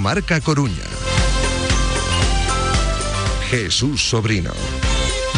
Marca Coruña. Jesús Sobrino.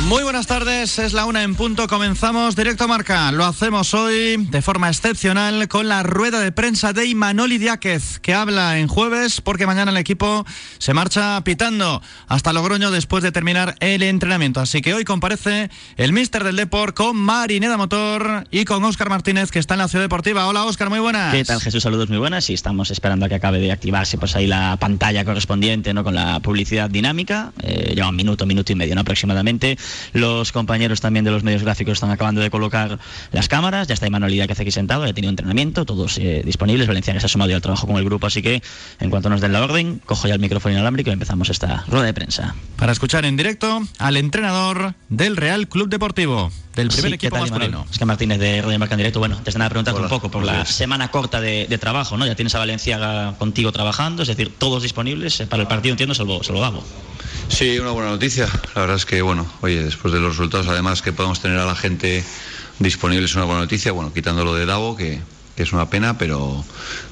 Muy buenas tardes, es la una en punto, comenzamos directo marca. Lo hacemos hoy de forma excepcional con la rueda de prensa de Imanol Diáquez, que habla en jueves porque mañana el equipo se marcha pitando hasta Logroño después de terminar el entrenamiento. Así que hoy comparece el míster del Deport con Marineda Motor y con Óscar Martínez, que está en la Ciudad Deportiva. Hola Óscar, muy buenas. ¿Qué tal Jesús? Saludos muy buenas y estamos esperando a que acabe de activarse pues ahí la pantalla correspondiente ¿no? con la publicidad dinámica. Eh, lleva un minuto, minuto y medio ¿no? aproximadamente. Los compañeros también de los medios gráficos están acabando de colocar las cámaras. Ya está Emanuel que hace aquí sentado, ya ha tenido entrenamiento, todos eh, disponibles. Valenciano se ha sumado al trabajo con el grupo, así que en cuanto nos den la orden, cojo ya el micrófono inalámbrico y empezamos esta rueda de prensa. Para escuchar en directo al entrenador del Real Club Deportivo, del primer equipo masculino. Es que Martínez de Radio Marca en directo, bueno, te están preguntando un poco por la semana corta de, trabajo, ¿no? Ya tienes a Valencia contigo trabajando, es decir, todos disponibles eh, para el partido, entiendo, salvo, salvo Gabo. Sí, una buena noticia. La verdad es que, bueno, oye, después de los resultados, además que podemos tener a la gente disponible es una buena noticia. Bueno, quitándolo de Davo, que, es una pena, pero,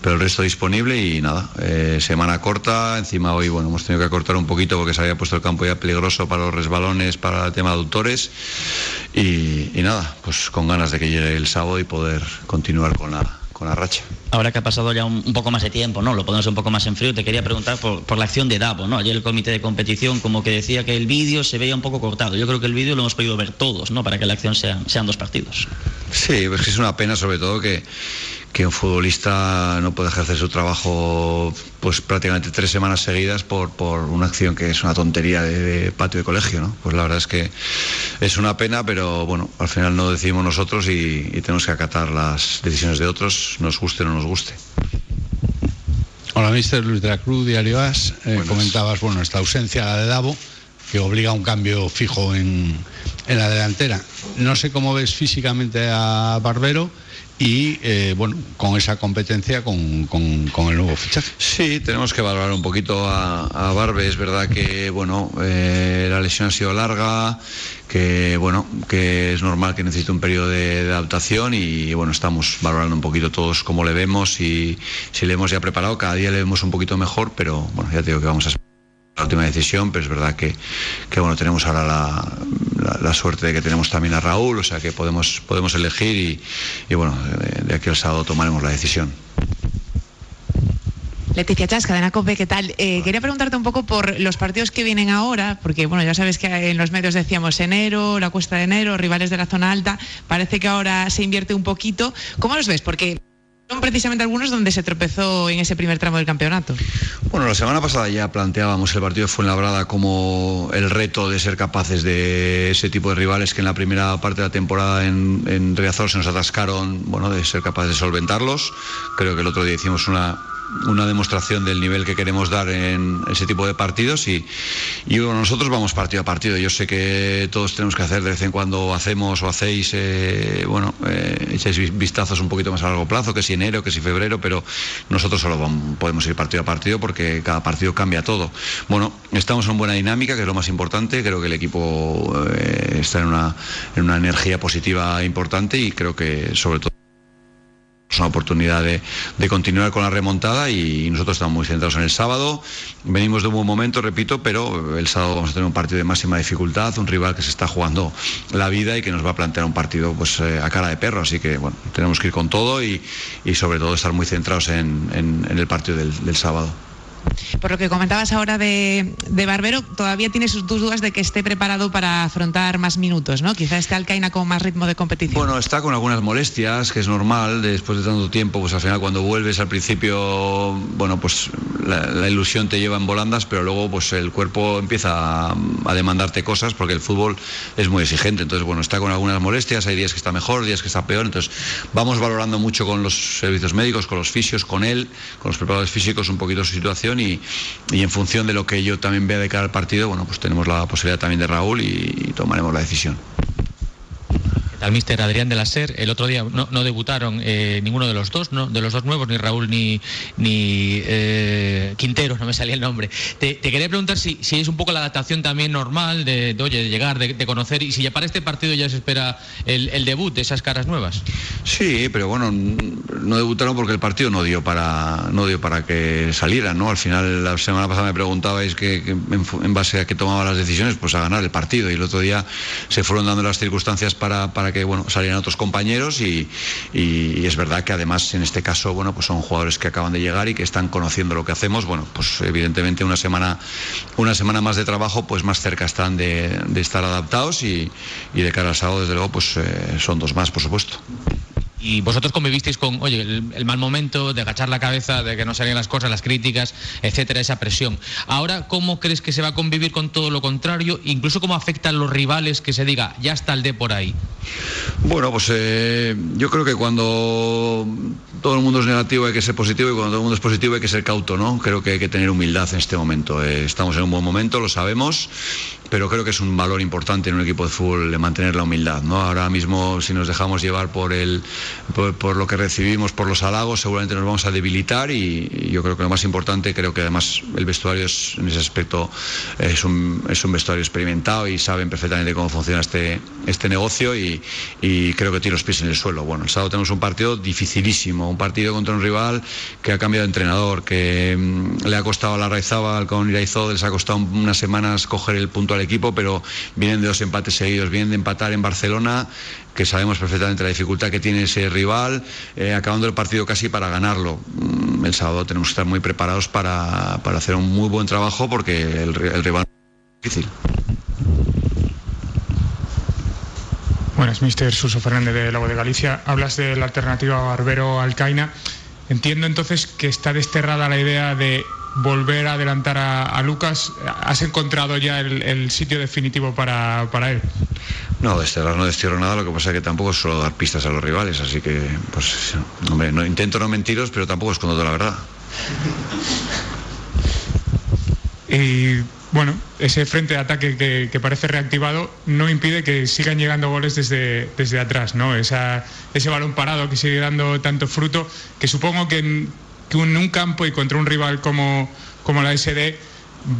pero el resto disponible y nada, eh, semana corta, encima hoy bueno, hemos tenido que cortar un poquito porque se había puesto el campo ya peligroso para los resbalones, para el tema de aductores y, y nada, pues con ganas de que llegue el sábado y poder continuar con la, con la racha. Ahora que ha pasado ya un, poco más de tiempo, ¿no? Lo podemos un poco más en frío, te quería preguntar por, la acción de Davo, ¿no? Ayer el comité de competición como que decía que el vídeo se veía un poco cortado. Yo creo que el vídeo lo hemos podido ver todos, ¿no? Para que la acción sea, sean dos partidos. Sí, pues es una pena sobre todo que, que un futbolista no puede ejercer su trabajo pues prácticamente tres semanas seguidas por, por una acción que es una tontería de, patio de colegio, ¿no? Pues la verdad es que es una pena, pero bueno, al final no decidimos nosotros y, tenemos que acatar las decisiones de otros, nos guste o no nos guste. Hola, mister Luis de la Cruz, Diario As. Eh, comentabas, bueno, esta ausencia de Davo que obliga a un cambio fijo en, en la delantera. No sé cómo ves físicamente a Barbero y eh, bueno, con esa competencia con, el nuevo fichaje. Sí, tenemos que valorar un poquito a, Barbe. Es verdad que bueno, eh, la lesión ha sido larga, que bueno, que es normal que necesite un periodo de, adaptación y bueno, estamos valorando un poquito todos cómo le vemos y si le hemos ya preparado, cada día le vemos un poquito mejor, pero bueno, ya te digo que vamos a la última decisión, pero es verdad que, bueno, tenemos ahora la, suerte de que tenemos también a Raúl, o sea que podemos, podemos elegir y, bueno, de, aquí al sábado tomaremos la decisión. Leticia Chas, cadena COPE, ¿qué tal? Eh, quería preguntarte un poco por los partidos que vienen ahora, porque bueno, ya sabes que en los medios decíamos enero, la cuesta de enero, rivales de la zona alta, parece que ahora se invierte un poquito. ¿Cómo los ves? Porque precisamente algunos donde se tropezó en ese primer tramo del campeonato. Bueno, la semana pasada ya planteábamos el partido de Fuenlabrada como el reto de ser capaces de ese tipo de rivales que en la primera parte de la temporada en, en Riazor se nos atascaron, bueno, de ser capaces de solventarlos. Creo que el otro día hicimos una una demostración del nivel que queremos dar en ese tipo de partidos y, nosotros vamos partido a partido. Yo sé que todos tenemos que hacer de vez en cuando hacemos o hacéis, eh, bueno, eh, echáis vistazos un poquito más a largo plazo, que si enero, que si febrero, pero nosotros solo podemos ir partido a partido porque cada partido cambia todo. Bueno, estamos en buena dinámica, que es lo más importante. Creo que el equipo eh, está en una, en una energía positiva importante y creo que sobre todo es una oportunidad de, continuar con la remontada y nosotros estamos muy centrados en el sábado. Venimos de un buen momento, repito, pero el sábado vamos a tener un partido de máxima dificultad, un rival que se está jugando la vida y que nos va a plantear un partido pues, eh, a cara de perro. Así que bueno, tenemos que ir con todo y, sobre todo estar muy centrados en, el partido del sábado. Por lo que comentabas ahora de, Barbero, todavía tienes tus dudas de que esté preparado para afrontar más minutos, ¿no? Quizá esté Alcaina con más ritmo de competición. Bueno, está con algunas molestias, que es normal, después de tanto tiempo, pues al final cuando vuelves al principio, bueno, pues la, ilusión te lleva en volandas, pero luego pues el cuerpo empieza a, demandarte cosas porque el fútbol es muy exigente. Entonces, bueno, está con algunas molestias, hay días que está mejor, días que está peor. Entonces, vamos valorando mucho con los servicios médicos, con los fisios, con él, con los preparadores físicos un poquito su situación y, en función de lo que yo también vea de cara al partido, bueno, pues tenemos la posibilidad también de Raúl y, tomaremos la decisión. Al mister Adrián de la Ser. El otro día no, debutaron eh, ninguno de los dos, ¿no? de los dos nuevos, ni Raúl ni, ni eh, Quintero, no me salía el nombre. Te, quería preguntar si, si, es un poco la adaptación también normal de, oye, de llegar, de, conocer, y si ya para este partido ya se espera el, debut de esas caras nuevas. Sí, pero bueno, no debutaron porque el partido no dio para, no dio para que salieran, ¿no? Al final, la semana pasada me preguntabais que, en, base a que tomaba las decisiones, pues a ganar el partido. Y el otro día se fueron dando las circunstancias para, para que bueno, salieran otros compañeros y, es verdad que además en este caso bueno, pues son jugadores que acaban de llegar y que están conociendo lo que hacemos. Bueno, pues evidentemente una semana, una semana más de trabajo, pues más cerca están de, estar adaptados y, de cara al sábado, desde luego, pues eh, son dos más, por supuesto y vosotros convivisteis con, oye, el, mal momento de agachar la cabeza, de que no salgan las cosas, las críticas, etcétera, esa presión. Ahora, ¿cómo crees que se va a convivir con todo lo contrario? Incluso cómo afectan los rivales que se diga, ya está el D por ahí. Bueno, pues eh, yo creo que cuando todo el mundo es negativo hay que ser positivo y cuando todo el mundo es positivo hay que ser cauto, ¿no? Creo que hay que tener humildad en este momento. Eh, estamos en un buen momento, lo sabemos pero creo que es un valor importante en un equipo de fútbol de mantener la humildad. ¿no? Ahora mismo, si nos dejamos llevar por, el, por, lo que recibimos, por los halagos, seguramente nos vamos a debilitar y, yo creo que lo más importante, creo que además el vestuario es, en ese aspecto es un, es un vestuario experimentado y saben perfectamente cómo funciona este, este negocio y, creo que tiene los pies en el suelo. Bueno, el sábado tenemos un partido dificilísimo, un partido contra un rival que ha cambiado de entrenador, que mm, le ha costado a la Raizábal con Iraizó, les ha costado unas semanas coger el punto al equipo, pero vienen de dos empates seguidos, vienen de empatar en Barcelona, que sabemos perfectamente la dificultad que tiene ese rival, eh, acabando el partido casi para ganarlo. Mm, el sábado tenemos que estar muy preparados para, hacer un muy buen trabajo porque el, rival es difícil. Buenas, mister Suso Fernández de Lago de Galicia. Hablas de la alternativa Barbero-Alcaina. Entiendo entonces que está desterrada la idea de volver a adelantar a, Lucas. ¿Has encontrado ya el, sitio definitivo para, él? No, no destierro nada, lo que pasa es que tampoco es solo dar pistas a los rivales, así que, pues, hombre, no, intento no mentiros, pero tampoco escondo toda la verdad. Y bueno, ese frente de ataque que, parece reactivado no impide que sigan llegando goles desde, desde atrás, ¿no? Esa, ese balón parado que sigue dando tanto fruto, que supongo que que en un campo y contra un rival como, como la SD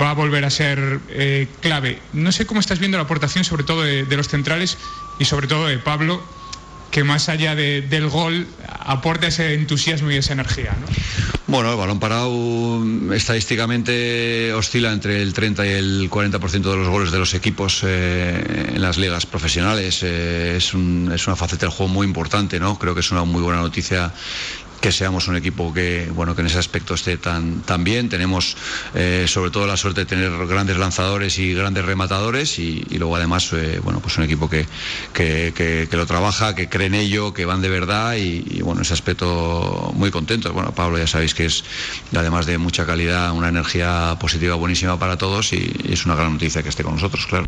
va a volver a ser eh, clave. No sé cómo estás viendo la aportación sobre todo de, los centrales y sobre todo de Pablo, que más allá del gol aporta ese entusiasmo y esa energía. Bueno, el balón parado estadísticamente oscila entre el 30 y el 40% de los goles de los equipos eh, en las ligas profesionales. Eh, es, es, una faceta del juego muy importante, ¿no? Creo que es una muy buena noticia que seamos un equipo que, bueno, que en ese aspecto esté tan, tan bien. Tenemos eh, sobre todo la suerte de tener grandes lanzadores y grandes rematadores y, luego además eh, bueno, pues un equipo que, que, lo trabaja, que cree en ello, que van de verdad y, bueno, ese aspecto muy contentos. Bueno, Pablo ya sabéis que es además de mucha calidad, una energía positiva buenísima para todos y es una gran noticia que esté con nosotros, claro.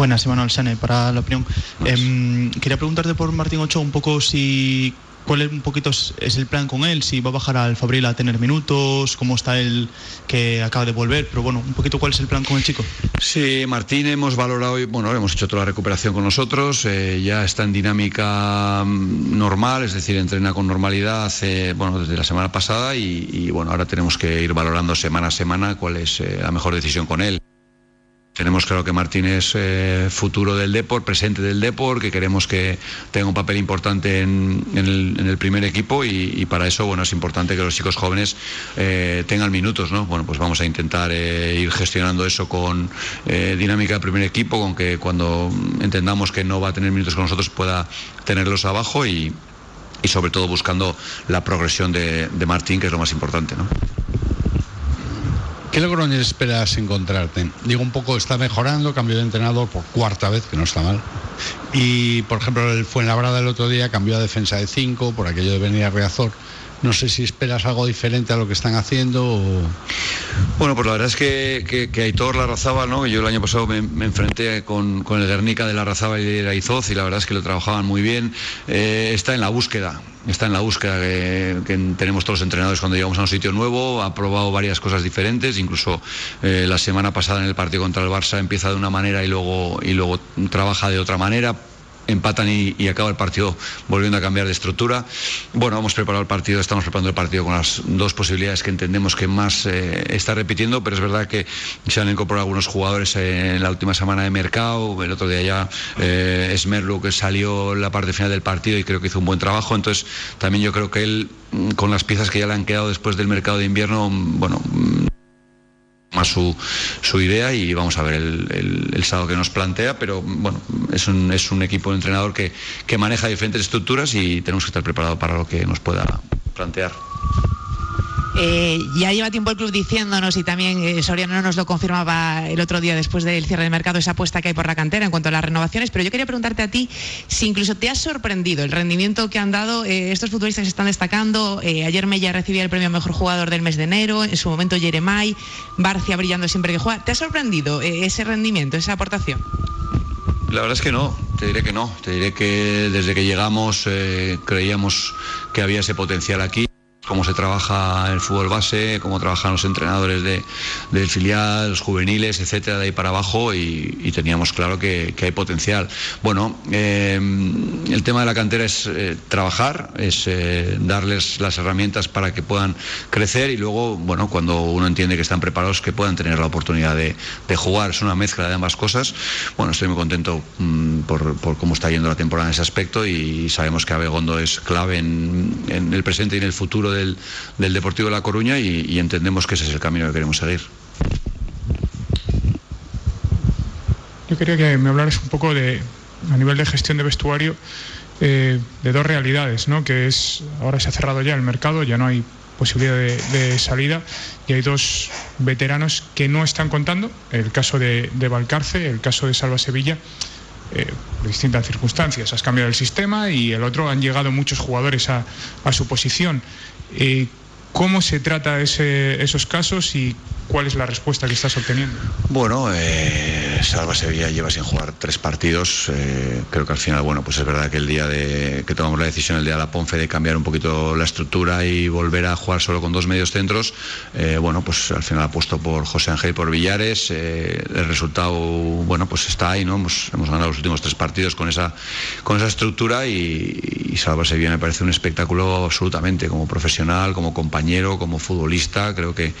Buenas, Emanuel Sane, para la opinión. Em, quería preguntarte por Martín Ochoa un poco si cuál es un poquito es el plan con él, si va a bajar al Fabril a tener minutos, cómo está él que acaba de volver, pero bueno, un poquito cuál es el plan con el chico. Sí, Martín hemos valorado, bueno, hemos hecho toda la recuperación con nosotros, eh, ya está en dinámica mm, normal, es decir, entrena con normalidad hace, bueno, desde la semana pasada y, bueno, ahora tenemos que ir valorando semana a semana cuál es eh, la mejor decisión con él. Tenemos claro que Martín es eh, futuro del Deport, presente del Deport, que queremos que tenga un papel importante en, el, primer equipo y, para eso bueno es importante que los chicos jóvenes eh, tengan minutos, ¿no? Bueno, pues vamos a intentar eh, ir gestionando eso con dinámica de primer equipo, con que cuando entendamos que no va a tener minutos con nosotros pueda tenerlos abajo y, sobre todo buscando la progresión de, de Martín, que es lo más importante, ¿no? ¿Qué Logroño esperas encontrarte? Digo un poco, está mejorando, cambio de entrenador por cuarta vez, que no está mal. Y, por ejemplo, el Fuenlabrada el otro día cambió a defensa de 5 por aquello de venir a Reazor. No sé si esperas algo diferente a lo que están haciendo o... Bueno, pues la verdad es que, que, que Aitor Larrazábal, ¿no? yo el año pasado me, enfrenté con, con, el Guernica de Larrazábal y de Aizoz y la verdad es que lo trabajaban muy bien. Eh, está en la búsqueda, está en la búsqueda que, tenemos todos los entrenadores cuando llegamos a un sitio nuevo, ha probado varias cosas diferentes, incluso eh, la semana pasada en el partido contra el Barça empieza de una manera y luego, y luego trabaja de otra manera empatan y, acaba el partido volviendo a cambiar de estructura. Bueno, hemos preparado el partido, estamos preparando el partido con las dos posibilidades que entendemos que más eh, está repitiendo, pero es verdad que se han incorporado algunos jugadores en la última semana de mercado, el otro día ya eh, Smerlu que salió la parte final del partido y creo que hizo un buen trabajo, entonces también yo creo que él con las piezas que ya le han quedado después del mercado de invierno, bueno más su, su, idea y vamos a ver el, el, sábado que nos plantea, pero bueno, es un, es un equipo de entrenador que, que maneja diferentes estructuras y tenemos que estar preparados para lo que nos pueda plantear. Eh, ya lleva tiempo el club diciéndonos y también eh, Soriano nos lo confirmaba el otro día después del cierre del mercado esa apuesta que hay por la cantera en cuanto a las renovaciones, pero yo quería preguntarte a ti si incluso te ha sorprendido el rendimiento que han dado eh, estos futbolistas que están destacando. Eh, ayer Mella recibía el premio mejor jugador del mes de enero, en su momento Jeremai, Barcia brillando siempre que juega. ¿Te ha sorprendido ese rendimiento, esa aportación? La verdad es que no, te diré que no. Te diré que desde que llegamos creíamos que había ese potencial aquí cómo se trabaja el fútbol base, cómo trabajan los entrenadores de, del filial, los juveniles, etcétera, de ahí para abajo y, teníamos claro que, hay potencial. Bueno, eh, el tema de la cantera es eh, trabajar, es eh, darles las herramientas para que puedan crecer y luego, bueno, cuando uno entiende que están preparados, que puedan tener la oportunidad de, jugar. Es una mezcla de ambas cosas. Bueno, estoy muy contento mmm, por, cómo está yendo la temporada en ese aspecto y sabemos que Abegondo es clave en el presente y en el futuro del, del, Deportivo de La Coruña y, entendemos que ese es el camino que queremos seguir. Yo quería que me hablaras un poco de, a nivel de gestión de vestuario, eh, de dos realidades, ¿no? que es, ahora se ha cerrado ya el mercado, ya no hay posibilidad de, salida y hay dos veteranos que no están contando, el caso de, de Valcarce, el caso de Salva Sevilla, eh, distintas circunstancias. Has cambiado el sistema y el otro han llegado muchos jugadores a su posición. Eh, ¿Cómo se trata ese, esos casos y cuál es la respuesta que estás obteniendo? Bueno, eh, Salva Sevilla lleva sin jugar tres partidos. Eh, creo que al final, bueno, pues es verdad que el día de que tomamos la decisión, el día de la Ponfe, de cambiar un poquito la estructura y volver a jugar solo con dos medios centros, eh, bueno, pues al final apuesto por José Ángel y por Villares. Eh, el resultado, bueno, pues está ahí, ¿no? Hemos, ganado los últimos tres partidos con esa, con esa estructura y, y Salva Sevilla me parece un espectáculo absolutamente, como profesional, como compañero, como futbolista, creo que,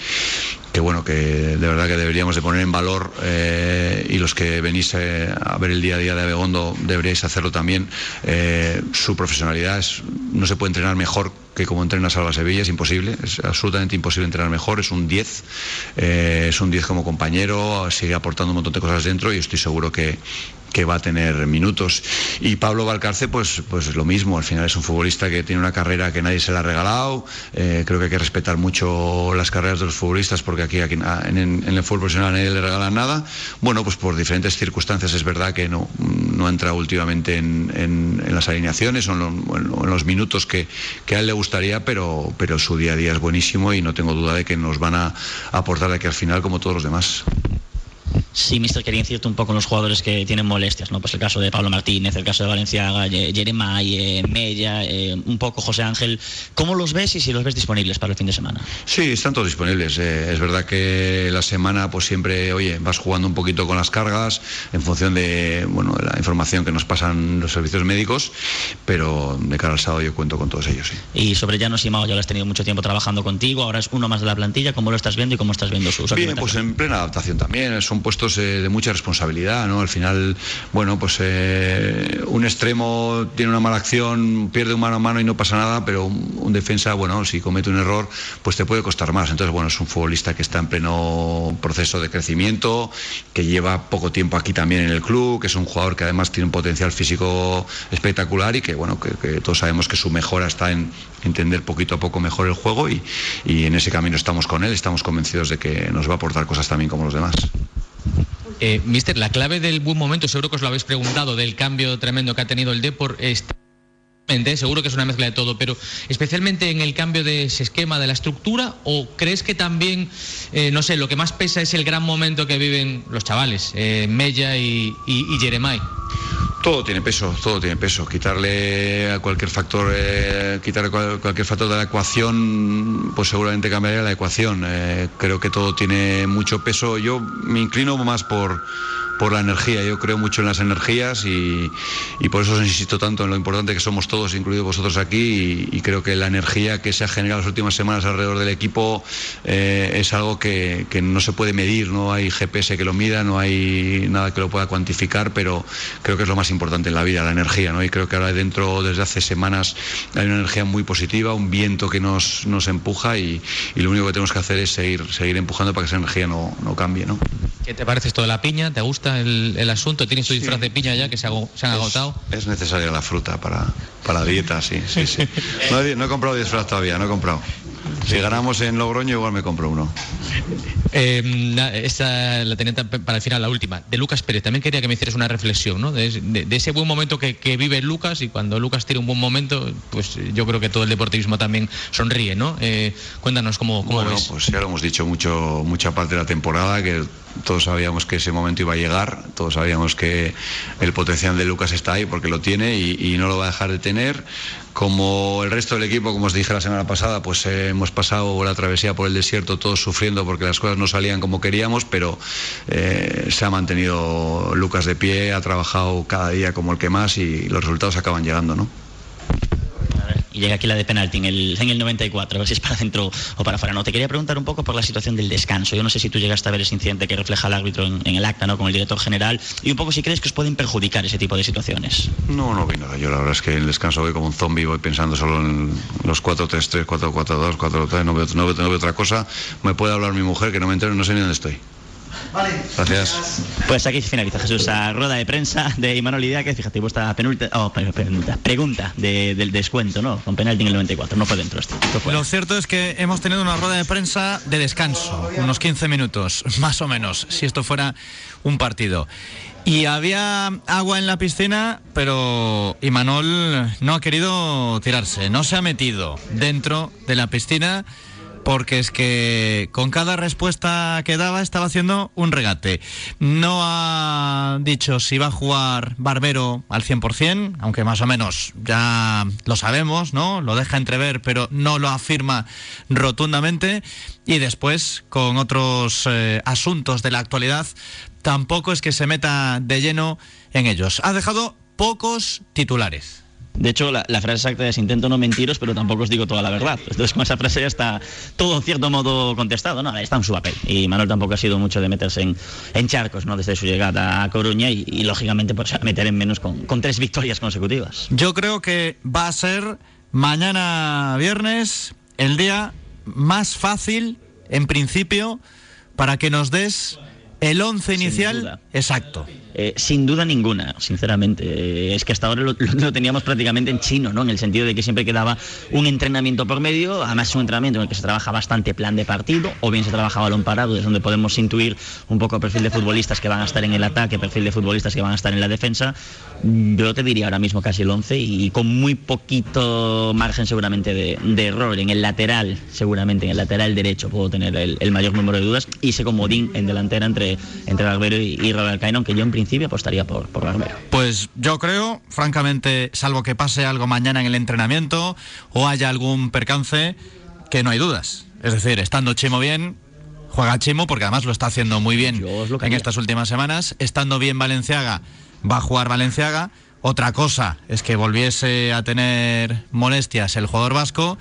que bueno, que de verdad que deberíamos de poner en valor eh, y los que venís eh, a ver el día a día de Abegondo deberíais hacerlo también. Eh, su profesionalidad es, no se puede entrenar mejor que como entrena Salva Sevilla, es imposible, es absolutamente imposible entrenar mejor, es un 10, eh, es un 10 como compañero, sigue aportando un montón de cosas dentro y estoy seguro que, que va a tener minutos. Y Pablo Valcarce, pues, pues lo mismo, al final es un futbolista que tiene una carrera que nadie se la ha regalado, eh, creo que hay que respetar mucho las carreras de los futbolistas porque aquí, aquí en, el fútbol profesional nadie le regala nada. Bueno, pues por diferentes circunstancias es verdad que no, no entra últimamente en, en, las alineaciones o en, lo, en, los minutos que, que a él le gustaría, pero, pero su día a día es buenísimo y no tengo duda de que nos van a aportar aquí al final como todos los demás. Sí, mister, quería incidirte un poco en los jugadores que tienen molestias, ¿no? Pues el caso de Pablo Martínez, el caso de Valenciaga, Jeremay, eh, Mella, eh, un poco José Ángel. ¿Cómo los ves y si los ves disponibles para el fin de semana? Sí, están todos disponibles. Eh, es verdad que la semana, pues siempre, oye, vas jugando un poquito con las cargas en función de, bueno, de la información que nos pasan los servicios médicos, pero de cara al sábado yo cuento con todos ellos, sí. Y sobre Llanos y Mao, ya lo has tenido mucho tiempo trabajando contigo, ahora es uno más de la plantilla. ¿Cómo lo estás viendo y cómo estás viendo sus Bien, pues en plena adaptación también. Son puestos eh, de mucha responsabilidad, ¿no? Al final, bueno, pues eh, un extremo tiene una mala acción, pierde un mano a mano y no pasa nada, pero un, defensa, bueno, si comete un error, pues te puede costar más. Entonces, bueno, es un futbolista que está en pleno proceso de crecimiento, que lleva poco tiempo aquí también en el club, que es un jugador que además tiene un potencial físico espectacular y que, bueno, que, que todos sabemos que su mejora está en entender poquito a poco mejor el juego y, y en ese camino estamos con él, estamos convencidos de que nos va a aportar cosas también como los demás. Eh, mister, la clave del buen momento, seguro que os lo habéis preguntado, del cambio tremendo que ha tenido el Depor, está seguro que es una mezcla de todo, pero especialmente en el cambio de ese esquema, de la estructura, o crees que también, eh, no sé, lo que más pesa es el gran momento que viven los chavales, eh, Mella y, y, Jeremai? Todo tiene peso, todo tiene peso. Quitarle a cualquier factor, eh, quitarle cual- cualquier factor de la ecuación, pues seguramente cambiaría la ecuación. Eh, creo que todo tiene mucho peso. Yo me inclino más por por la energía. Yo creo mucho en las energías y, por eso os insisto tanto en lo importante que somos todos, incluidos vosotros aquí, y, creo que la energía que se ha generado las últimas semanas alrededor del equipo eh, es algo que, no se puede medir, no hay GPS que lo mida, no hay nada que lo pueda cuantificar, pero creo que es lo más importante en la vida, la energía, ¿no? Y creo que ahora dentro, desde hace semanas, hay una energía muy positiva, un viento que nos, nos empuja y, y lo único que tenemos que hacer es seguir, seguir empujando para que esa energía no, no cambie, ¿no? ¿Qué te parece esto de la piña? ¿Te gusta el, el asunto? ¿Tienes tu disfraz de piña ya que se, han agotado? Es necesaria la fruta para, para la dieta, sí, sí, sí. No he, no he comprado disfraz todavía, no he comprado. Si ganamos en Logroño, igual me compro uno. Eh, la tenía para el final, la última. De Lucas Pérez, también quería que me hicieras una reflexión, ¿no? De, de- de ese buen momento que, que vive Lucas y cuando Lucas tiene un buen momento, pues eh, yo creo que todo el deportivismo también sonríe, ¿no? Eh, cuéntanos cómo, cómo Bueno, ves. pues ya lo hemos dicho mucho, mucha parte de la temporada, que todos sabíamos que ese momento iba a llegar, todos sabíamos que el potencial de Lucas está ahí porque lo tiene y, y no lo va a dejar de tener. Como el resto del equipo, como os dije la semana pasada, pues eh, hemos pasado la travesía por el desierto todos sufriendo porque las cosas no salían como queríamos, pero eh, se ha mantenido Lucas de pie, ha trabajado cada día como el que más y los resultados acaban llegando, ¿no? Llega aquí la de penalti en el, en el 94, a ver si es para dentro o para afuera. No, te quería preguntar un poco por la situación del descanso. Yo no sé si tú llegaste a ver ese incidente que refleja el árbitro en, en el acta, ¿no? Con el director general, y un poco si crees que os pueden perjudicar ese tipo de situaciones. No, no vi nada. Yo la verdad es que en el descanso voy como un zombie, voy pensando solo en los 4-3-3, 4-4-2, 4-3, no veo, no, veo, no veo otra cosa. Me puede hablar mi mujer, que no me entero, no sé ni dónde estoy. Vale. Gracias. Pues aquí finaliza Jesús a rueda de prensa de Imanol que fíjate, vuestra penúltima oh, pregunta de- del descuento, ¿no? Con penalti en el 94, no fue dentro este. fue fuera. Lo cierto es que hemos tenido una rueda de prensa de descanso, unos 15 minutos, más o menos, si esto fuera un partido. Y había agua en la piscina, pero Imanol no ha querido tirarse, no se ha metido dentro de la piscina porque es que con cada respuesta que daba estaba haciendo un regate. No ha dicho si va a jugar Barbero al 100%, aunque más o menos ya lo sabemos, ¿no? Lo deja entrever, pero no lo afirma rotundamente. Y después, con otros eh, asuntos de la actualidad, tampoco es que se meta de lleno en ellos. Ha dejado pocos titulares. De hecho, la, la frase exacta es intento no mentiros, pero tampoco os digo toda la verdad. Entonces, con esa frase ya está todo en cierto modo contestado, ¿no? Está en su papel. Y Manuel tampoco ha sido mucho de meterse en, en charcos, ¿no? Desde su llegada a Coruña y, y, lógicamente, pues, meter en menos con, con tres victorias consecutivas. Yo creo que va a ser mañana viernes el día más fácil, en principio, para que nos des el once inicial exacto. Eh, sin duda ninguna, sinceramente. Eh, es que hasta ahora lo, teníamos prácticamente en chino, ¿no? En el sentido de que siempre quedaba un entrenamiento por medio, además un entrenamiento en el que se trabaja bastante plan de partido, o bien se trabaja balón parado, es donde podemos intuir un poco el perfil de futbolistas que van a estar en el ataque, perfil de futbolistas que van a estar en la defensa. Yo te diría ahora mismo casi el 11 y con muy poquito margen seguramente de, error. En el lateral, seguramente en el lateral derecho puedo tener el, mayor número de dudas y ese comodín en delantera entre, entre Barbero y, y Robert Cainon, que yo en principio apostaría por, por Barbero. Pues yo creo, francamente, salvo que pase algo mañana en el entrenamiento o haya algún percance, que no hay dudas. Es decir, estando Chimo bien, juega Chimo, porque además lo está haciendo muy bien en estas últimas semanas. Estando bien Valenciaga, va a jugar Valenciaga. Otra cosa es que volviese a tener molestias el jugador vasco.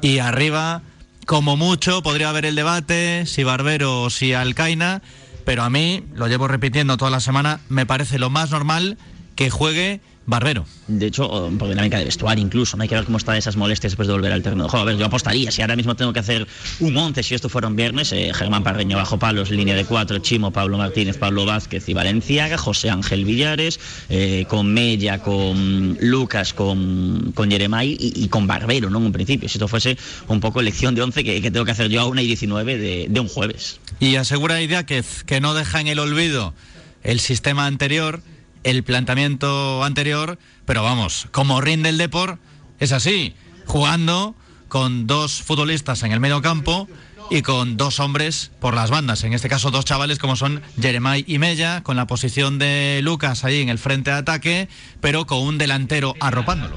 Y arriba, como mucho, podría haber el debate si Barbero o si Alcaina pero a mí, lo llevo repitiendo toda la semana, me parece lo más normal que juegue Barbero. De hecho, por dinámica de vestuario incluso, no hay que ver cómo están esas molestias después de volver al terreno de juego. A ver, yo apostaría, si ahora mismo tengo que hacer un 11, si esto fuera un viernes, eh, Germán Parreño bajo palos, línea de cuatro, Chimo, Pablo Martínez, Pablo Vázquez y Valenciaga, José Ángel Villares, eh, con Mella, con Lucas, con, con Yeremay y, y, con Barbero, ¿no? En un principio, si esto fuese un poco elección de 11 que, que tengo que hacer yo a una y 19 de, de un jueves. Y asegura Idiáquez que no deja en el olvido el sistema anterior el planteamiento anterior, pero vamos, como rinde el Depor, es así, jugando con dos futbolistas en el medio campo y con dos hombres por las bandas. En este caso, dos chavales como son Jeremai y Mella, con la posición de Lucas ahí en el frente de ataque, pero con un delantero arropándolo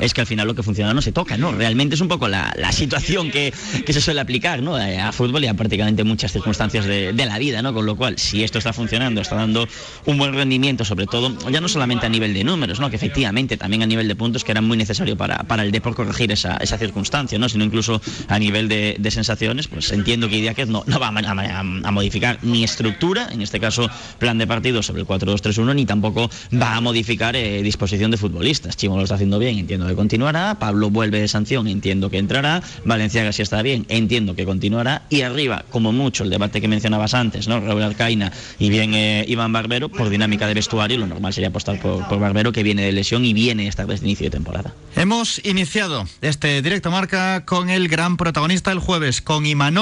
es que al final lo que funciona no se toca, ¿no? Realmente es un poco la, situación que, se suele aplicar, ¿no? Eh, a fútbol y a prácticamente muchas circunstancias de, la vida, ¿no? Con lo cual, si esto está funcionando, está dando un buen rendimiento, sobre todo, ya no solamente a nivel de números, ¿no? Que efectivamente también a nivel de puntos que era muy necesario para, para el Depor corregir esa, esa circunstancia, ¿no? Sino incluso a nivel de, sensaciones, pues entiendo que Idiáquez no, no va a, modificar ni estructura, en este caso plan de partido sobre el 4-2-3-1, ni tampoco va a modificar eh, disposición de futbolistas. Chimo lo está haciendo bien, entiendo continuará, Pablo vuelve de sanción, entiendo que entrará, Valenciaga si está bien, entiendo que continuará, y arriba, como mucho, el debate que mencionabas antes, ¿no? Raúl Alcaina y bien eh, Iván Barbero, por dinámica de vestuario, lo normal sería apostar por, por Barbero, que viene de lesión y viene esta vez de inicio de temporada. Hemos iniciado este directo marca con el gran protagonista el jueves, con Imanol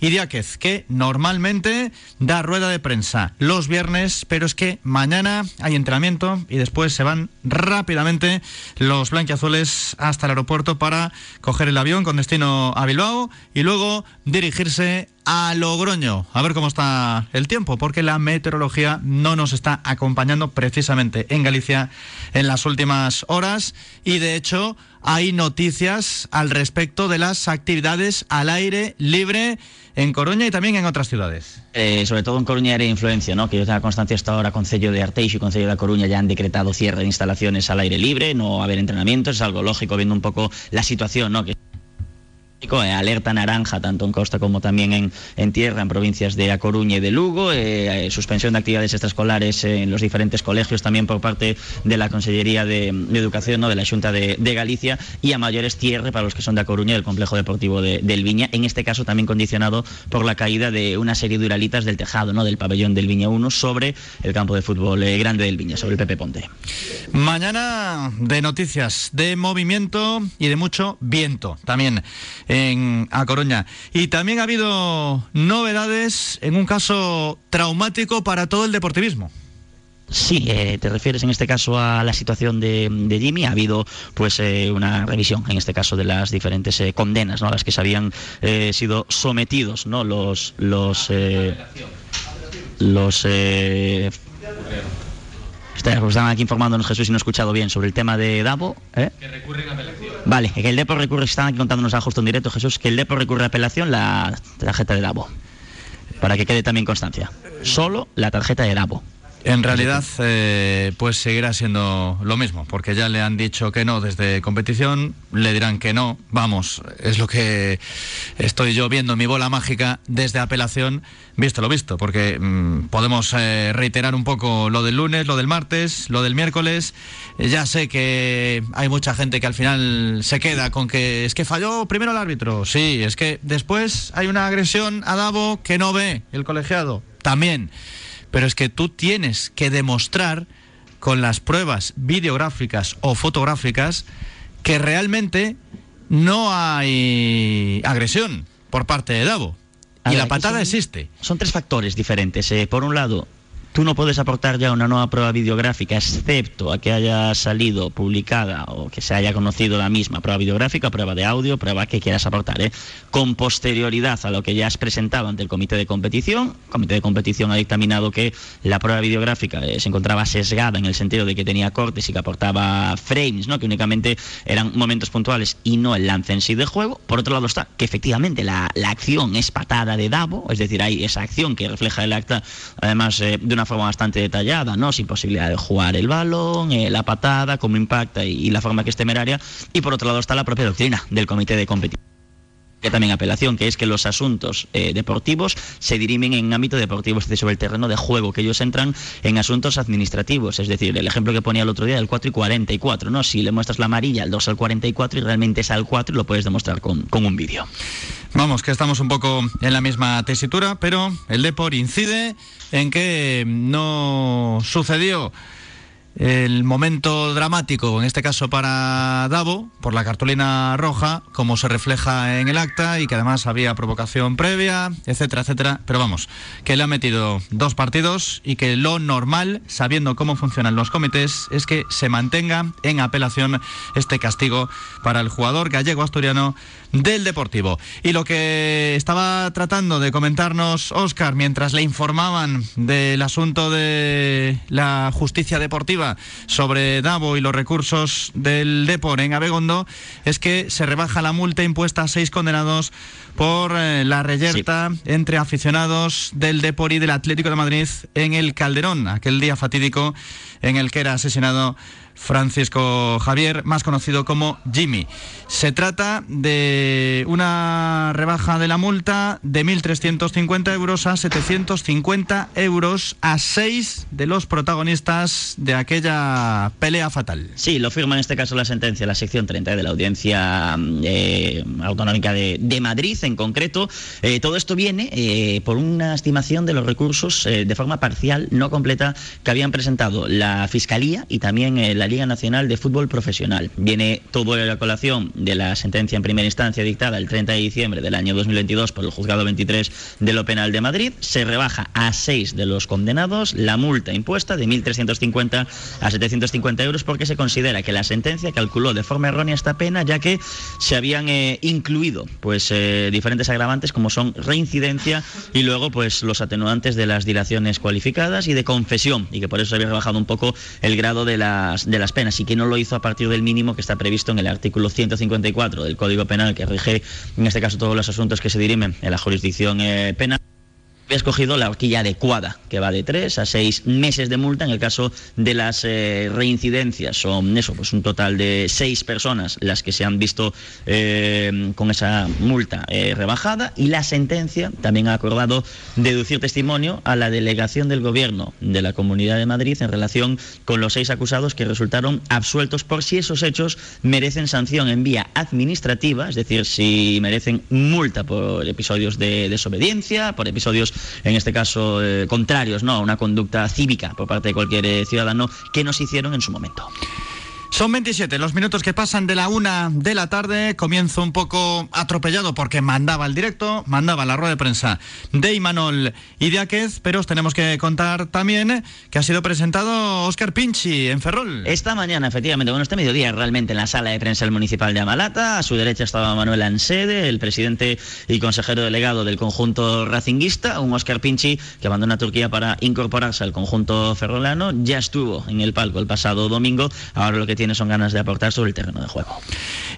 Idiáquez, que normalmente da rueda de prensa los viernes, pero es que mañana hay entrenamiento y después se van rápidamente los blanquiazules hasta el aeropuerto para coger el avión con destino a Bilbao y luego dirigirse a Logroño. A ver cómo está el tiempo, porque la meteorología no nos está acompañando precisamente en Galicia en las últimas horas y de hecho hay noticias al respecto de las actividades al aire libre en Coruña y también en otras ciudades. Eh, sobre todo en Coruña era influencia, ¿no? que yo tenga constancia hasta ahora, Concello de Arteixo y Concello de Coruña ya han decretado cierre de instalaciones al aire libre, no haber entrenamientos, es algo lógico viendo un poco la situación, ¿no? Alerta naranja tanto en costa como también en, en tierra en provincias de A Coruña y de Lugo, eh, eh, suspensión de actividades extraescolares en los diferentes colegios también por parte de la Consellería de, Educación, ¿no? de la Junta de, Galicia y a mayores tierra para los que son de A Coruña del complejo deportivo de, del Viña, en este caso también condicionado por la caída de una serie de uralitas del tejado ¿no? del pabellón del Viña 1 sobre el campo de fútbol grande del Viña, sobre el Pepe Ponte. Mañana de noticias, de movimiento y de mucho viento también en A Coruña. Y también ha habido novedades en un caso traumático para todo el deportivismo. Sí, eh, te refieres en este caso a la situación de, Jimmy. Ha habido pues eh, una revisión en este caso de las diferentes eh, condenas, ¿no? A las que se habían sido sometidos, ¿no? Los los los Estaban aquí informándonos Jesús y no he escuchado bien sobre el tema de Davo. ¿eh? Que recurren a apelación. Vale, que el Depo recurre, están aquí contándonos a justo en directo Jesús, que el Depo recurre a apelación la tarjeta de Davo. Para que quede también constancia. Solo la tarjeta de Davo. En realidad, eh, pues seguirá siendo lo mismo, porque ya le han dicho que no desde competición, le dirán que no, vamos, es lo que estoy yo viendo en mi bola mágica desde apelación, visto lo visto, porque mm, podemos eh, reiterar un poco lo del lunes, lo del martes, lo del miércoles, ya sé que hay mucha gente que al final se queda con que es que falló primero el árbitro, sí, es que después hay una agresión a Davo que no ve el colegiado, también. Pero es que tú tienes que demostrar con las pruebas videográficas o fotográficas que realmente no hay agresión por parte de Davo. y la patada existe. Son tres factores diferentes. Eh. Por un lado, tú no puedes aportar ya una nueva prueba videográfica, excepto a que haya salido publicada o que se haya conocido la misma prueba videográfica, prueba de audio, prueba que quieras aportar, ¿eh? con posterioridad a lo que ya has presentado ante el comité de competición. El comité de competición ha dictaminado que la prueba videográfica eh, se encontraba sesgada en el sentido de que tenía cortes y que aportaba frames, ¿no? que únicamente eran momentos puntuales y no el lance en sí de juego. Por otro lado está que efectivamente la, acción es patada de Davo, es decir, hay esa acción que refleja el acta, además eh, de una forma bastante detallada, ¿no? Sin posibilidad de jugar el balón, eh, la patada, cómo impacta y, la forma que es temeraria. Y por otro lado está la propia doctrina del comité de competición que también apelación, que es que los asuntos eh, deportivos se dirimen en ámbito deportivo, es decir, sobre el terreno de juego, que ellos entran en asuntos administrativos, es decir, el ejemplo que ponía el otro día del 4 y 44, ¿no? Si le muestras la amarilla al 2 al 44 y realmente es al 4 lo puedes demostrar con un vídeo. Vamos, que estamos un poco en la misma tesitura, pero el Depor incide en que no sucedió el momento dramático, en este caso para Davo, por la cartulina roja, como se refleja en el acta y que además había provocación previa, etcétera, etcétera. Pero vamos, que le ha metido dos partidos y que lo normal, sabiendo cómo funcionan los comités, es que se mantenga en apelación este castigo para el jugador gallego asturiano del Deportivo. Y lo que estaba tratando de comentarnos Oscar mientras le informaban del asunto de la justicia deportiva sobre Davo y los recursos del Depor en Abegondo es que se rebaja la multa impuesta a seis condenados por eh, la reyerta entre aficionados del Depor y del Atlético de Madrid en el Calderón, aquel día fatídico en el que era asesinado Francisco Javier, más conocido como Jimmy. Se trata de una rebaja de la multa de 1.350 euros a 750 euros a seis de los protagonistas de aquella pelea fatal. Sí, lo firma en este caso la sentencia, la sección 30 de la Audiencia eh, Autonómica de, Madrid en concreto. Eh, todo esto viene eh, por una estimación de los recursos de forma parcial, no completa, que habían presentado la Fiscalía y también la Liga Nacional de Fútbol Profesional. Viene todo la colación de la sentencia en primera instancia dictada el 30 de diciembre del año 2022 por el Juzgado 23 de lo Penal de Madrid. Se rebaja a seis de los condenados la multa impuesta de 1.350 a 750 euros porque se considera que la sentencia calculó de forma errónea esta pena ya que se habían eh, incluido pues eh, diferentes agravantes como son reincidencia y luego pues los atenuantes de las dilaciones cualificadas y de confesión y que por eso se había rebajado un poco el grado de las las penas y que no lo hizo a partir del mínimo que está previsto en el artículo 154 del Código Penal que rige en este caso todos los asuntos que se dirimen en la jurisdicción eh, penal había escogido la horquilla adecuada, que va de tres a seis meses de multa en el caso de las eh, reincidencias. Son eso, pues un total de seis personas las que se han visto eh, con esa multa eh, rebajada y la sentencia también ha acordado deducir testimonio a la delegación del gobierno de la Comunidad de Madrid en relación con los seis acusados que resultaron absueltos por si esos hechos merecen sanción en vía administrativa, es decir, si merecen multa por episodios de desobediencia, por episodios en este caso, eh, contrarios ¿no? a una conducta cívica por parte de cualquier eh, ciudadano que nos hicieron en su momento. Son 27 los minutos que pasan de la una de la tarde. Comienzo un poco atropellado porque mandaba el directo, mandaba la rueda de prensa de Imanol y de pero os tenemos que contar también que ha sido presentado Oscar Pinchi en Ferrol. Esta mañana, efectivamente, bueno, este mediodía realmente en la sala de prensa del municipal de Amalata. A su derecha estaba Manuel Ansede, el presidente y consejero delegado del conjunto racinguista. Un Oscar Pinchi que abandona Turquía para incorporarse al conjunto ferrolano. Ya estuvo en el palco el pasado domingo. Ahora lo que tiene son ganas de aportar sobre el terreno de juego.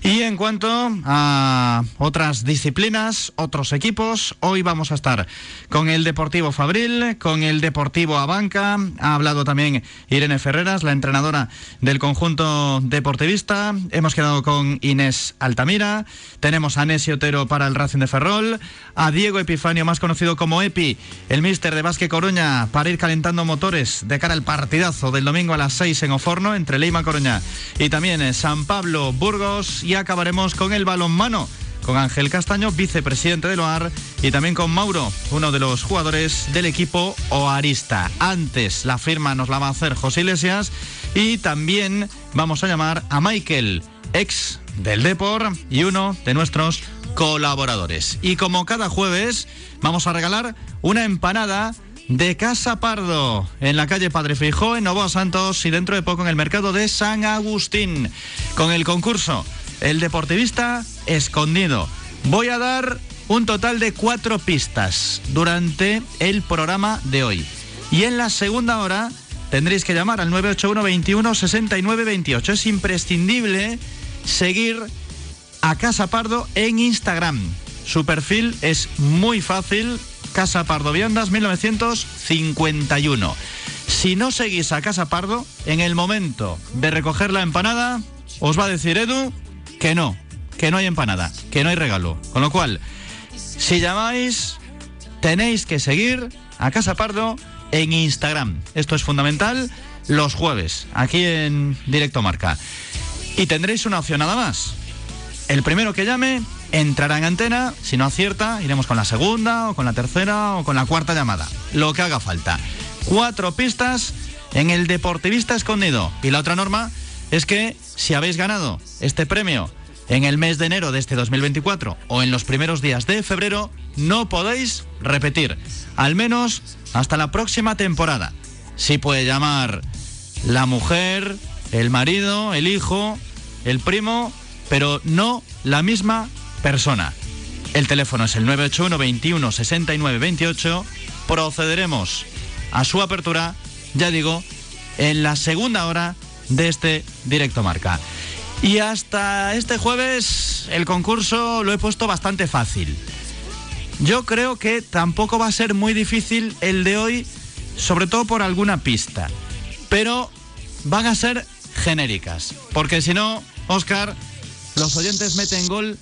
Y en cuanto a otras disciplinas, otros equipos, hoy vamos a estar con el Deportivo Fabril, con el Deportivo Abanca. Ha hablado también Irene Ferreras, la entrenadora del conjunto deportivista. Hemos quedado con Inés Altamira. Tenemos a Nessi Otero para el Racing de Ferrol, a Diego Epifanio, más conocido como Epi, el míster de Basque Coruña, para ir calentando motores de cara al partidazo del domingo a las 6 en Oforno entre Leima Coruña y también en San Pablo Burgos y acabaremos con el balonmano con Ángel Castaño, vicepresidente del OAR, y también con Mauro, uno de los jugadores del equipo oarista. Antes la firma nos la va a hacer José Iglesias y también vamos a llamar a Michael, ex del Depor y uno de nuestros colaboradores. Y como cada jueves, vamos a regalar una empanada de Casa Pardo, en la calle Padre Fijó, en Novoa Santos y dentro de poco en el mercado de San Agustín, con el concurso El Deportivista Escondido. Voy a dar un total de cuatro pistas durante el programa de hoy. Y en la segunda hora tendréis que llamar al 981 21 69 28. Es imprescindible seguir a Casa Pardo en Instagram. Su perfil es muy fácil, Casa Pardo Viandas 1951. Si no seguís a Casa Pardo, en el momento de recoger la empanada, os va a decir Edu que no, que no hay empanada, que no hay regalo. Con lo cual, si llamáis, tenéis que seguir a Casa Pardo en Instagram. Esto es fundamental los jueves, aquí en Directo Marca. Y tendréis una opción nada más. El primero que llame entrará en antena, si no acierta, iremos con la segunda o con la tercera o con la cuarta llamada, lo que haga falta. Cuatro pistas en el Deportivista Escondido. Y la otra norma es que si habéis ganado este premio en el mes de enero de este 2024 o en los primeros días de febrero, no podéis repetir, al menos hasta la próxima temporada. Sí puede llamar la mujer, el marido, el hijo, el primo, pero no la misma persona. El teléfono es el 981 21 69 28. Procederemos a su apertura, ya digo, en la segunda hora de este directo marca. Y hasta este jueves el concurso lo he puesto bastante fácil. Yo creo que tampoco va a ser muy difícil el de hoy, sobre todo por alguna pista. Pero van a ser genéricas, porque si no, Oscar, los oyentes meten gol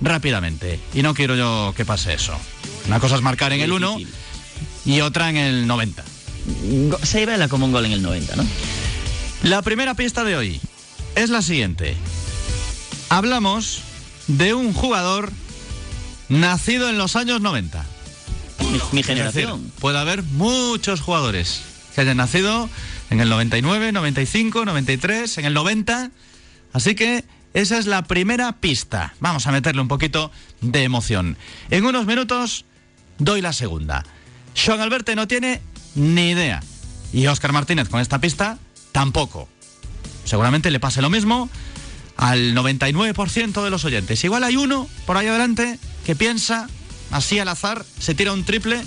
rápidamente. Y no quiero yo que pase eso. Una cosa es marcar en el 1 y otra en el 90. Se vela como un gol en el 90, ¿no? La primera pista de hoy es la siguiente. Hablamos de un jugador nacido en los años 90. Mi, mi generación. decir, puede haber muchos jugadores que hayan nacido en el 99, 95, 93, en el 90. Así que esa es la primera pista. Vamos a meterle un poquito de emoción. En unos minutos doy la segunda. Sean Alberte no tiene ni idea. Y Óscar Martínez con esta pista tampoco. Seguramente le pase lo mismo al 99% de los oyentes. Igual hay uno por ahí adelante que piensa así al azar, se tira un triple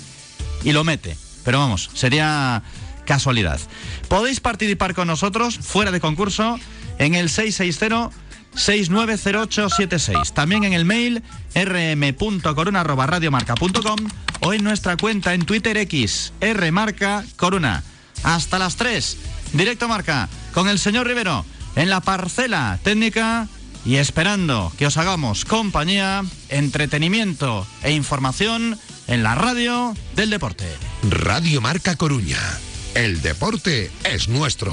y lo mete. Pero vamos, sería casualidad. Podéis participar con nosotros fuera de concurso en el 660 690876. También en el mail rm.corona@radiomarca.com o en nuestra cuenta en Twitter X rmarca corona. Hasta las 3. Directo Marca con el señor Rivero en la parcela técnica y esperando que os hagamos compañía, entretenimiento e información en la radio del deporte. Radio Marca Coruña. El deporte es nuestro.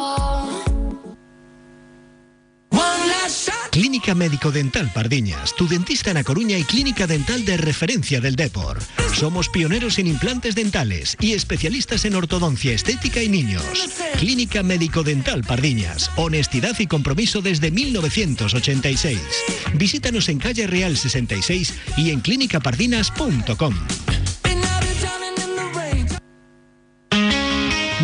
Clínica Médico Dental Pardiñas, tu dentista en A Coruña y clínica dental de referencia del Depor. Somos pioneros en implantes dentales y especialistas en ortodoncia estética y niños. Clínica Médico Dental Pardiñas, honestidad y compromiso desde 1986. Visítanos en calle Real 66 y en clínicapardinas.com.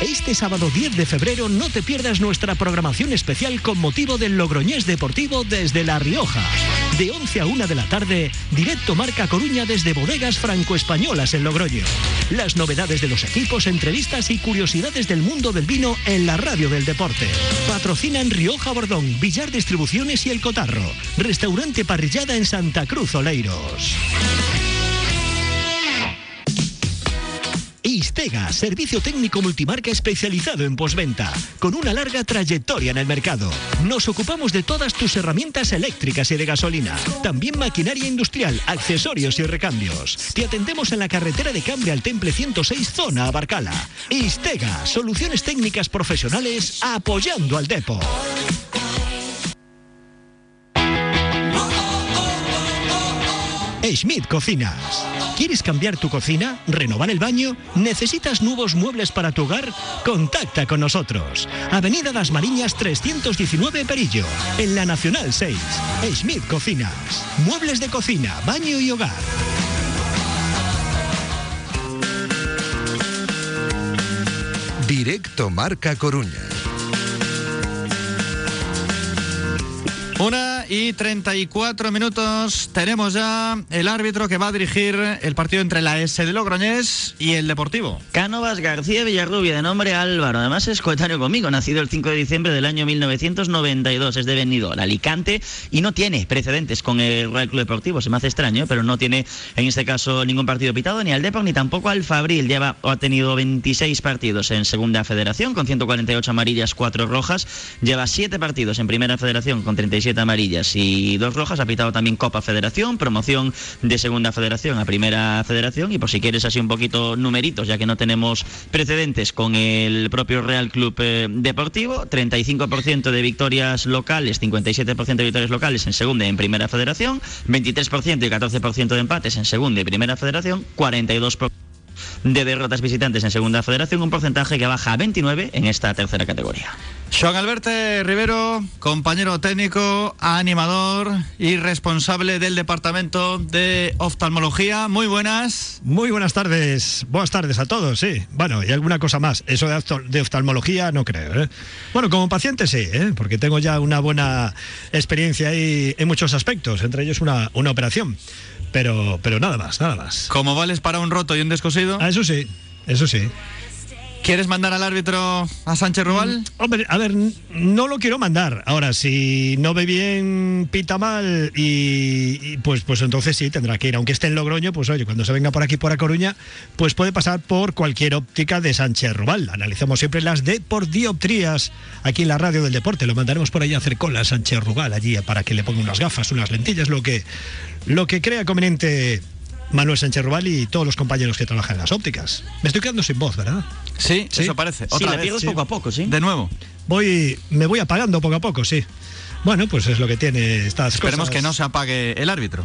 Este sábado 10 de febrero no te pierdas nuestra programación especial con motivo del Logroñés Deportivo desde La Rioja. De 11 a 1 de la tarde, directo Marca Coruña desde Bodegas Franco-Españolas en Logroño. Las novedades de los equipos, entrevistas y curiosidades del mundo del vino en la radio del deporte. Patrocinan Rioja Bordón, Villar Distribuciones y El Cotarro. Restaurante Parrillada en Santa Cruz Oleiros. Istega, servicio técnico multimarca especializado en posventa, con una larga trayectoria en el mercado. Nos ocupamos de todas tus herramientas eléctricas y de gasolina, también maquinaria industrial, accesorios y recambios. Te atendemos en la carretera de Cambre al Temple 106, zona Abarcala. Istega, soluciones técnicas profesionales apoyando al depo. Schmidt Cocinas. ¿Quieres cambiar tu cocina? ¿Renovar el baño? ¿Necesitas nuevos muebles para tu hogar? Contacta con nosotros. Avenida Las Mariñas 319 Perillo, en la Nacional 6. Schmidt Cocinas. Muebles de cocina, baño y hogar. Directo Marca Coruña. Una y 34 minutos. Tenemos ya el árbitro que va a dirigir el partido entre la S de Logroñés y el Deportivo. Cánovas García Villarrubia, de nombre Álvaro. Además es coetáneo conmigo, nacido el 5 de diciembre del año 1992. Es de Benidorm, Alicante, y no tiene precedentes con el Real Club Deportivo. Se me hace extraño, pero no tiene en este caso ningún partido pitado, ni al Depor, ni tampoco al Fabril. Lleva o ha tenido 26 partidos en Segunda Federación, con 148 amarillas, 4 rojas. Lleva 7 partidos en Primera Federación, con 37 amarillas y dos rojas. Ha pitado también Copa Federación, promoción de Segunda Federación a Primera Federación. Y por si quieres así un poquito numeritos, ya que no tenemos precedentes con el propio Real Club eh, Deportivo, 35% de victorias locales, 57% de victorias locales en Segunda y en Primera Federación, 23% y 14% de empates en Segunda y Primera Federación, 42% de derrotas visitantes en Segunda Federación, un porcentaje que baja a 29 en esta tercera categoría. Joan Alberto Rivero, compañero técnico, animador y responsable del departamento de oftalmología. Muy buenas. Muy buenas tardes. Buenas tardes a todos, sí. Bueno, y alguna cosa más. Eso de oftalmología no creo. ¿eh? Bueno, como paciente sí, ¿eh? porque tengo ya una buena experiencia ahí en muchos aspectos, entre ellos una, una operación. Pero, pero nada más, nada más. ¿Cómo vales para un roto y un descosido? Ah, eso sí, eso sí. ¿Quieres mandar al árbitro a Sánchez Rubal? Mm, hombre, a ver, no lo quiero mandar. Ahora, si no ve bien, pita mal, y, pues, pues entonces sí, tendrá que ir. Aunque esté en Logroño, pues oye, cuando se venga por aquí, por A Coruña, pues puede pasar por cualquier óptica de Sánchez Rubal. Analizamos siempre las de por dioptrías aquí en la radio del deporte. Lo mandaremos por ahí a hacer cola a Sánchez Rubal, allí, para que le ponga unas gafas, unas lentillas, lo que, lo que crea conveniente Manuel Sánchez Rubal y todos los compañeros que trabajan en las ópticas. Me estoy quedando sin voz, ¿verdad? Sí, eso parece. Otra vez, poco a poco, ¿sí? De nuevo. Voy, me voy apagando poco a poco, sí. Bueno, pues es lo que tiene estas Esperemos que no se apague el árbitro.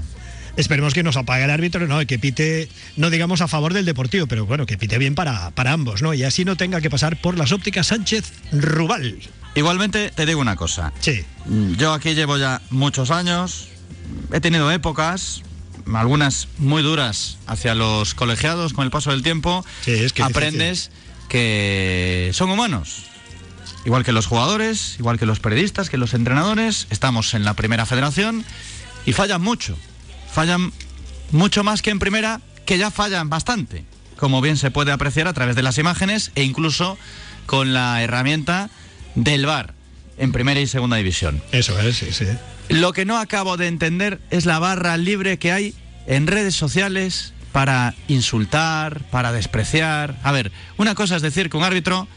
Esperemos que nos apague el árbitro, no, que pite, no digamos a favor del deportivo, pero bueno, que pite bien para, para ambos, ¿no? Y así no tenga que pasar por las ópticas Sánchez Rubal. Igualmente, te digo una cosa. Sí. Yo aquí llevo ya muchos años, he tenido épocas, algunas muy duras hacia los colegiados con el paso del tiempo, es que aprendes que son humanos. Igual que los jugadores, igual que los periodistas, que los entrenadores, estamos en la primera federación y fallan mucho. Fallan mucho más que en primera, que ya fallan bastante, como bien se puede apreciar a través de las imágenes e incluso con la herramienta del VAR en primera y segunda división. Eso es, sí, sí. Lo que no acabo de entender es la barra libre que hay en redes sociales para insultar, para despreciar. A ver, una cosa es decir que un árbitro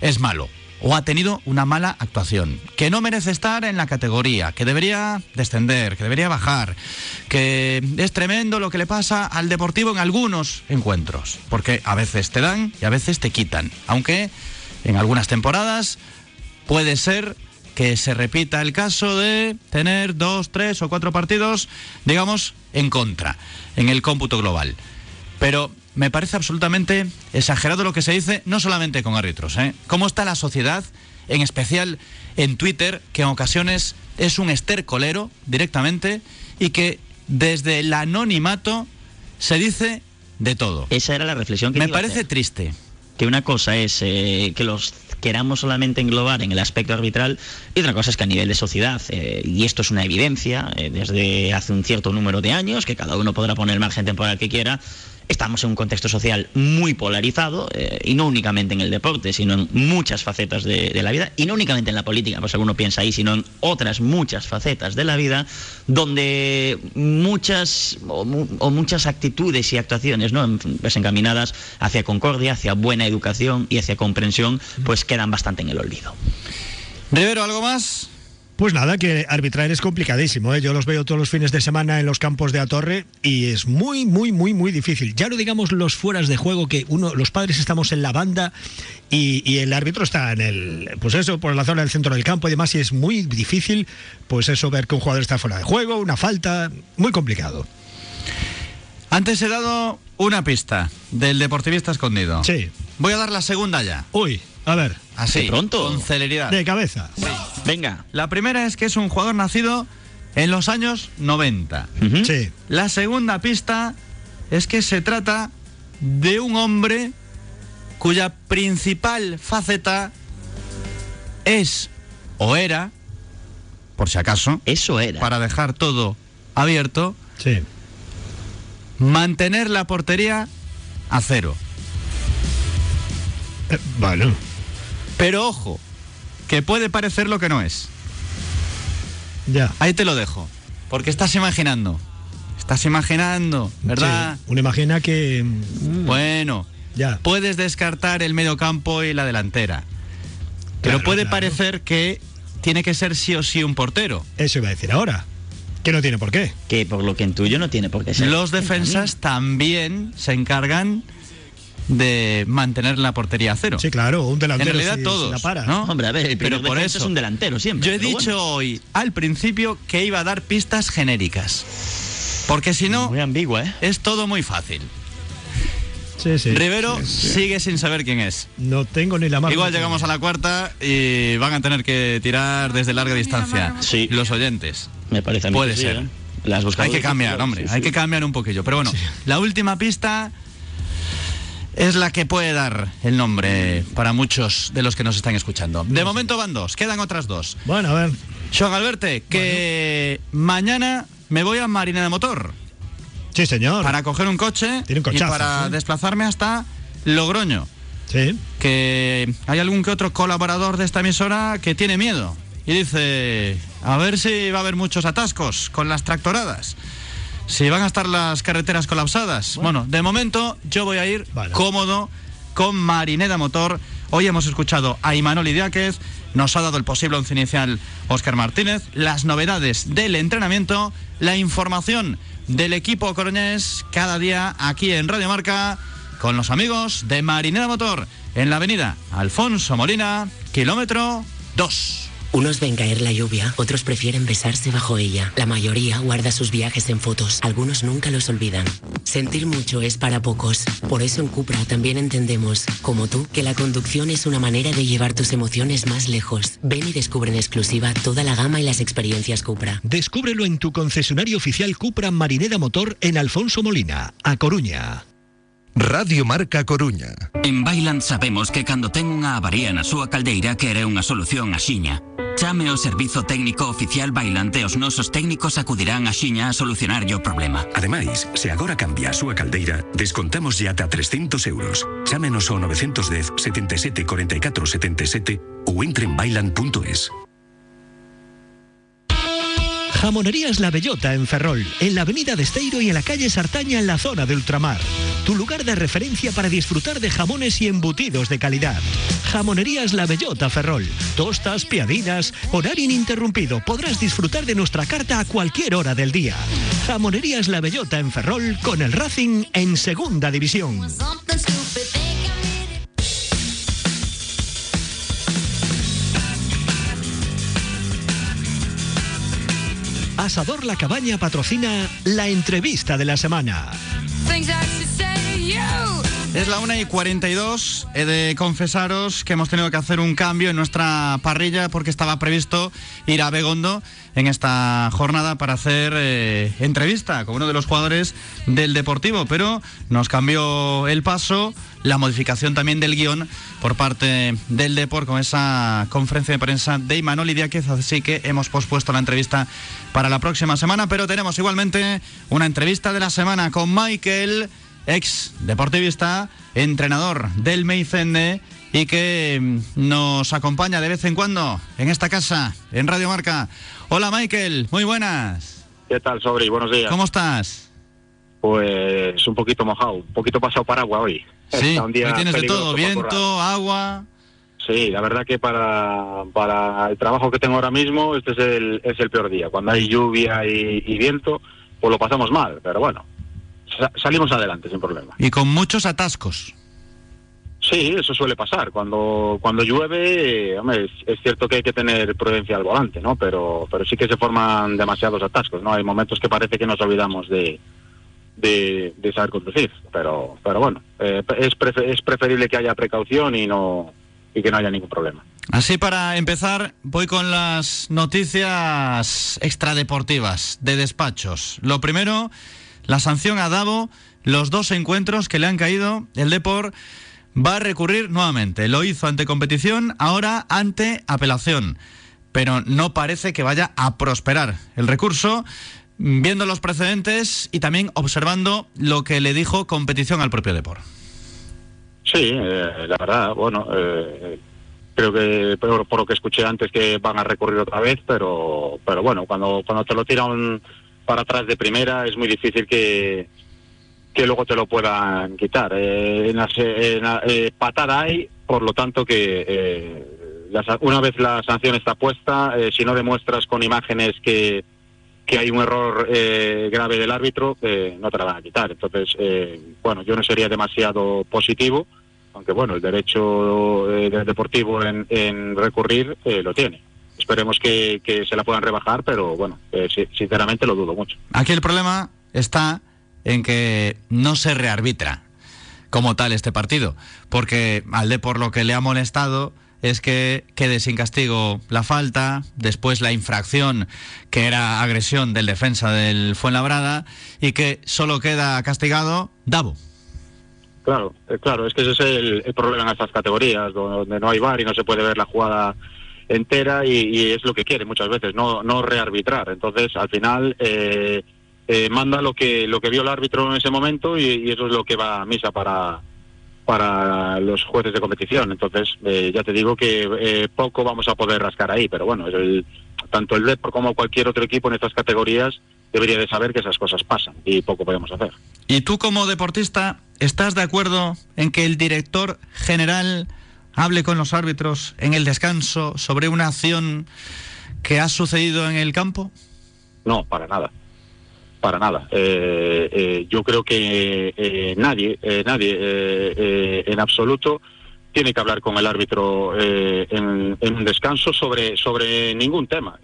es malo o ha tenido una mala actuación, que no merece estar en la categoría, que debería descender, que debería bajar, que es tremendo lo que le pasa al deportivo en algunos encuentros, porque a veces te dan y a veces te quitan, aunque en algunas temporadas puede ser que se repita el caso de tener dos, tres o cuatro partidos, digamos, en contra, en el cómputo global. Pero me parece absolutamente exagerado lo que se dice, no solamente con árbitros, ¿eh? ¿Cómo está la sociedad, en especial en Twitter, que en ocasiones es un estercolero directamente y que desde el anonimato se dice de todo? Esa era la reflexión que Me parece triste. que una cosa es eh, que los queramos solamente englobar en el aspecto arbitral y otra cosa es que a nivel de sociedad, eh, y esto es una evidencia eh, desde hace un cierto número de años, que cada uno podrá poner el margen temporal que quiera, estamos en un contexto social muy polarizado eh, y no únicamente en el deporte, sino en muchas facetas de, la vida y no únicamente en la política, pues alguno piensa ahí, sino en otras muchas facetas de la vida donde muchas o, mu- o muchas actitudes y actuaciones ¿no? Pues encaminadas hacia concordia, hacia buena educación y hacia comprensión, pues quedan bastante en el olvido. Rivero, ¿algo más? Pues nada, que arbitrar es complicadísimo. ¿eh? Yo los veo todos los fines de semana en los campos de Atorre y es muy, muy, muy, muy difícil. Ya no digamos los fueras de juego, que uno, los padres estamos en la banda y, y el árbitro está en el, pues eso, por la zona del centro del campo y demás, y es muy difícil, pues eso, ver que un jugador está fuera de juego, una falta, muy complicado. Antes he dado una pista del deportivista escondido. Sí. Voy a dar la segunda ya. Uy, a ver, Así. ¿De pronto? Con celeridad. de cabeza. Venga. La primera es que es un jugador nacido en los años 90. Ujú. Sí. La segunda pista es que se trata de un hombre cuya principal faceta es o era, por si acaso. Eso era. Para dejar todo abierto. Sí. Mantener la portería a cero. Eh, bueno. Pero ojo, que puede parecer lo que no es. Ya. Ahí te lo dejo. Porque estás imaginando. Estás imaginando, ¿verdad? Sí, uno imagina que. mm, Bueno, Ya. puedes descartar el medio campo y la delantera. Pero Claro, puede claro. parecer que tiene que ser sí o sí un portero. Eso iba a decir ahora. Que no tiene por qué. Que por lo que intuyo no tiene por qué ser. Los defensas también se encargan de mantener la portería a cero. Sí, claro, un En delantero. realidad si- si todos, la para. ¿no? Hombre, a ver, el pero por eso es un delantero siempre. Yo he dicho bueno. hoy al principio que iba a dar pistas genéricas. Porque si no, Muy ambigua, ¿eh? es todo muy fácil. Sí, sí. Rivero sigue sin saber quién es. No tengo ni la más. Igual llegamos a la cuarta y van a tener que tirar desde larga distancia. Sí. Los oyentes. Me parece a mí Puede que sí, ser. ¿eh? Las Hay que cambiar, hombre. sí, Hay que cambiar un poquillo. Pero bueno, la última pista es la que puede dar el nombre para muchos de los que nos están escuchando. De momento van dos, quedan otras dos. Bueno, a ver. Sean Alberte, que mañana me voy a Marina de Motor Sí, señor. para coger un coche Tiene un y para ¿eh? desplazarme hasta Logroño. Sí. que hay algún que otro colaborador de esta emisora que tiene miedo y dice, a ver si va a haber muchos atascos con las tractoradas. Si van a estar las carreteras colapsadas. Bueno, de momento yo voy a ir Vale. cómodo con Marineda Motor. Hoy hemos escuchado a Imanol Idiáquez, nos ha dado el posible once inicial Óscar Martínez, las novedades del entrenamiento, la información del equipo coronés cada día aquí en Radio Marca con los amigos de Marinera Motor en la avenida Alfonso Molina, kilómetro 2. Unos ven caer la lluvia, otros prefieren besarse bajo ella. La mayoría guarda sus viajes en fotos, algunos nunca los olvidan. Sentir mucho es para pocos. Por eso en Cupra también entendemos, como tú, que la conducción es una manera de llevar tus emociones más lejos. Ven y descubre en exclusiva toda la gama y las experiencias Cupra. Descúbrelo en tu concesionario oficial Cupra Marinera Motor en Alfonso Molina, a Coruña. Radio Marca Coruña. En Bailand sabemos que cando ten unha avaría na súa caldeira quere unha solución axiña. Chame ao servizo técnico oficial Bailand e os nosos técnicos acudirán axiña a solucionar o problema. Ademais, se agora cambia a súa caldeira, descontamos ata 300 euros. Chámenos ao 910 77 44 77 ou entre en bailan.es. Jamonerías La Bellota en Ferrol, en la avenida de Esteiro y en la calle Sartaña en la zona de Ultramar. Tu lugar de referencia para disfrutar de jamones y embutidos de calidad. Jamonerías La Bellota Ferrol. Tostas, piadinas, horario ininterrumpido. Podrás disfrutar de nuestra carta a cualquier hora del día. Jamonerías La Bellota en Ferrol con el Racing en Segunda División. Asador La Cabaña patrocina la entrevista de la semana. Es la 1 y 42. He de confesaros que hemos tenido que hacer un cambio en nuestra parrilla porque estaba previsto ir a Begondo en esta jornada para hacer eh, entrevista con uno de los jugadores del Deportivo, pero nos cambió el paso, la modificación también del guion por parte del Deport con esa conferencia de prensa de Imanol Idiáquez, así que hemos pospuesto la entrevista para la próxima semana, pero tenemos igualmente una entrevista de la semana con Michael ex deportivista, entrenador del Meicende y que mm, nos acompaña de vez en cuando en esta casa, en Radio Marca. Hola Michael, muy buenas. ¿Qué tal, Sobri? Buenos días. ¿Cómo estás? Pues un poquito mojado, un poquito pasado para agua hoy. Sí, un día hoy tienes de todo, viento, agua. Sí, la verdad que para, para el trabajo que tengo ahora mismo, este es el, es el peor día. Cuando hay lluvia y, y viento, pues lo pasamos mal, pero bueno, salimos adelante sin problema. Y con muchos atascos. Sí, eso suele pasar. Cuando cuando llueve, hombre, es, es cierto que hay que tener prudencia al volante, ¿no? Pero pero sí que se forman demasiados atascos, ¿no? Hay momentos que parece que nos olvidamos de de, de saber conducir, pero pero bueno, eh, es es preferible que haya precaución y no y que no haya ningún problema. Así para empezar, voy con las noticias extradeportivas de despachos. Lo primero, la sanción a Davo, los dos encuentros que le han caído, el Depor va a recurrir nuevamente. Lo hizo ante competición, ahora ante apelación. pero no parece que vaya a prosperar el recurso, viendo los precedentes y también observando lo que le dijo competición al propio Depor. Sí, eh, la verdad, bueno, eh, creo que por, por, lo que escuché antes que van a recurrir otra vez, pero pero bueno, cuando cuando te lo tiran para atrás de primera es muy difícil que que luego te lo puedan quitar. Eh, en la, en eh, patada hay, por lo tanto que eh, una vez la sanción está puesta, eh, si no demuestras con imágenes que que hay un error eh, grave del árbitro, no te la van a quitar. Entonces, bueno, yo no sería demasiado positivo, aunque bueno, el derecho del deportivo en, en recurrir lo tiene. Esperemos que, que, se la puedan rebajar, pero bueno, eh, sinceramente lo dudo mucho. Aquí el problema está en que no se rearbitra como tal este partido, porque al de por lo que le ha molestado es que quede sin castigo la falta, después la infracción que era agresión del defensa del Fuenlabrada y que solo queda castigado Davo. Claro, eh, claro, es que ese es el, el, problema en estas categorías, donde no hay bar y no se puede ver la jugada entera y, y es lo que quiere muchas veces, no, no rearbitrar. Entonces, al final, eh, eh, manda lo que, lo que vio el árbitro en ese momento y, eso es lo que va a misa para, para los jueces de competición. Entonces, eh, ya te digo que eh, poco vamos a poder rascar ahí, pero bueno, el, tanto el Depor como cualquier otro equipo en estas categorías debería de saber que esas cosas pasan y poco podemos hacer. ¿Y tú como deportista estás de acuerdo en que el director general hable con los árbitros en el descanso sobre una acción que ha sucedido en el campo? No, para nada para nada. Eh, eh, yo creo que eh, nadie, nadie en absoluto tiene que hablar con el árbitro en, en, un descanso sobre, sobre ningún tema.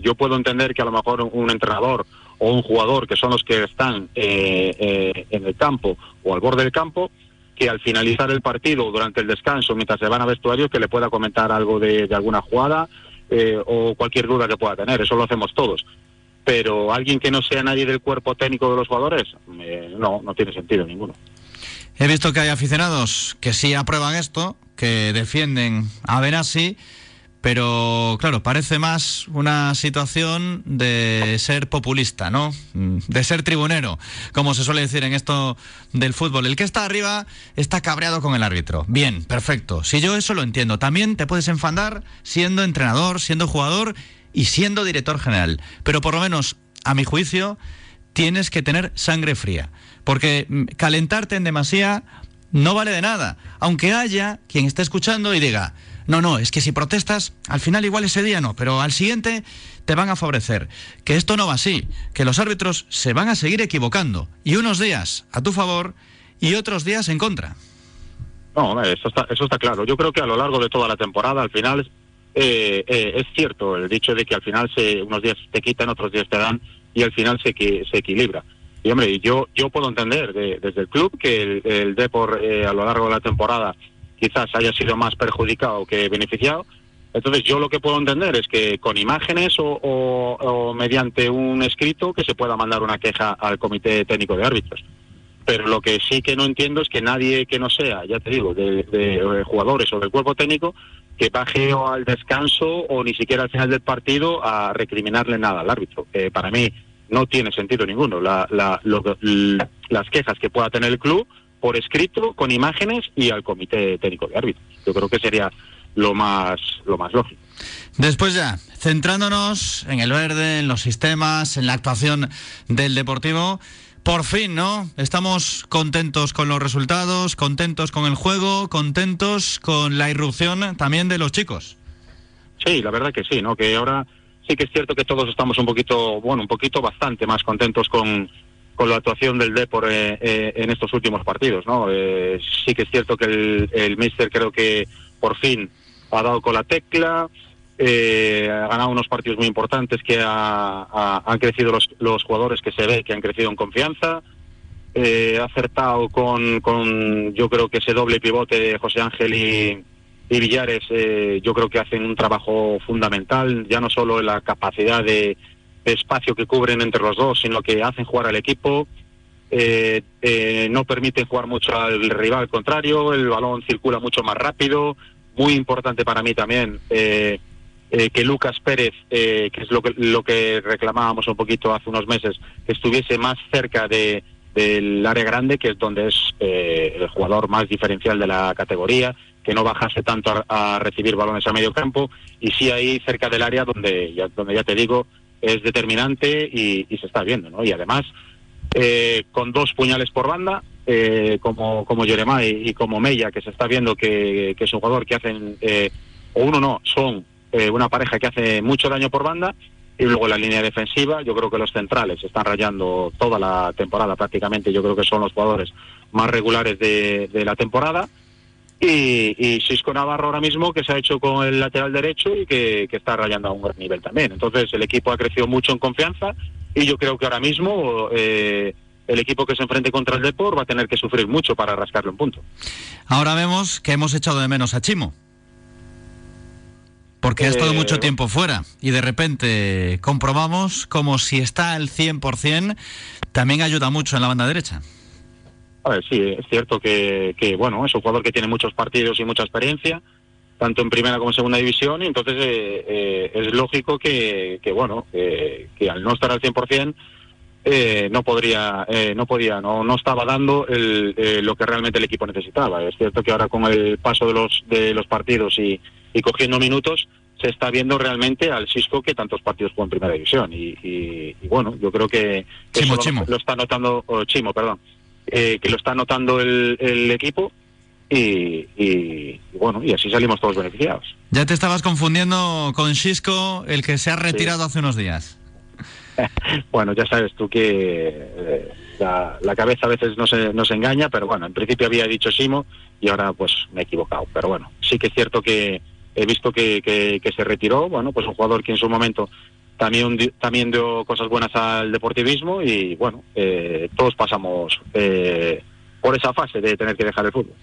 yo puedo entender que a lo mejor un entrenador o un jugador, que son los que están en el campo o al borde del campo, que al finalizar el partido durante el descanso, mientras se van a vestuario, que le pueda comentar algo de, alguna jugada o cualquier duda que pueda tener. Eso lo hacemos todos pero alguien que no sea nadie del cuerpo técnico de los jugadores, eh, no, no tiene sentido ninguno. He visto que hay aficionados que sí aprueban esto, que defienden a Benassi, pero claro, parece más una situación de ser populista, ¿no? De ser tribunero, como se suele decir en esto del fútbol. El que está arriba está cabreado con el árbitro. Bien, perfecto. Si yo eso lo entiendo, también te puedes enfadar siendo entrenador, siendo jugador y siendo director general. Pero por lo menos, a mi juicio, tienes que tener sangre fría. Porque calentarte en demasía no vale de nada. Aunque haya quien esté escuchando y diga, no, no, es que si protestas, al final igual ese día no, pero al siguiente te van a favorecer. Que esto no va así, que los árbitros se van a seguir equivocando. Y unos días a tu favor y otros días en contra. No, eso está, eso está claro. Yo creo que a lo largo de toda la temporada, al final eh, eh, es cierto el dicho de que al final se, unos días te quitan, otros días te dan y al final se, se equilibra. Y hombre, yo, yo puedo entender de, desde el club que el, el Depor eh, a lo largo de la temporada quizás haya sido más perjudicado que beneficiado. Entonces yo lo que puedo entender es que con imágenes o, o, o mediante un escrito que se pueda mandar una queja al Comité Técnico de Árbitros pero lo que sí que no entiendo es que nadie que no sea, ya te digo, de, de, de, jugadores o del cuerpo técnico, que baje o al descanso o ni siquiera al final del partido a recriminarle nada al árbitro. que para mí no tiene sentido ninguno. La, la, lo, las quejas que pueda tener el club por escrito, con imágenes y al comité técnico de árbitros. Yo creo que sería lo más, lo más lógico. Después ya, centrándonos en el verde, en los sistemas, en la actuación del Deportivo. Por fin, ¿no? Estamos contentos con los resultados, contentos con el juego, contentos con la irrupción también de los chicos. Sí, la verdad que sí, ¿no? Que ahora sí que es cierto que todos estamos un poquito, bueno, un poquito bastante más contentos con, con la actuación del Depor eh, eh, en estos últimos partidos, ¿no? Eh, sí que es cierto que el, el Mister creo que por fin ha dado con la tecla, eh, ha ganado unos partidos muy importantes que ha, ha, han crecido los, los, jugadores que se ve que han crecido en confianza. Eh, ha acertado con, con, yo creo que ese doble pivote de José Ángel y, y Villares, eh, yo creo que hacen un trabajo fundamental, ya no solo en la capacidad de espacio que cubren entre los dos, sino que hacen jugar al equipo. Eh, eh, no permiten jugar mucho al rival contrario, el balón circula mucho más rápido, muy importante para mí también eh, eh, que Lucas Pérez, eh, que es lo que, lo que reclamábamos un poquito hace unos meses, que estuviese más cerca de, del área grande, que es donde es eh, el jugador más diferencial de la categoría, que no bajase tanto a, a recibir balones a medio campo, y sí ahí cerca del área donde ya, donde ya te digo es determinante y, se está viendo, ¿no? Y además, eh, con dos puñales por banda, eh, como, como y como Mella, que se está viendo que, es un jugador que hacen, eh, o uno no, son eh, una pareja que hace mucho daño por banda, y luego la línea defensiva, yo creo que los centrales están rayando toda la temporada prácticamente, yo creo que son los jugadores más regulares de la temporada. Y, y Navarro ahora mismo que se ha hecho con el lateral derecho y que, que está rayando a un gran nivel también. Entonces el equipo ha crecido mucho en confianza y yo creo que ahora mismo eh, el equipo que se enfrente contra el Depor va a tener que sufrir mucho para rascarle un punto. Ahora vemos que hemos echado de menos a Chimo. Porque ha estado Eh, mucho tiempo fuera y de repente comprobamos como si está al 100% también ayuda mucho en la banda derecha. A ver, sí, es cierto que, que, bueno, es un jugador que tiene muchos partidos y mucha experiencia, tanto en primera como en segunda división, y entonces eh, eh, es lógico que, que bueno, que, que al no estar al 100%, eh, no podría, eh, no podía, no, no estaba dando el, eh, lo que realmente el equipo necesitaba. Es cierto que ahora con el paso de los, de los partidos y, y cogiendo minutos, se está viendo realmente al Cisco que tantos partidos jugó en primera división. Y, y- y bueno, yo creo que, Chimo, eso lo- Chimo. Lo, está notando, o Chimo, perdón, eh, que lo está notando el, el equipo y, y- y bueno, y así salimos todos beneficiados. Ya te estabas confundiendo con Xisco, el que se ha retirado hace unos días. Bueno, ya sabes tú que eh, la, la cabeza a veces no se, no se engaña, pero bueno, en principio había dicho Simo y ahora pues me he equivocado. Pero bueno, sí que es cierto que he visto que, que- que se retiró, bueno, pues un jugador que en su momento también, también dio cosas buenas al deportivismo y bueno, eh, todos pasamos eh, por esa fase de tener que dejar el fútbol.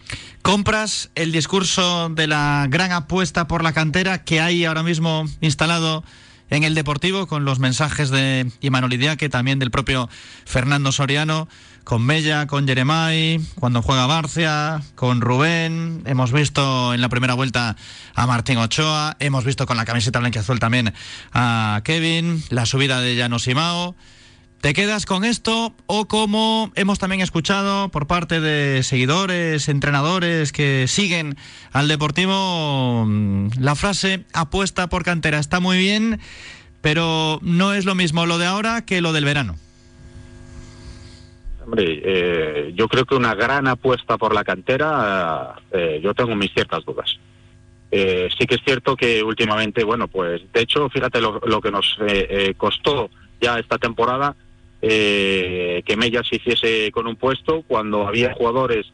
¿Compras el discurso de la gran apuesta por la cantera que hay ahora mismo instalado en el Deportivo con los mensajes de Imanol Idiaque, también del propio Fernando Soriano, con Mella, con Jeremai, cuando juega Barcia, con Rubén, hemos visto en la primera vuelta a Martín Ochoa, hemos visto con la camiseta blanquiazul también a Kevin, la subida de Llano Simao. ¿Te quedas con esto o como hemos también escuchado por parte de seguidores, entrenadores que siguen al Deportivo mm, la frase apuesta por cantera está muy bien, pero no es lo mismo lo de ahora que lo del verano? Hombre, eh, yo creo que una gran apuesta por la cantera, eh, yo tengo mis ciertas dudas. Eh, sí que es cierto que últimamente, bueno, pues de hecho, fíjate lo, lo que nos eh, eh, costó ya esta temporada eh, que Mella se hiciese con un puesto cuando había jugadores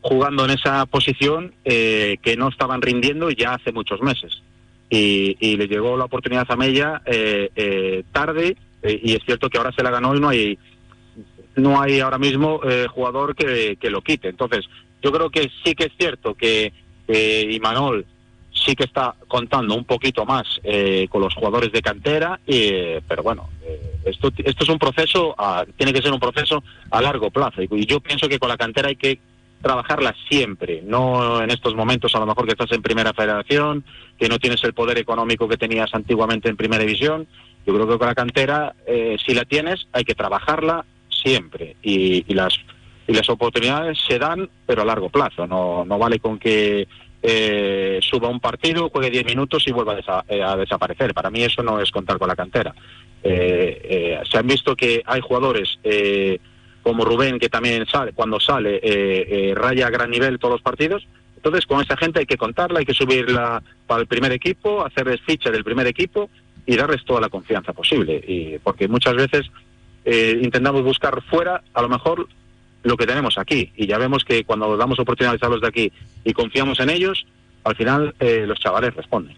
jugando en esa posición que no estaban rindiendo ya hace muchos meses. Y, y le llegó la oportunidad a Mella tarde y es cierto que ahora se la ganó y no hay no hay ahora mismo eh, jugador que, que lo quite. Entonces, yo creo que sí que es cierto que eh, Imanol sí que está contando un poquito más eh, con los jugadores de cantera, eh, pero bueno, eh, esto, esto es un proceso, a- tiene que ser un proceso a largo plazo. Y, y yo pienso que con la cantera hay que trabajarla siempre, no en estos momentos a lo mejor que estás en primera federación, que no tienes el poder económico que tenías antiguamente en primera división. Yo creo que con la cantera, eh, si la tienes, hay que trabajarla siempre y, y las y las oportunidades se dan, pero a largo plazo. No, no vale con que eh, suba un partido, juegue 10 minutos y vuelva a, desa- eh, a desaparecer. Para mí eso no es contar con la cantera. Eh, eh, se han visto que hay jugadores eh, como Rubén que también sale, cuando sale raya a gran nivel todos los partidos. Entonces con esa gente hay que contarla, hay que subirla para el primer equipo, hacerles ficha del primer equipo y darles toda la confianza posible. Y porque muchas veces eh, intentamos buscar fuera, a lo mejor lo que tenemos aquí. Y ya vemos que cuando damos oportunidades a los de aquí y confiamos en ellos, al final eh, los chavales responden.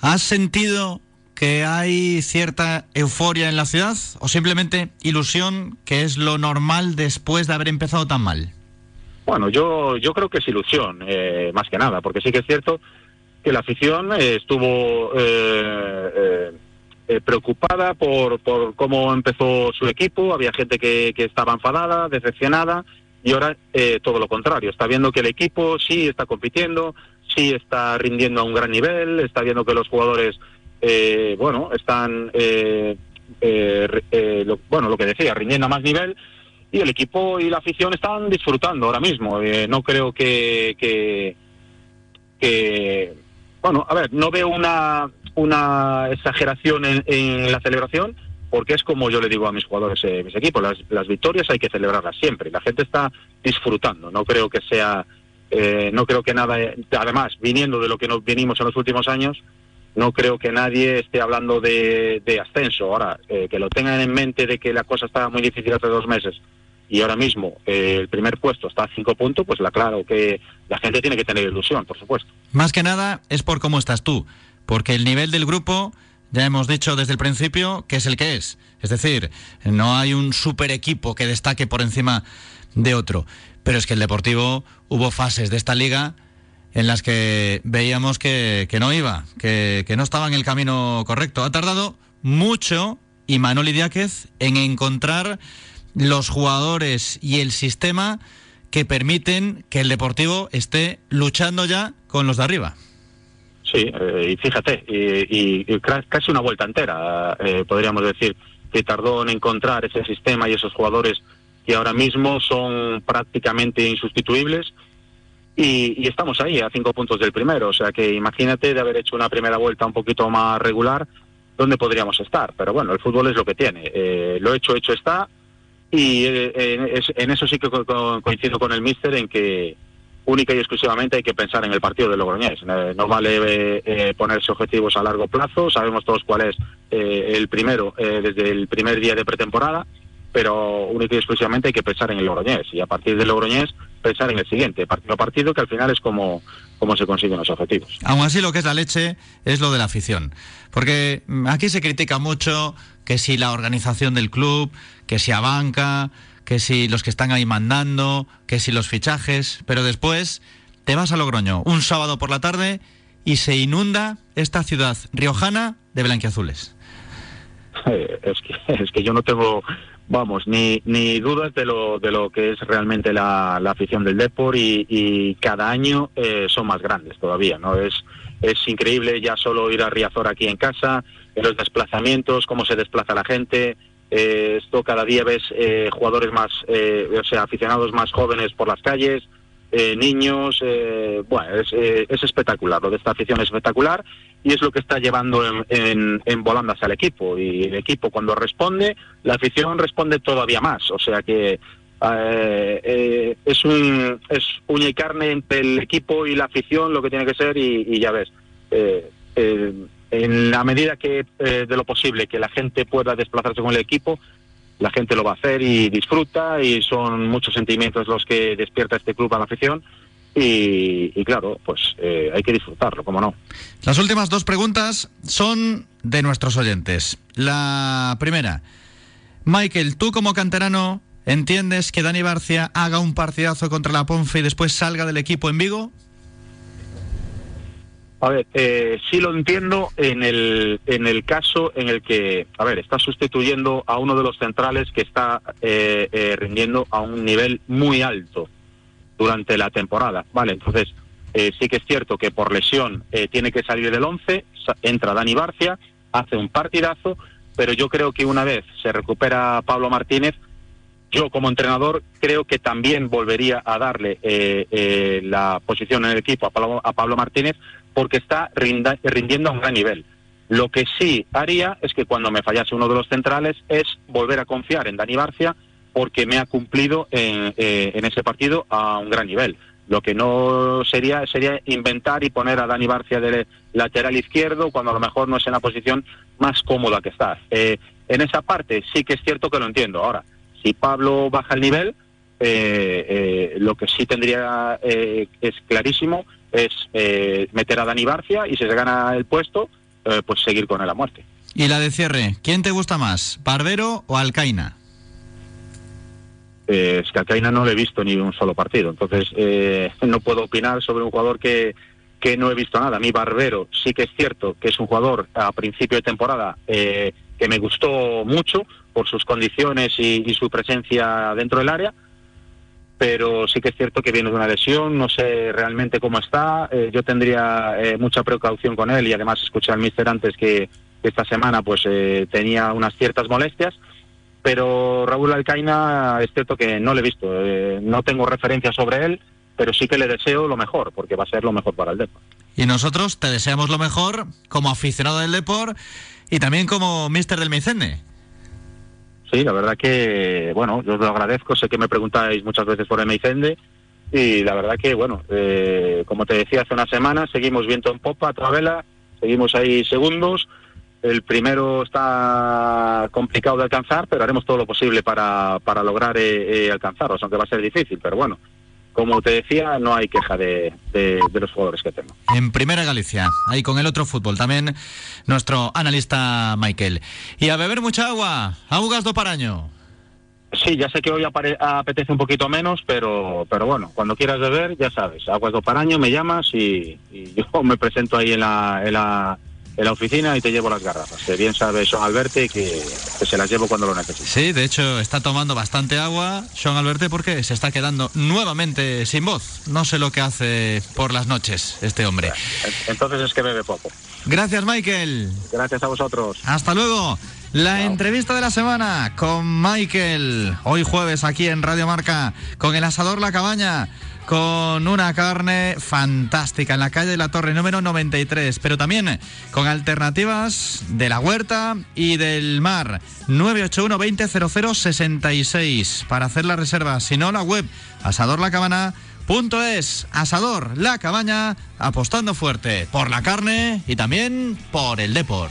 ¿Has sentido que hay cierta euforia en la ciudad o simplemente ilusión que es lo normal después de haber empezado tan mal? Bueno, yo, yo creo que es ilusión, eh, más que nada, porque sí que es cierto que la afición eh, estuvo eh, eh, preocupada por, por cómo empezó su equipo, había gente que, que estaba enfadada, decepcionada, y ahora eh, todo lo contrario, está viendo que el equipo sí está compitiendo, sí está rindiendo a un gran nivel, está viendo que los jugadores, eh, bueno, están, eh, eh, eh, lo- bueno, lo que decía, rindiendo a más nivel y el equipo y la afición están disfrutando ahora mismo. Eh, no creo que, que, que, bueno, a ver, no veo una, una exageración en, la celebración, porque es como yo le digo a mis jugadores, eh, mis equipos, las, victorias hay que celebrarlas siempre. La gente está disfrutando, no creo que sea, eh, no creo que nada, además, viniendo de lo que nos venimos en los últimos años, no creo que nadie esté hablando de, de ascenso. Ahora, eh, que lo tengan en mente de que la cosa estaba muy difícil hace dos meses y ahora mismo eh, el primer puesto está a cinco puntos, pues la claro que la gente tiene que tener ilusión, por supuesto. Más que nada es por cómo estás tú, porque el nivel del grupo, ya hemos dicho desde el principio, que es el que es. Es decir, no hay un super equipo que destaque por encima de otro. Pero es que el Deportivo hubo fases de esta liga en las que veíamos que, no iba, que, que no estaba en el camino correcto. Ha tardado mucho y Manoli Diáquez en encontrar los jugadores y el sistema que permiten que el Deportivo esté luchando ya con los de arriba. Sí, eh, y fíjate, y, y- casi una vuelta entera, eh, podríamos decir, que tardó en encontrar ese sistema y esos jugadores que ahora mismo son prácticamente insustituibles. Y, estamos ahí, a cinco puntos del primero. O sea que imagínate de haber hecho una primera vuelta un poquito más regular, ¿dónde podríamos estar? Pero bueno, el fútbol es lo que tiene. Eh, lo hecho, hecho está. Y eh, en, es- en eso sí que co- co- coincido con el míster en que única y exclusivamente hay que pensar en el partido de Logroñés. Eh, no vale eh, eh, ponerse objetivos a largo plazo, sabemos todos cuál es eh, el primero eh, desde el primer día de pretemporada, pero única y exclusivamente hay que pensar en el Logroñés y a partir del Logroñés pensar en el siguiente, partido partido, que al final es como, como se consiguen los objetivos. Aún así, lo que es la leche es lo de la afición. Porque aquí se critica mucho que si la organización del club, que si a banca, que si los que están ahí mandando, que si los fichajes, pero después te vas a Logroño un sábado por la tarde y se inunda esta ciudad riojana de blanquiazules. Eh, es que es que yo no tengo vamos ni ni dudas de lo de lo que es realmente la, la afición del Depor y, cada año eh, son más grandes todavía no es es increíble ya solo ir a Riazor aquí en casa los desplazamientos cómo se desplaza la gente eh, esto cada día ves eh, jugadores más eh, o sea aficionados más jóvenes por las calles eh, niños, eh, bueno, es, eh, es espectacular, lo de esta afición es espectacular y es lo que está llevando en, en, en volandas al equipo. Y el equipo cuando responde, la afición responde todavía más. O sea que es un es uña y carne entre el equipo y la afición lo que tiene que ser y, y ya ves. En la medida que eh, de lo posible que la gente pueda desplazarse con el equipo, la gente lo va a hacer y disfruta y son muchos sentimientos los que despierta este club a la afición y, y claro, pues eh, hay que disfrutarlo, como no. Las últimas dos preguntas son de nuestros oyentes. La primera, Michael, tú como canterano, ¿entiendes que Dani Barcia haga un partidazo contra la Ponfe y después salga del equipo en Vigo? A ver, eh, sí lo entiendo en el, en el caso en el que, a ver, está sustituyendo a uno de los centrales que está eh, eh, rindiendo a un nivel muy alto durante la temporada, ¿vale? Entonces, eh, sí que es cierto que por lesión eh, tiene que salir del 11, sa- entra Dani Barcia, hace un partidazo, pero yo creo que una vez se recupera Pablo Martínez, yo como entrenador creo que también volvería a darle eh, la posición en el equipo a Pablo, a Pablo Martínez porque está rinda- rindiendo a un gran nivel. Lo que sí haría es que cuando me fallase uno de los centrales es volver a confiar en Dani Barcia porque me ha cumplido en, eh, en ese partido a un gran nivel. Lo que no sería sería inventar y poner a Dani Barcia de lateral izquierdo cuando a lo mejor no es en la posición más cómoda que está. Eh, en esa parte sí que es cierto que lo entiendo. Ahora, si Pablo baja el nivel, eh, eh, lo que sí tendría eh, es clarísimo es eh, meter a Dani Barcia y si se gana el puesto, eh, pues seguir con él a muerte. Y la de cierre, ¿quién te gusta más, Barbero o Alcaina? Eh, es que a Caina no le he visto ni un solo partido, entonces eh, no puedo opinar sobre un jugador que, que no he visto nada. A mí Barbero sí que es cierto que es un jugador a principio de temporada que me gustó mucho por sus condiciones y, y su presencia dentro del área, pero sí que es cierto que viene de una lesión, no sé realmente cómo está, eh, yo tendría eh, mucha precaución con él y además escuché al míster antes que esta semana pues eh, tenía unas ciertas molestias, pero Raúl Alcaina es cierto que no le he visto, eh, no tengo referencia sobre él, pero sí que le deseo lo mejor, porque va a ser lo mejor para el Depor. Y nosotros te deseamos lo mejor como aficionado del Depor y también como míster del Meicende. Sí, la verdad que, bueno, yo os lo agradezco, sé que me preguntáis muchas veces por el Meicende y la verdad que, bueno, eh, como te decía hace una semana, seguimos viento en popa, a toda vela, seguimos ahí segundos, el primero está complicado de alcanzar, pero haremos todo lo posible para, para lograr eh, eh, alcanzarlos, aunque va a ser difícil, pero bueno, como te decía, no hay queja de, de- de los jugadores que tengo. En Primera Galicia, ahí con el otro fútbol, también nuestro analista Michael. Y a beber mucha agua, augas do paraño. Sí, ya sé que hoy apetece un poquito menos, pero, pero bueno, cuando quieras beber, ya sabes, Aguas do Paraño, me llamas y, y yo me presento ahí en la, en, la, en la oficina y te llevo las garrafas. Que bien sabe Son Alberte que, que se las llevo cuando lo necesite. Sí, de hecho está tomando bastante agua, Sean Alberte, porque se está quedando nuevamente sin voz. No sé lo que hace por las noches este hombre. Entonces es que bebe poco. Gracias, Michael. Gracias a vosotros. Hasta luego. La entrevista de la semana con Michael, hoy jueves aquí en Radio Marca, con el asador La Cabaña, con una carne fantástica en la calle de la Torre número 93, pero también con alternativas de la huerta y del mar. 981 20 66 para hacer la reserva, si no la web asadorlacabana.es. Asador La Cabaña apostando fuerte por la carne y también por el depor.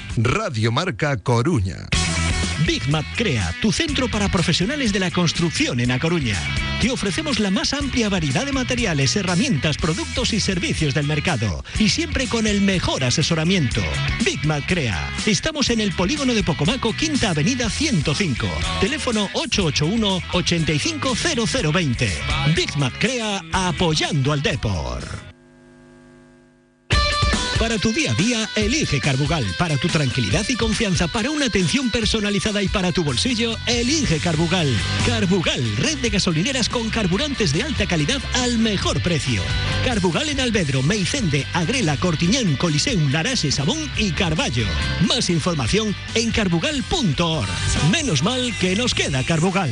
Radio Marca Coruña. Big Mat Crea, tu centro para profesionales de la construcción en A Coruña. Te ofrecemos la más amplia variedad de materiales, herramientas, productos y servicios del mercado. Y siempre con el mejor asesoramiento. Big Mat Crea. Estamos en el polígono de Pocomaco, Quinta Avenida 105. Teléfono 881-850020. Big Mat Crea, apoyando al Depor. Para tu día a día, elige Carbugal. Para tu tranquilidad y confianza, para una atención personalizada y para tu bolsillo, elige Carbugal. Carbugal, red de gasolineras con carburantes de alta calidad al mejor precio. Carbugal en Albedro, Meicende, Agrela, Cortiñán, Coliseum, Larache, Sabón y Carballo. Más información en carbugal.org. Menos mal que nos queda Carbugal.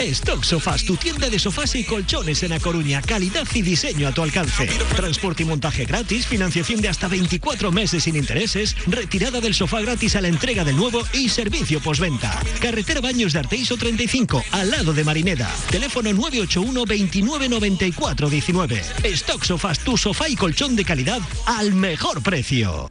Stock Sofás, tu tienda de sofás y colchones en A Coruña. Calidad y diseño a tu alcance. Transporte y montaje gratis, financiación de hasta 24 meses sin intereses, retirada del sofá gratis a la entrega del nuevo y servicio postventa. Carretera Baños de Arteiso 35, al lado de Marineda. Teléfono 981 29 94 19. Stock Sofás, tu sofá y colchón de calidad al mejor precio.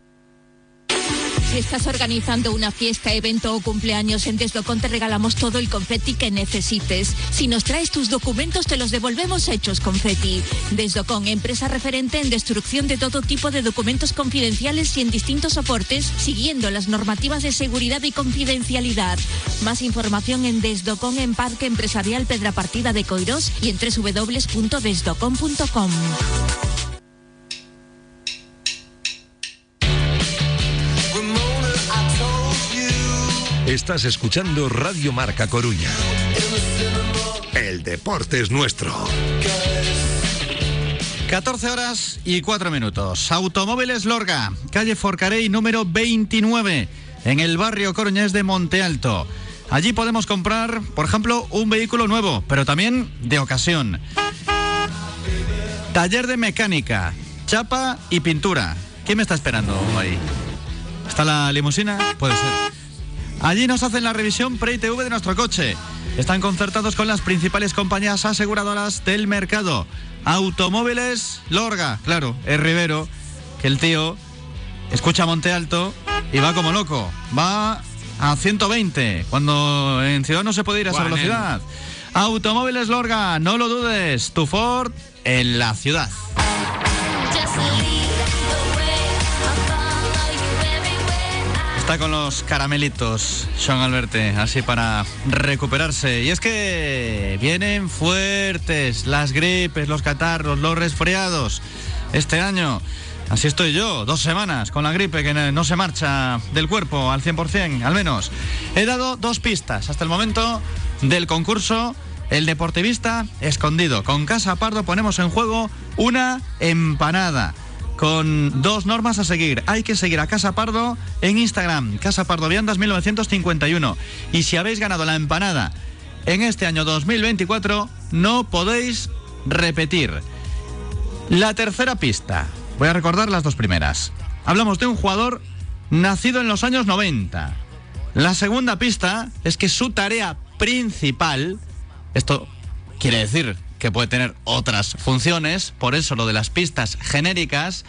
Si estás organizando una fiesta, evento o cumpleaños en Desdocon te regalamos todo el confeti que necesites. Si nos traes tus documentos te los devolvemos hechos confeti. Desdocon, empresa referente en destrucción de todo tipo de documentos confidenciales y en distintos soportes, siguiendo las normativas de seguridad y confidencialidad. Más información en Desdocon en Parque Empresarial Pedra Partida de Coirós y en www.desdocon.com. Estás escuchando Radio Marca Coruña. El deporte es nuestro. 14 horas y 4 minutos. Automóviles Lorga, calle Forcarey número 29, en el barrio coruñés de Monte Alto. Allí podemos comprar, por ejemplo, un vehículo nuevo, pero también de ocasión. Taller de mecánica, chapa y pintura. ¿Quién me está esperando ahí? ¿Está la limusina? Puede ser. Allí nos hacen la revisión pre-ITV de nuestro coche. Están concertados con las principales compañías aseguradoras del mercado. Automóviles Lorga, claro, es Rivero, que el tío escucha Monte Alto y va como loco. Va a 120, cuando en ciudad no se puede ir a esa velocidad. Automóviles Lorga, no lo dudes, tu Ford en la ciudad. Está con los caramelitos, Sean Alberte, así para recuperarse. Y es que vienen fuertes las gripes, los catarros, los resfriados este año. Así estoy yo, dos semanas con la gripe que no se marcha del cuerpo al 100%, al menos. He dado dos pistas hasta el momento del concurso. El deportivista escondido. Con Casa Pardo ponemos en juego una empanada con dos normas a seguir. Hay que seguir a Casa Pardo en Instagram, Casa Pardo Viandas 1951. Y si habéis ganado la empanada en este año 2024, no podéis repetir. La tercera pista. Voy a recordar las dos primeras. Hablamos de un jugador nacido en los años 90. La segunda pista es que su tarea principal, esto quiere decir que puede tener otras funciones, por eso lo de las pistas genéricas,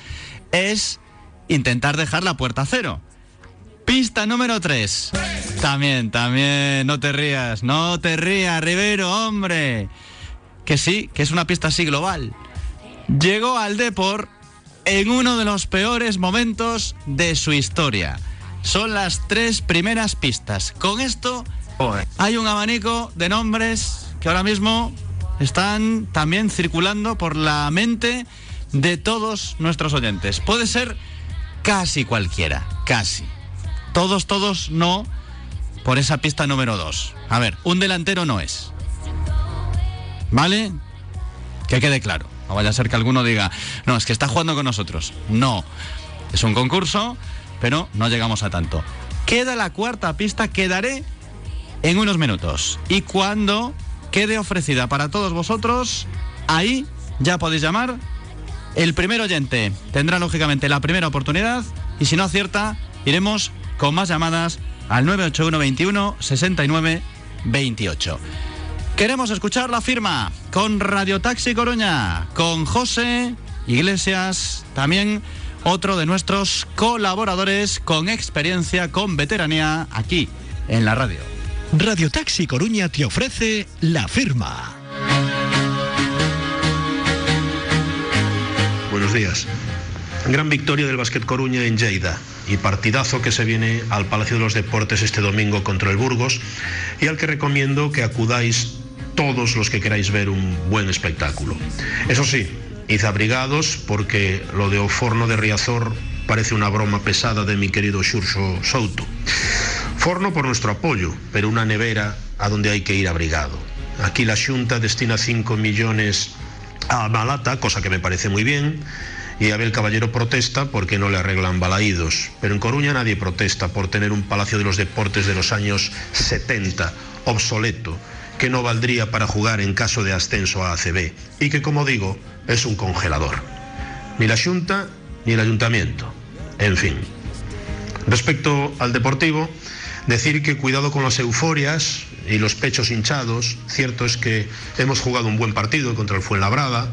es intentar dejar la puerta a cero. Pista número 3. También, también, no te rías, no te rías, Rivero, hombre. Que sí, que es una pista así global. Llegó al Depor en uno de los peores momentos de su historia. Son las tres primeras pistas. Con esto hay un abanico de nombres que ahora mismo están también circulando por la mente de todos nuestros oyentes. Puede ser casi cualquiera, casi. Todos, todos no por esa pista número 2. A ver, un delantero no es. ¿Vale? Que quede claro. No vaya a ser que alguno diga, no, es que está jugando con nosotros. No. Es un concurso, pero no llegamos a tanto. Queda la cuarta pista, quedaré en unos minutos. Y cuando quede ofrecida para todos vosotros, ahí ya podéis llamar. El primer oyente tendrá lógicamente la primera oportunidad y si no acierta, iremos con más llamadas al 981 21 69 28. Queremos escuchar la firma con Radio Taxi Coruña, con José Iglesias, también otro de nuestros colaboradores con experiencia, con veteranía aquí en la radio. Radio Taxi Coruña te ofrece la firma. Buenos días. Gran victoria del Basket Coruña en Lleida y partidazo que se viene al Palacio de los Deportes este domingo contra el Burgos y al que recomiendo que acudáis todos los que queráis ver un buen espectáculo. Eso sí, id abrigados porque lo de Oforno de Riazor parece una broma pesada de mi querido Xurxo Souto. Forno por nuestro apoyo, pero una nevera a donde hay que ir abrigado. Aquí la Xunta destina 5 millones a Malata, cosa que me parece muy bien, y Abel Caballero protesta porque no le arreglan balaídos. Pero en Coruña nadie protesta por tener un Palacio de los Deportes de los años 70, obsoleto, que no valdría para jugar en caso de ascenso a ACB, y que, como digo, es un congelador. Ni la Xunta ni el Ayuntamiento. En fin. Respecto al Deportivo, decir que cuidado con las euforias y los pechos hinchados. Cierto es que hemos jugado un buen partido contra el Fuenlabrada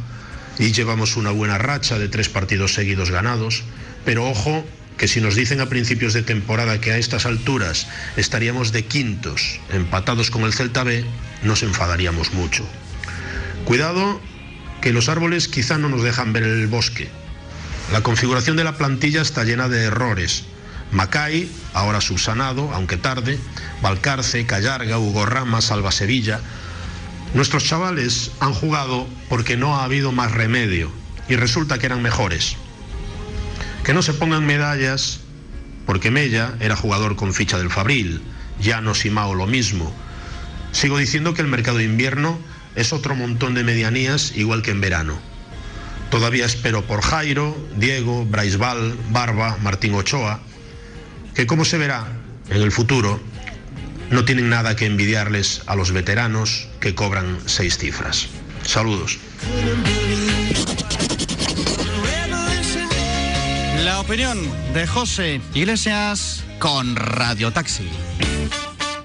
y llevamos una buena racha de tres partidos seguidos ganados, pero ojo que si nos dicen a principios de temporada que a estas alturas estaríamos de quintos, empatados con el Celta B, nos enfadaríamos mucho. Cuidado que los árboles quizá no nos dejan ver el bosque. La configuración de la plantilla está llena de errores. Macay, ahora subsanado, aunque tarde, Valcarce, Callarga, Hugo Rama, Salva Sevilla. Nuestros chavales han jugado porque no ha habido más remedio y resulta que eran mejores. Que no se pongan medallas porque Mella era jugador con ficha del Fabril, Llanos y Mao lo mismo. Sigo diciendo que el mercado de invierno es otro montón de medianías igual que en verano. Todavía espero por Jairo, Diego, Braisbal, Barba, Martín Ochoa, que como se verá en el futuro, no tienen nada que envidiarles a los veteranos que cobran seis cifras. Saludos. La opinión de José Iglesias con Radio Taxi.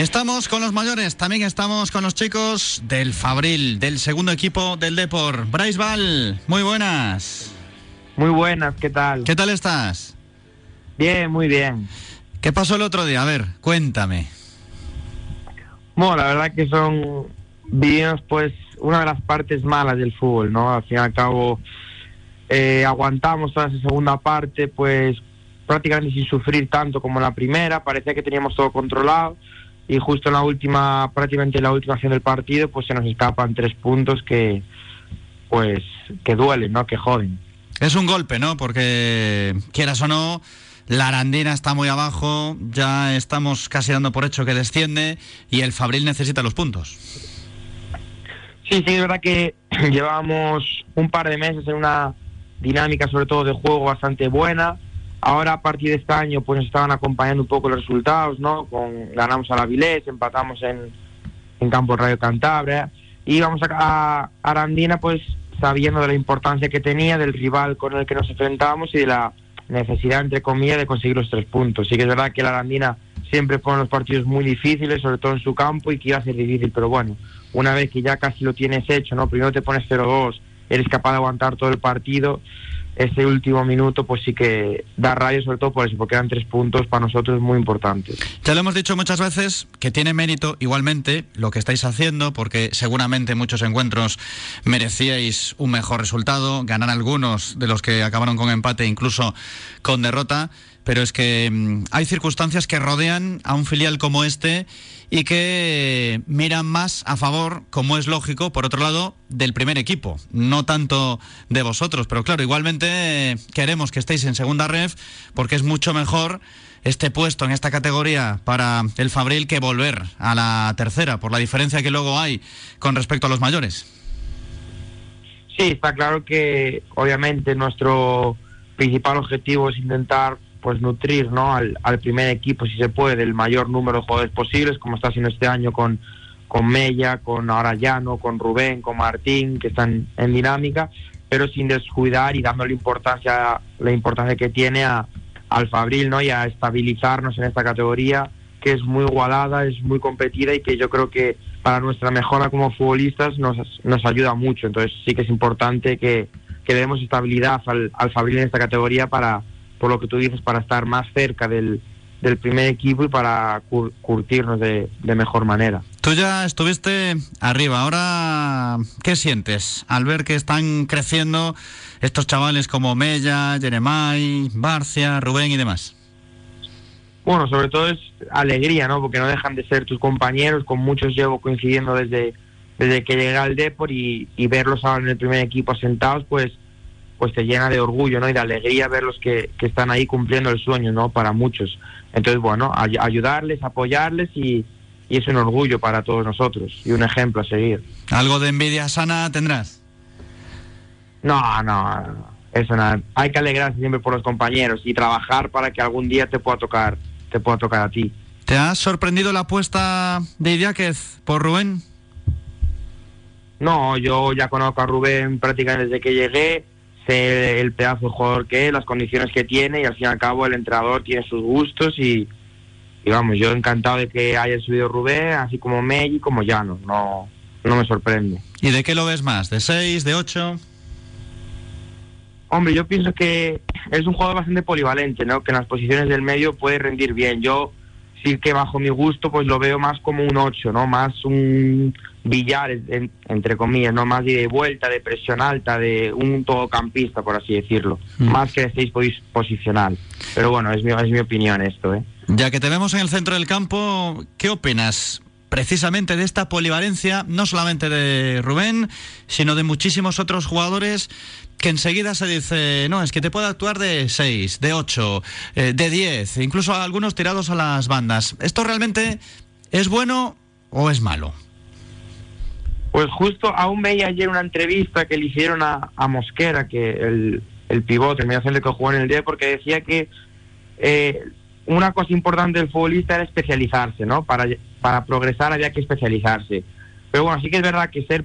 Estamos con los mayores, también estamos con los chicos del Fabril, del segundo equipo del Depor. Bryce Val, muy buenas. Muy buenas, ¿qué tal? ¿Qué tal estás? Bien, muy bien. ¿Qué pasó el otro día? A ver, cuéntame. Bueno, la verdad que son vivimos pues una de las partes malas del fútbol, ¿no? Al fin y al cabo eh, aguantamos toda esa segunda parte pues prácticamente sin sufrir tanto como la primera, parecía que teníamos todo controlado y justo en la última, prácticamente en la última acción del partido, pues se nos escapan tres puntos que, pues, que duelen, ¿no? Que joden. Es un golpe, ¿no? Porque quieras o no, la Arandina está muy abajo, ya estamos casi dando por hecho que desciende y el Fabril necesita los puntos. Sí, sí, es verdad que llevamos un par de meses en una dinámica, sobre todo de juego, bastante buena Ahora a partir de este año pues nos estaban acompañando un poco los resultados, ¿no? Con, ganamos a la Vilés, empatamos en, en Campo Radio Cantabria y vamos a, a Arandina pues sabiendo de la importancia que tenía, del rival con el que nos enfrentábamos y de la necesidad, entre comillas, de conseguir los tres puntos. Sí que es verdad que la Arandina siempre pone los partidos muy difíciles, sobre todo en su campo, y que iba a ser difícil, pero bueno, una vez que ya casi lo tienes hecho, ¿no? Primero te pones 0-2, eres capaz de aguantar todo el partido, ese último minuto pues sí que da rabia sobre todo por eso, porque eran tres puntos para nosotros muy importantes. Ya lo hemos dicho muchas veces que tiene mérito igualmente lo que estáis haciendo, porque seguramente muchos encuentros merecíais un mejor resultado, ganar algunos de los que acabaron con empate, incluso con derrota, pero es que mm, hay circunstancias que rodean a un filial como este y que miran más a favor, como es lógico, por otro lado, del primer equipo, no tanto de vosotros, pero claro, igualmente queremos que estéis en segunda ref porque es mucho mejor este puesto en esta categoría para el Fabril que volver a la tercera, por la diferencia que luego hay con respecto a los mayores. Sí, está claro que obviamente nuestro principal objetivo es intentar pues nutrir ¿no? al, primer equipo, si se puede, el mayor número de jugadores posibles, como está haciendo este año con, con Mella, con Arayano, con Rubén, con Martín, que están en dinámica, pero sin descuidar y dándole importancia, la importancia que tiene a, al Fabril ¿no? y a estabilizarnos en esta categoría, que es muy igualada, es muy competida y que yo creo que para nuestra mejora como futbolistas nos, nos ayuda mucho. Entonces sí que es importante que, que demos estabilidad al, al Fabril en esta categoría para por lo que tú dices, para estar más cerca del, del primer equipo y para curtirnos de, de, mejor manera. Tú ya estuviste arriba, ahora ¿qué sientes al ver que están creciendo estos chavales como Mella, Jeremai, Barcia, Rubén y demás? Bueno, sobre todo es alegría, ¿no? Porque no dejan de ser tus compañeros, con muchos llevo coincidiendo desde, desde que llegué al Depor y, y verlos ahora en el primer equipo asentados, pues pues te llena de orgullo ¿no? y de alegría verlos que, que están ahí cumpliendo el sueño ¿no? para muchos. Entonces, bueno, ay ayudarles, apoyarles y, y, es un orgullo para todos nosotros y un ejemplo a seguir. ¿Algo de envidia sana tendrás? No, no, eso nada. Hay que alegrarse siempre por los compañeros y trabajar para que algún día te pueda tocar, te pueda tocar a ti. ¿Te ha sorprendido la apuesta de Idiáquez por Rubén? No, yo ya conozco a Rubén prácticamente desde que llegué el pedazo de jugador que es, las condiciones que tiene y al fin y al cabo el entrenador tiene sus gustos y, vamos, yo encantado de que haya subido Rubén, así como Meggi, como Llano, no, no me sorprende. ¿Y de qué lo ves más? ¿De 6, de 8? Hombre, yo pienso que es un jugador bastante polivalente, ¿no? Que en las posiciones del medio puede rendir bien. Yo sí que bajo mi gusto pues lo veo más como un 8, ¿no? Más un billar, entre comillas, ¿no? Más de vuelta, de presión alta, de un todocampista, por así decirlo. Más que de seis posicional. Pero bueno, es mi, es mi opinión esto, ¿eh? Ya que te vemos en el centro del campo, ¿qué opinas precisamente de esta polivalencia, no solamente de Rubén, sino de muchísimos otros jugadores que enseguida se dice, no, es que te puede actuar de 6, de 8, eh, de 10, incluso algunos tirados a las bandas. ¿Esto realmente es bueno o es malo? Pues justo aún veía ayer una entrevista que le hicieron a, a Mosquera, que el, el pivote, el medio centro que jugó en el día, porque decía que eh, una cosa importante del futbolista era especializarse, ¿no? Para, para progresar había que especializarse. Pero bueno, sí que es verdad que ser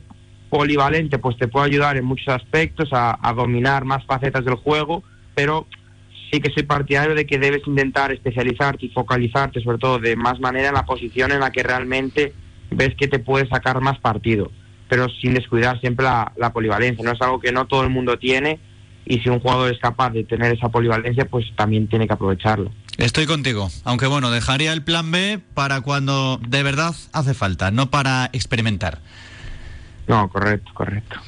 polivalente pues te puede ayudar en muchos aspectos a, a dominar más facetas del juego, pero sí que soy partidario de que debes intentar especializarte y focalizarte sobre todo de más manera en la posición en la que realmente ves que te puedes sacar más partido, pero sin descuidar siempre la, la polivalencia. No es algo que no todo el mundo tiene y si un jugador es capaz de tener esa polivalencia, pues también tiene que aprovecharlo. Estoy contigo, aunque bueno, dejaría el plan B para cuando de verdad hace falta, no para experimentar. No, correcto, correcto.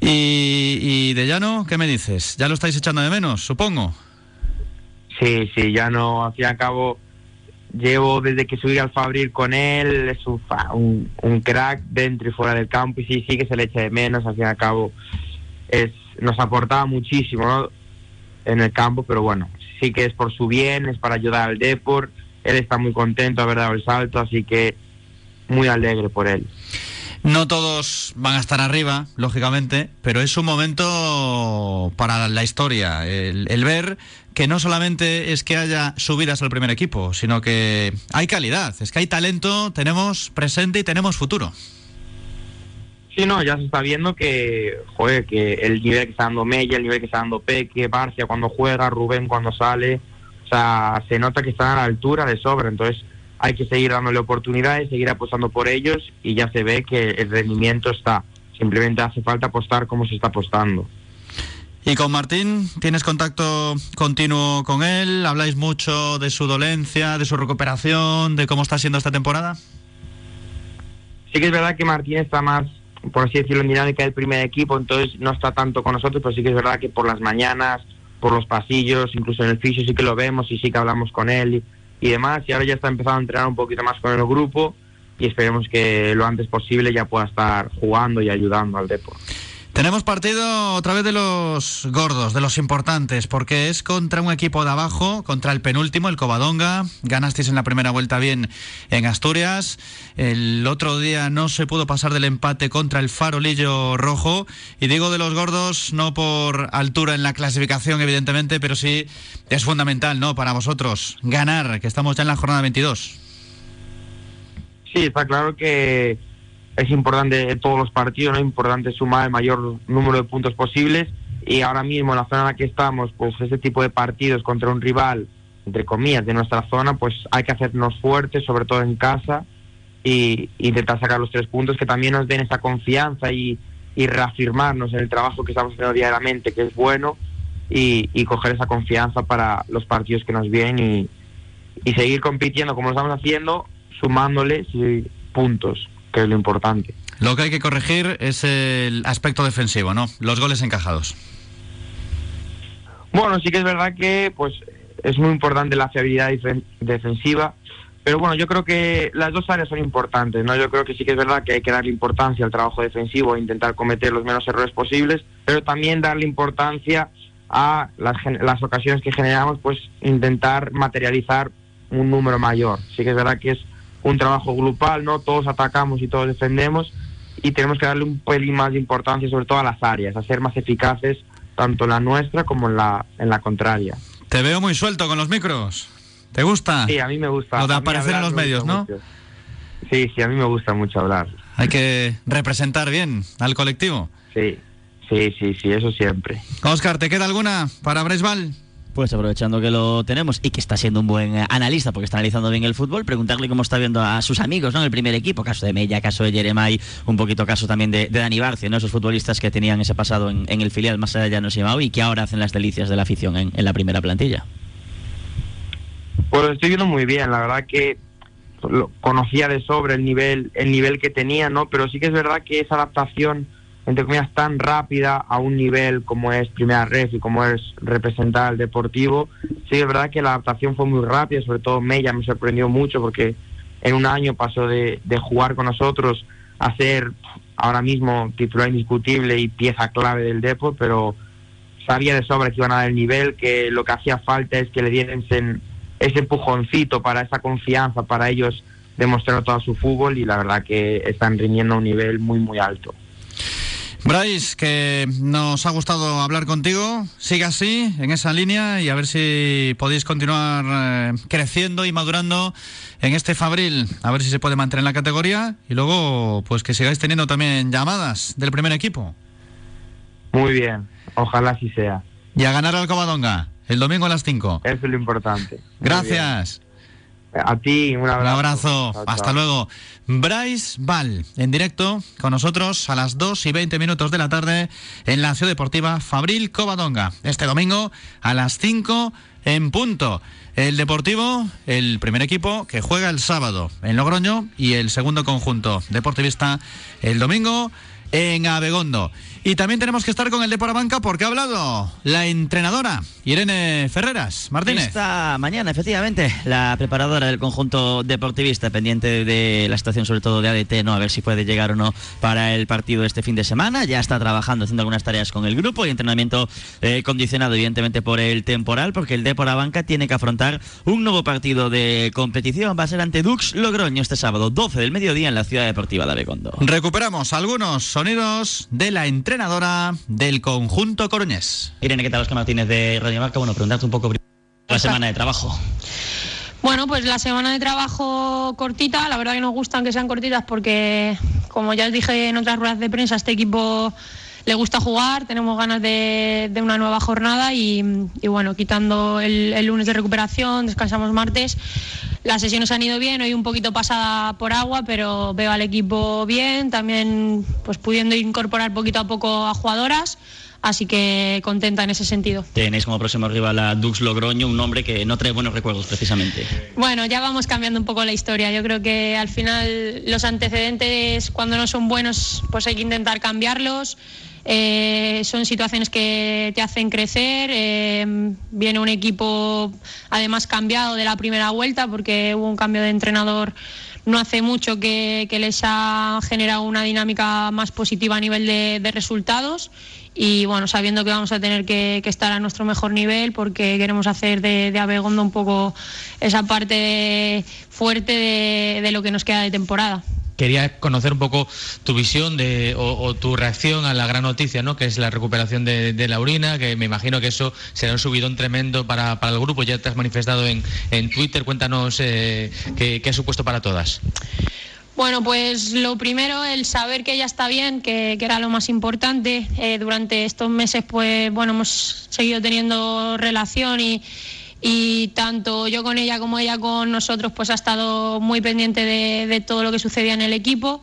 Y, y de Llano, ¿qué me dices? ¿Ya lo estáis echando de menos, supongo? Sí, sí, ya no, al fin y al cabo, llevo desde que subí al Fabril con él, es un, un, un crack dentro y fuera del campo y sí, sí que se le echa de menos, al fin y al cabo, es, nos aportaba muchísimo ¿no? en el campo, pero bueno, sí que es por su bien, es para ayudar al Deport, él está muy contento de haber dado el salto, así que muy alegre por él. No todos van a estar arriba, lógicamente, pero es un momento para la historia. El, el ver que no solamente es que haya subidas al primer equipo, sino que hay calidad, es que hay talento, tenemos presente y tenemos futuro. Sí, no, ya se está viendo que, joder, que el nivel que está dando Mella, el nivel que está dando Peque, Barcia cuando juega, Rubén cuando sale, o sea, se nota que están a la altura de sobra, entonces hay que seguir dándole oportunidades, seguir apostando por ellos y ya se ve que el rendimiento está. Simplemente hace falta apostar como se está apostando. Y con Martín, ¿tienes contacto continuo con él? ¿Habláis mucho de su dolencia, de su recuperación, de cómo está siendo esta temporada? Sí que es verdad que Martín está más, por así decirlo, en dinámica del primer equipo, entonces no está tanto con nosotros, pero sí que es verdad que por las mañanas, por los pasillos, incluso en el fisio sí que lo vemos y sí que hablamos con él y, y demás, y ahora ya está empezando a entrenar un poquito más con el grupo y esperemos que lo antes posible ya pueda estar jugando y ayudando al deporte. Tenemos partido otra vez de los gordos, de los importantes, porque es contra un equipo de abajo, contra el penúltimo, el Covadonga. Ganasteis en la primera vuelta bien en Asturias. El otro día no se pudo pasar del empate contra el Farolillo Rojo. Y digo de los gordos no por altura en la clasificación, evidentemente, pero sí es fundamental, ¿no? Para vosotros ganar, que estamos ya en la jornada 22. Sí, está claro que es importante todos los partidos, ¿no? Es importante sumar el mayor número de puntos posibles y ahora mismo en la zona en la que estamos, pues ese tipo de partidos contra un rival, entre comillas, de nuestra zona, pues hay que hacernos fuertes, sobre todo en casa, y intentar sacar los tres puntos que también nos den esa confianza y, reafirmarnos en el trabajo que estamos haciendo diariamente, que es bueno, y, y coger esa confianza para los partidos que nos vienen y, seguir compitiendo como lo estamos haciendo, sumándole sí, puntos que es lo importante. Lo que hay que corregir es el aspecto defensivo, ¿no? Los goles encajados. Bueno, sí que es verdad que pues es muy importante la fiabilidad defensiva, pero bueno, yo creo que las dos áreas son importantes, ¿no? Yo creo que sí que es verdad que hay que darle importancia al trabajo defensivo e intentar cometer los menos errores posibles, pero también darle importancia a las, las ocasiones que generamos, pues intentar materializar un número mayor. Sí que es verdad que es un trabajo grupal, ¿no? Todos atacamos y todos defendemos y tenemos que darle un pelín más de importancia sobre todo a las áreas, a ser más eficaces tanto en la nuestra como en la, en la contraria. Te veo muy suelto con los micros. ¿Te gusta? Sí, a mí me gusta. Lo de aparecer en los me medios, ¿no? mucho. Sí, sí, a mí me gusta mucho hablar. Hay que representar bien al colectivo. Sí, sí, sí, sí, eso siempre. Oscar, ¿te queda alguna para Breisbal? Pues aprovechando que lo tenemos y que está siendo un buen eh, analista porque está analizando bien el fútbol, preguntarle cómo está viendo a sus amigos ¿no? en el primer equipo, caso de Mella, caso de Jeremai, un poquito caso también de, Dani Barcio, ¿no? esos futbolistas que tenían ese pasado en, el filial más allá de y Mao y que ahora hacen las delicias de la afición en, en la primera plantilla. Pues estoy viendo muy bien, la verdad que lo- conocía de sobra el nivel, el nivel que tenía, ¿no? Pero sí que es verdad que esa adaptación entre comillas, tan rápida a un nivel como es Primera Red y como es representar al Deportivo. Sí, es verdad que la adaptación fue muy rápida, sobre todo Mella me sorprendió mucho porque en un año pasó de, jugar con nosotros a ser ahora mismo titular indiscutible y pieza clave del Deport, pero sabía de sobra que iban a dar el nivel, que lo que hacía falta es que le diesen ese empujoncito para esa confianza, para ellos demostrar todo su fútbol y la verdad que están rindiendo a un nivel muy, muy alto. Bryce, que nos ha gustado hablar contigo. Sigue así, en esa línea, y a ver si podéis continuar eh, creciendo y madurando en este Fabril. A ver si se puede mantener la categoría. Y luego, pues que sigáis teniendo también llamadas del primer equipo. Muy bien, ojalá así sea. Y a ganar al Covadonga, el domingo a las 5. Eso es lo importante. Gracias. A ti, un abrazo. Un abrazo. Chao, Hasta chao. luego. Bryce Val, en directo con nosotros a las 2 y 20 minutos de la tarde en la Ciudad Deportiva Fabril Covadonga. Este domingo a las 5 en punto. El Deportivo, el primer equipo que juega el sábado en Logroño y el segundo conjunto deportivista el domingo en Abegondo. Y también tenemos que estar con el de Banca porque ha hablado la entrenadora Irene Ferreras. Martínez. Esta mañana, efectivamente, la preparadora del conjunto deportivista, pendiente de la situación sobre todo de ADT, ¿no? a ver si puede llegar o no para el partido este fin de semana. Ya está trabajando, haciendo algunas tareas con el grupo y entrenamiento eh, condicionado, evidentemente, por el temporal, porque el Depor Banca tiene que afrontar un nuevo partido de competición. Va a ser ante Dux Logroño este sábado, 12 del mediodía, en la Ciudad Deportiva de Abegondo. Recuperamos algunos sonidos de la entrenadora del conjunto coruñés. Irene, ¿qué tal? Oscar Martínez de Radio Marca. Bueno, preguntarte un poco la semana de trabajo. Bueno, pues la semana de trabajo cortita, la verdad que nos gustan que sean cortitas porque, como ya os dije en otras ruedas de prensa, este equipo le gusta jugar, tenemos ganas de, de una nueva jornada y, y bueno, quitando el, el lunes de recuperación, descansamos martes. Las sesiones han ido bien, hoy un poquito pasada por agua, pero veo al equipo bien, también pues pudiendo incorporar poquito a poco a jugadoras, así que contenta en ese sentido. Tenéis como próximo rival a Dux Logroño, un nombre que no trae buenos recuerdos precisamente. Bueno, ya vamos cambiando un poco la historia. Yo creo que al final los antecedentes, cuando no son buenos, pues hay que intentar cambiarlos. Eh, son situaciones que te hacen crecer. eh, viene un equipo además cambiado de la primera vuelta porque hubo un cambio de entrenador no hace mucho que, que les ha generado una dinámica más positiva a nivel de, resultados y bueno, sabiendo que vamos a tener que, estar a nuestro mejor nivel porque queremos hacer de, de Abegondo un poco esa parte fuerte de lo que nos queda de temporada. Quería conocer un poco tu visión de, o, tu reacción a la gran noticia, ¿no? que es la recuperación de, de Laurina, que me imagino que eso será un subidón tremendo para, para el grupo. Ya te has manifestado en, en Twitter. Cuéntanos eh, qué, qué ha supuesto para todas. Bueno, pues lo primero, el saber que ella está bien, que, que era lo más importante. Eh, durante estos meses, pues bueno, hemos seguido teniendo relación y, y tanto yo con ella como ella con nosotros, pues ha estado muy pendiente de, todo lo que sucedía en el equipo.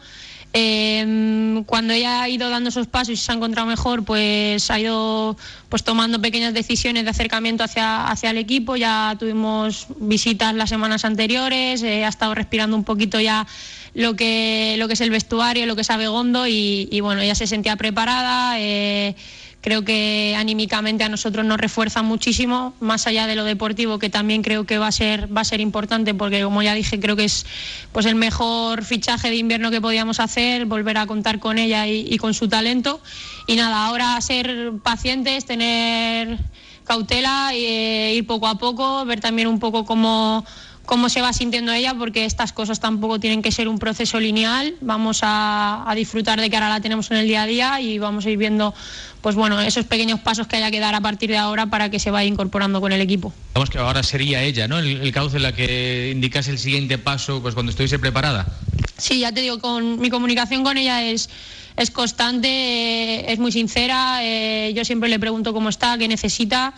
Eh, cuando ella ha ido dando esos pasos y se ha encontrado mejor, pues ha ido pues tomando pequeñas decisiones de acercamiento hacia, hacia el equipo. Ya tuvimos visitas las semanas anteriores, eh, ha estado respirando un poquito ya lo que, lo que es el vestuario, lo que es Abegondo y, y bueno, ella se sentía preparada. eh, creo que anímicamente a nosotros nos refuerza muchísimo, más allá de lo deportivo, que también creo que va a ser, va a ser importante, porque como ya dije, creo que es pues el mejor fichaje de invierno que podíamos hacer, volver a contar con ella y, con su talento. Y nada, ahora ser pacientes, tener cautela, eh, ir poco a poco, ver también un poco cómo cómo se va sintiendo ella, porque estas cosas tampoco tienen que ser un proceso lineal. Vamos a, a disfrutar de que ahora la tenemos en el día a día y vamos a ir viendo, pues bueno, esos pequeños pasos que haya que dar a partir de ahora para que se vaya incorporando con el equipo. Vamos que ahora sería ella, ¿no? El, el cauce en la que indicase el siguiente paso, pues cuando estuviese preparada. Sí, ya te digo, con mi comunicación con ella es, es constante, eh, es muy sincera. eh, yo siempre le pregunto cómo está, qué necesita.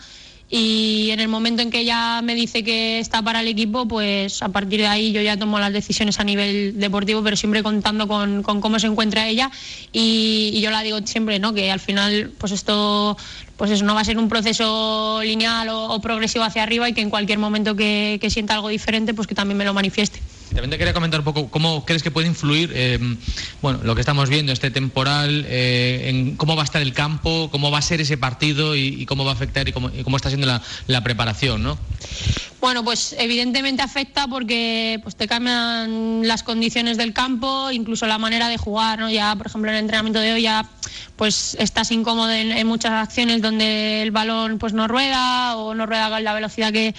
Y en el momento en que ella me dice que está para el equipo, pues a partir de ahí yo ya tomo las decisiones a nivel deportivo, pero siempre contando con, con cómo se encuentra ella. Y, yo la digo siempre, ¿no? Que al final, pues esto, pues eso no va a ser un proceso lineal o, progresivo hacia arriba y que en cualquier momento que sienta algo diferente, pues que también me lo manifieste. También te quería comentar un poco cómo crees que puede influir, eh, bueno, lo que estamos viendo, este temporal, eh, en cómo va a estar el campo, cómo va a ser ese partido y, cómo va a afectar y cómo, está siendo la, preparación, ¿no? Bueno, pues evidentemente afecta porque pues te cambian las condiciones del campo, incluso la manera de jugar, ¿no? Ya, por ejemplo, en el entrenamiento de hoy ya pues estás incómodo en, muchas acciones donde el balón pues no rueda o no rueda con la velocidad que,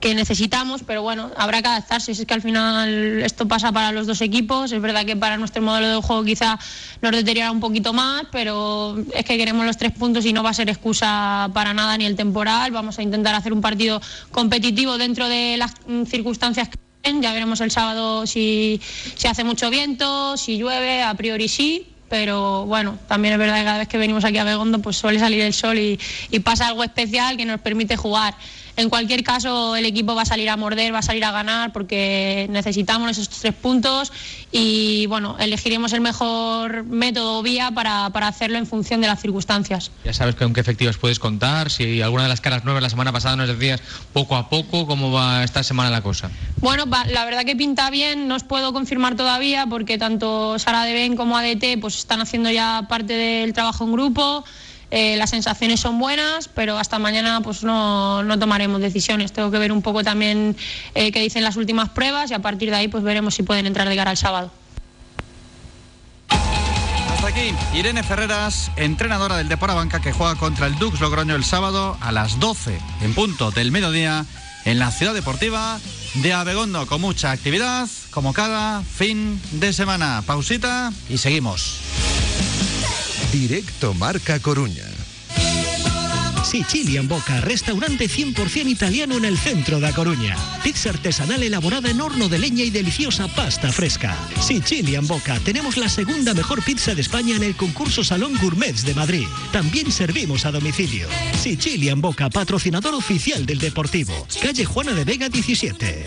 que necesitamos, pero bueno, habrá que adaptarse. Es que al final esto pasa para los dos equipos. Es verdad que para nuestro modelo de juego quizá nos deteriora un poquito más, pero es que queremos los tres puntos y no va a ser excusa para nada ni el temporal. Vamos a intentar hacer un partido competitivo dentro de las circunstancias que ya veremos el sábado si, si hace mucho viento, si llueve, a priori sí, pero bueno, también es verdad que cada vez que venimos aquí a Begondo pues suele salir el sol y, y pasa algo especial que nos permite jugar. En cualquier caso, el equipo va a salir a morder, va a salir a ganar porque necesitamos esos tres puntos y bueno, elegiremos el mejor método o vía para, hacerlo en función de las circunstancias. Ya sabes con qué efectivos puedes contar, si alguna de las caras nuevas la semana pasada nos decías poco a poco, ¿cómo va esta semana la cosa? Bueno, la verdad que pinta bien, no os puedo confirmar todavía porque tanto Sara de Ben como ADT pues están haciendo ya parte del trabajo en grupo. Eh, las sensaciones son buenas, pero hasta mañana pues no, tomaremos decisiones. Tengo que ver un poco también eh, qué dicen las últimas pruebas y a partir de ahí pues veremos si pueden entrar de cara al sábado. Hasta aquí Irene Ferreras, entrenadora del Depora Banca que juega contra el Dux Logroño el sábado a las 12 en punto del mediodía en la ciudad deportiva de Abegondo con mucha actividad como cada fin de semana. Pausita y seguimos. Directo Marca Coruña. Sicilian Boca, restaurante 100% italiano en el centro de Coruña. Pizza artesanal elaborada en horno de leña y deliciosa pasta fresca. Sicilian Boca, tenemos la segunda mejor pizza de España en el concurso Salón Gourmets de Madrid. También servimos a domicilio. Sicilian Boca, patrocinador oficial del Deportivo. Calle Juana de Vega 17.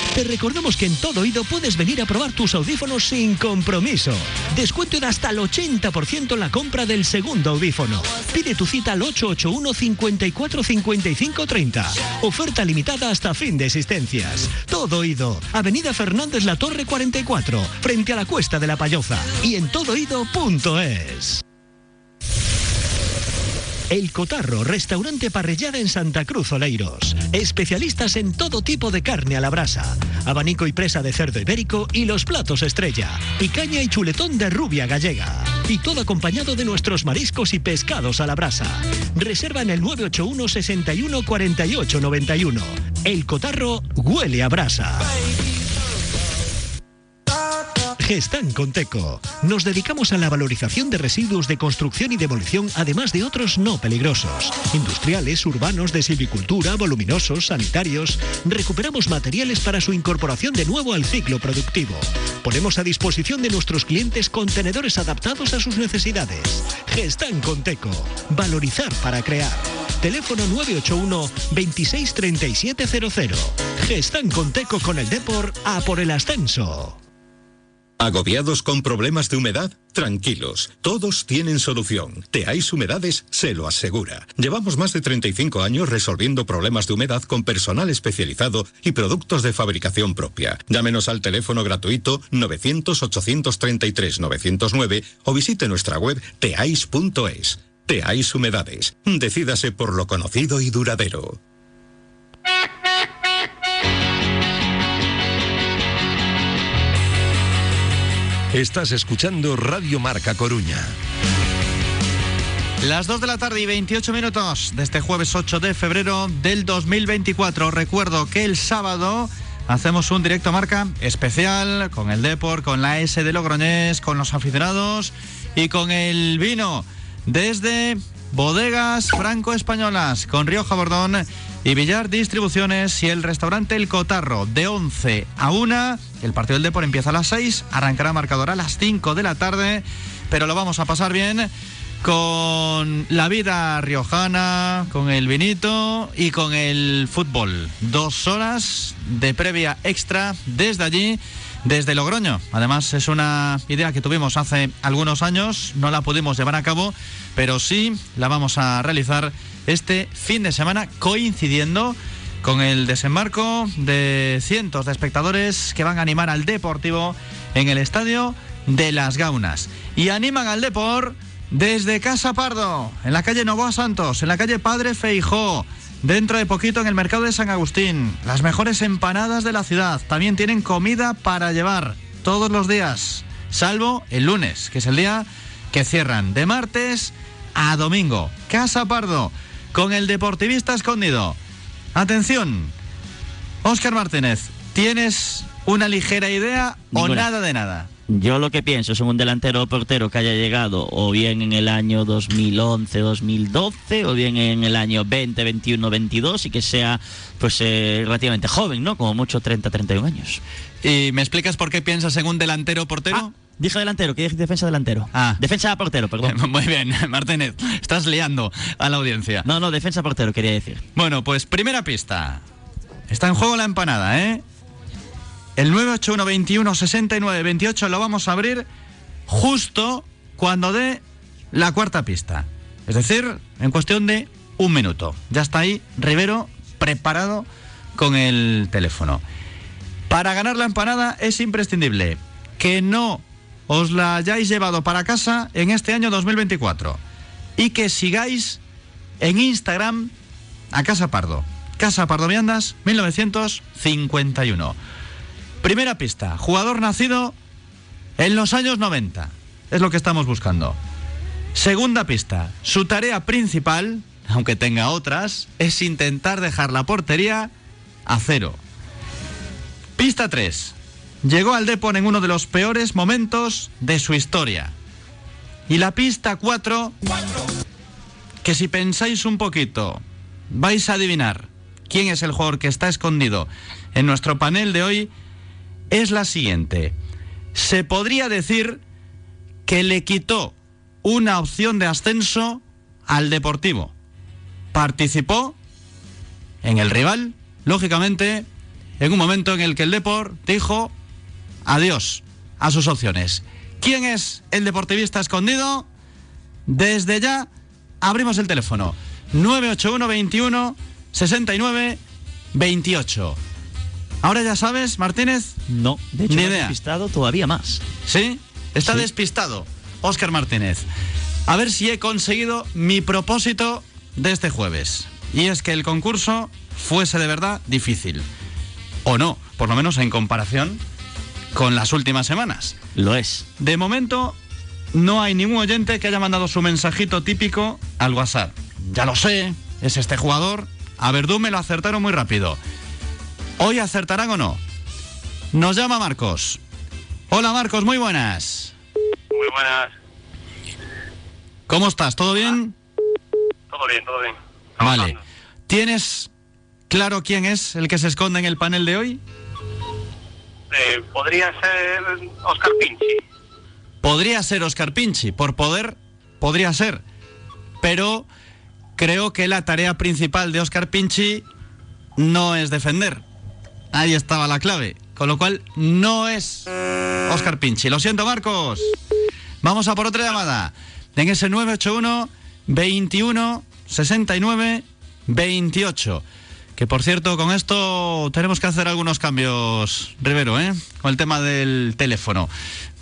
Te recordamos que en Todo Oído puedes venir a probar tus audífonos sin compromiso. Descuento de hasta el 80% en la compra del segundo audífono. Pide tu cita al 881 54 55 30. Oferta limitada hasta fin de existencias. Todo Oído, Avenida Fernández La Torre 44, frente a la Cuesta de la Payoza y en todoido.es. El Cotarro, restaurante parrillada en Santa Cruz Oleiros. Especialistas en todo tipo de carne a la brasa. Abanico y presa de cerdo ibérico y los platos estrella. Picaña y chuletón de rubia gallega. Y todo acompañado de nuestros mariscos y pescados a la brasa. Reserva en el 981 61 48 91. El Cotarro huele a brasa. Gestan Conteco. Nos dedicamos a la valorización de residuos de construcción y demolición, además de otros no peligrosos. Industriales, urbanos, de silvicultura, voluminosos, sanitarios. Recuperamos materiales para su incorporación de nuevo al ciclo productivo. Ponemos a disposición de nuestros clientes contenedores adaptados a sus necesidades. Gestan Conteco. Valorizar para crear. Teléfono 981 263700. Gestan Conteco con el Depor a por el ascenso. ¿Agobiados con problemas de humedad? Tranquilos, todos tienen solución. Teais Humedades se lo asegura. Llevamos más de 35 años resolviendo problemas de humedad con personal especializado y productos de fabricación propia. Llámenos al teléfono gratuito 900-833-909 o visite nuestra web teais.es. Teais Humedades. Decídase por lo conocido y duradero. Estás escuchando Radio Marca Coruña. Las 2 de la tarde y 28 minutos de este jueves 8 de febrero del 2024. Recuerdo que el sábado hacemos un directo marca especial con el Deport, con la S de Logroñés, con los aficionados y con el vino desde Bodegas Franco-Españolas, con Rioja Bordón y Villar Distribuciones y el restaurante El Cotarro de 11 a 1. El partido del Depor empieza a las 6, arrancará marcador a las 5 de la tarde pero lo vamos a pasar bien con la vida riojana, con el vinito y con el fútbol. Dos horas de previa extra desde allí, desde Logroño. Además es una idea que tuvimos hace algunos años, no la pudimos llevar a cabo, pero sí la vamos a realizar este fin de semana coincidiendo con el desembarco de cientos de espectadores que van a animar al Deportivo en el estadio de Las Gaunas. Y animan al Deport desde Casa Pardo, en la calle Novoa Santos, en la calle Padre Feijó, dentro de poquito en el mercado de San Agustín. Las mejores empanadas de la ciudad. También tienen comida para llevar todos los días, salvo el lunes, que es el día que cierran de martes a domingo. Casa Pardo, con el deportivista escondido. Atención, Óscar Martínez, ¿tienes una ligera idea o nada de nada? Yo lo que pienso es en un delantero o portero que haya llegado o bien en el año 2011, 2012 o bien en el año 20, 21, 22 y que sea pues eh, relativamente joven, ¿no? Como mucho 30, 31 años. ¿Y me explicas por qué piensas en un delantero o portero? Dije delantero, que dije defensa delantero. Ah. Defensa portero, perdón. Muy bien, Martínez, estás liando a la audiencia. No, no, defensa portero quería decir. Bueno, pues primera pista. Está en juego la empanada, ¿eh? El 981 21 69 28 lo vamos a abrir justo cuando dé la cuarta pista. Es decir, en cuestión de un minuto. Ya está ahí Rivero preparado con el teléfono. Para ganar la empanada es imprescindible que no os la hayáis llevado para casa en este año 2024 y que sigáis en Instagram a Casa Pardo. Casa Pardo Viandas 1951. Primera pista, jugador nacido en los años 90. Es lo que estamos buscando. Segunda pista, su tarea principal, aunque tenga otras, es intentar dejar la portería a cero. Pista 3. Llegó al Depor en uno de los peores momentos de su historia. Y la pista 4, que si pensáis un poquito, vais a adivinar quién es el jugador que está escondido en nuestro panel de hoy, es la siguiente. Se podría decir que le quitó una opción de ascenso al Deportivo. Participó en el rival, lógicamente, en un momento en el que el Deport dijo adiós a sus opciones. ¿Quién es el deportivista escondido? Desde ya abrimos el teléfono. 981 21 69 28. Ahora ya sabes, Martínez. No, de hecho Ni me he idea. despistado todavía más. ¿Sí? Está Sí. despistado. Óscar Martínez. A ver si he conseguido mi propósito de este jueves. Y es que el concurso fuese de verdad difícil. O no, por lo menos en comparación con las últimas semanas. Lo es. De momento, no hay ningún oyente que haya mandado su mensajito típico al WhatsApp. Ya lo sé, es este jugador. A Verdú me lo acertaron muy rápido. ¿Hoy acertarán o no? Nos llama Marcos. Hola Marcos, muy buenas. Muy buenas. ¿Cómo estás? ¿Todo bien? Todo bien, todo bien. Vale. ¿Tienes claro quién es el que se esconde en el panel de hoy? Eh, podría ser Oscar Pinchi. Podría ser Oscar Pinchi, por poder, podría ser. Pero creo que la tarea principal de Oscar Pinchi no es defender. Ahí estaba la clave. Con lo cual, no es Oscar Pinchi. Lo siento, Marcos. Vamos a por otra llamada. En ese 981 21 69 28. Que por cierto, con esto tenemos que hacer algunos cambios, Rivero, ¿eh? Con el tema del teléfono,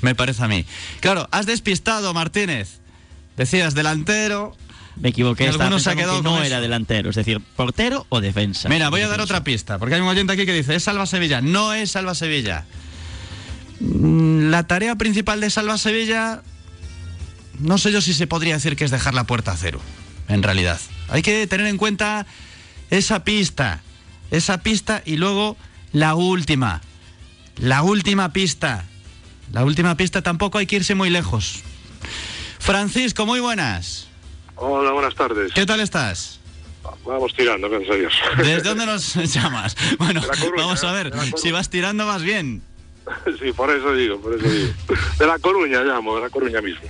me parece a mí. Claro, has despistado, Martínez. Decías delantero. Me equivoqué. Algunos se ha pensando quedado que no era delantero, es decir, portero o defensa. Mira, voy a dar otra pista, porque hay un oyente aquí que dice, es Salva Sevilla. No es Salva Sevilla. Mm, La tarea principal de Salva Sevilla, no sé yo si se podría decir que es dejar la puerta a cero, en realidad. Hay que tener en cuenta esa pista, esa pista y luego la última, la última pista. La última pista tampoco hay que irse muy lejos. Francisco, muy buenas. Hola, buenas tardes. ¿Qué tal estás? Vamos tirando, gracias a Dios. ¿Desde dónde nos llamas? Bueno, Coruña, vamos a ver, La Coruña. si vas tirando vas bien. Sí, por eso digo, por eso digo. De La Coruña llamo, de La Coruña mismo.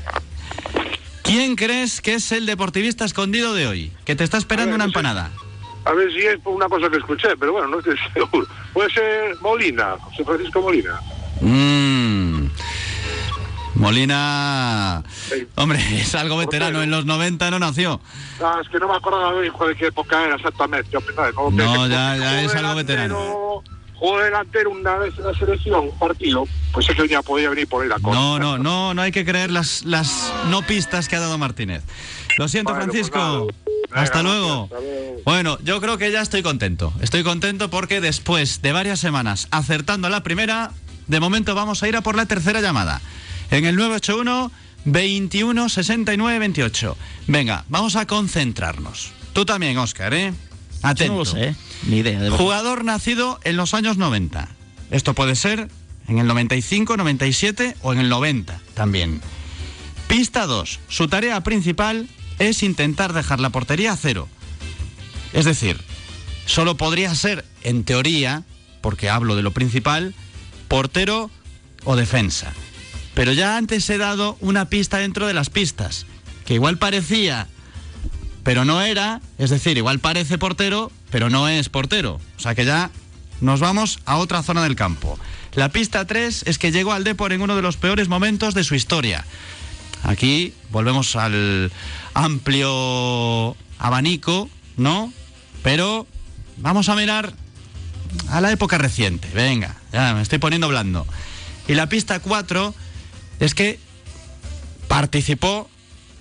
¿Quién crees que es el deportivista escondido de hoy? Que te está esperando una empanada. A ver si es por una cosa que escuché, pero bueno, no estoy seguro. Puede ser Molina, José Francisco Molina. Mm. Molina, hombre, es algo veterano, en los 90 no nació. Ah, es que no me acuerdo hijo, de qué época era exactamente. Yo pensaba, No, ya, ya es algo veterano. Jugó delantero una vez en la selección, un partido, pues es que ya podía venir por la cosa. No, no, no, no hay que creer las, las no pistas que ha dado Martínez. Lo siento, Bueno, pues Francisco. Hasta luego. hasta luego. Bueno, yo creo que ya estoy contento. Estoy contento porque después de varias semanas acertando la primera, de momento vamos a ir a por la tercera llamada. En el 981 21 69 28. Venga, vamos a concentrarnos. Tú también, Oscar, ¿eh? Atento. Yo no lo sé, ni idea. De. Jugador nacido en los años 90. Esto puede ser en el 95, 97 o en el 90 también. Pista 2. Su tarea principal es intentar dejar la portería a cero. Es decir, solo podría ser, en teoría, porque hablo de lo principal, portero o defensa. Pero ya antes he dado una pista dentro de las pistas, que igual parecía pero no era, es decir, igual parece portero, pero no es portero. O sea que ya nos vamos a otra zona del campo. La pista 3 es que llegó al Depor en uno de los peores momentos de su historia. Aquí volvemos al amplio abanico, ¿no? Pero vamos a mirar a la época reciente. Venga, ya me estoy poniendo blando. Y la pista 4 es que participó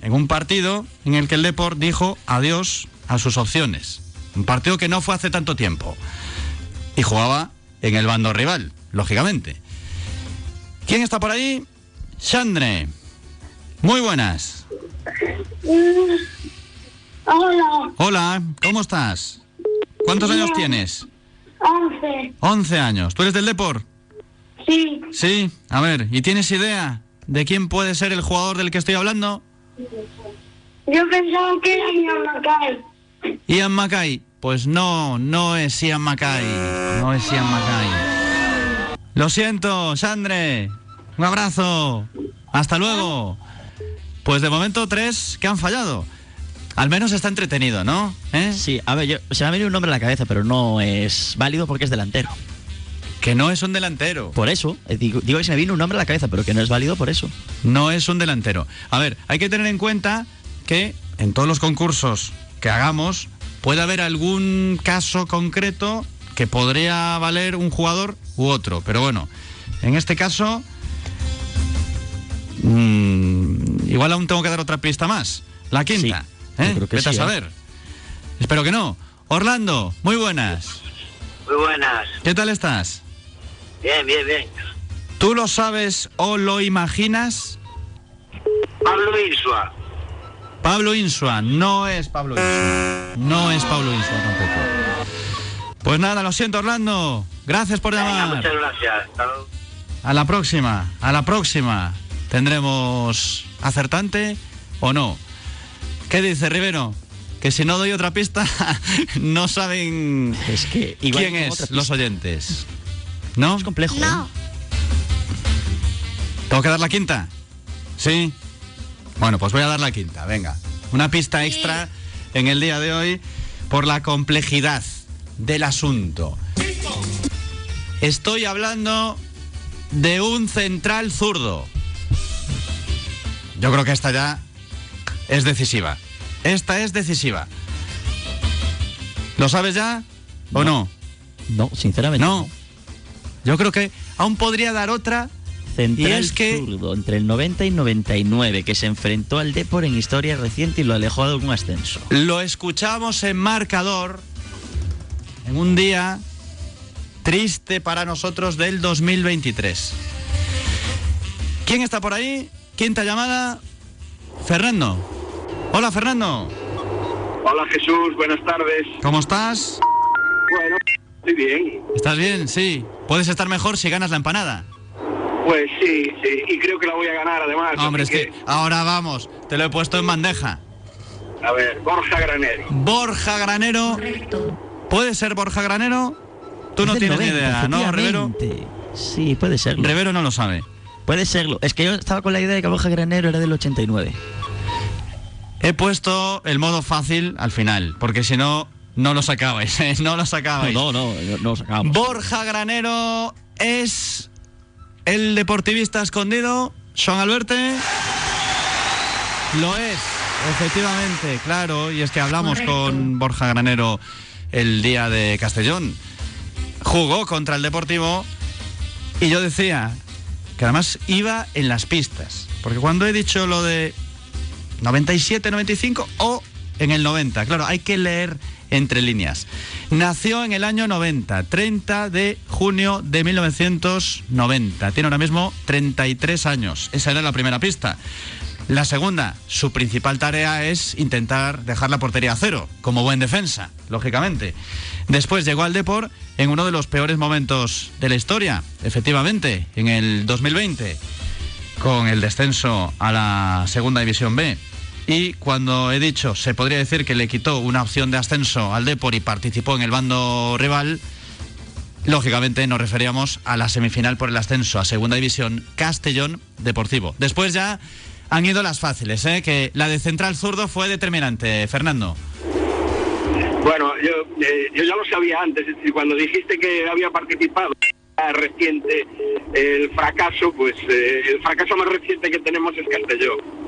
en un partido en el que el Deport dijo adiós a sus opciones. Un partido que no fue hace tanto tiempo. Y jugaba en el bando rival, lógicamente. ¿Quién está por ahí? Chandre. Muy buenas. Hola, Hola, ¿cómo estás? ¿Cuántos años tienes? 11. 11 años. ¿Tú eres del Deport? Sí, Sí. A ver, ¿y tienes idea de quién puede ser el jugador del que estoy hablando? yo pensaba que era Ian Mackay. Ian Mackay. Pues no, no es Ian Mackay. No es Ian Mackay. Lo siento, Sandre. Un abrazo. Hasta luego. Pues de momento tres que han fallado. Al menos está entretenido, ¿no? ¿Eh? Sí, a ver, yo, se me ha venido un nombre a la cabeza, pero no es válido porque es delantero. Que no es un delantero. Por eso, eh, digo, digo que se me vino un nombre a la cabeza, pero que no es válido por eso. No es un delantero. A ver, hay que tener en cuenta que en todos los concursos que hagamos puede haber algún caso concreto que podría valer un jugador u otro. Pero bueno, en este caso, mm, igual aún tengo que dar otra pista más. La quinta. yo ¿eh? creo que Vete a sí, ¿eh? saber. Espero que no. Orlando, muy buenas. Muy buenas. ¿Qué tal estás? Bien, bien, bien. ¿Tú lo sabes o lo imaginas? Pablo Insua. Pablo Insua, no es Pablo Insua. No es Pablo Insua tampoco. Pues nada, lo siento Orlando. Gracias por Venga, llamar. muchas gracias. Hasta luego. A la próxima, a la próxima. ¿Tendremos acertante o no? ¿Qué dice Rivero? Que si no doy otra pista, no saben Es que igual quién es los oyentes. ¿No? Es complejo. ¿eh? No. ¿Tengo que dar la quinta? ¿Sí? Bueno, pues voy a dar la quinta, venga. Una pista extra en el día de hoy por la complejidad del asunto. Estoy hablando de un central zurdo. Yo creo que esta ya es decisiva. Esta es decisiva. ¿Lo sabes ya o no? No, sinceramente. No. Yo creo que aún podría dar otra Central Y es que- zurdo entre el 90 y 99 que se enfrentó al Depor en historia reciente y lo alejó de algún ascenso. Lo escuchamos en marcador en un día triste para nosotros del 2023. ¿Quién está por ahí? Quinta llamada. Fernando. Hola Fernando. Hola Jesús, buenas tardes. ¿Cómo estás? Bueno, estoy bien. ¿Estás bien? Sí. Puedes estar mejor si ganas la empanada. Pues sí, sí, y creo que la voy a ganar además. Hombre, es que ahora vamos. Te lo he puesto en bandeja. A ver, Borja Granero. Borja Granero. ¿Puede ser Borja Granero? Tú no tienes ni 90, idea, ¿no, Rivero? Sí, puede serlo. Rivero no lo sabe. Puede serlo. Es que yo estaba con la idea de que Borja Granero era del 89. He puesto el modo fácil al final, porque si no, no lo sacabais, ¿eh? no lo sacabais. No, no, no, no lo sacamos. Borja Granero es el deportivista escondido. Sean Alberte. Lo es, efectivamente, claro. Y es que hablamos Correcto. con Borja Granero el día de Castellón. Jugó contra el Deportivo y yo decía que además iba en las pistas. Porque cuando he dicho lo de 97, 95 o en el 90. Claro, hay que leer entre líneas. Nació en el año 90, 30 de junio de 1990. Tiene ahora mismo 33 años. Esa era la primera pista. La segunda, su principal tarea es intentar dejar la portería a cero, como buen defensa, lógicamente. Después llegó al Deport en uno de los peores momentos de la historia, efectivamente, en el 2020 con el descenso a la Segunda División B. Y cuando he dicho, se podría decir que le quitó una opción de ascenso al Depor y participó en el bando rival, lógicamente nos referíamos a la semifinal por el ascenso a Segunda División Castellón Deportivo. Después ya han ido las fáciles, ¿eh? que la de Central Zurdo fue determinante, Fernando. Bueno, yo, eh, yo ya lo sabía antes, es decir, cuando dijiste que había participado reciente el fracaso, pues eh, el fracaso más reciente que tenemos es Castellón.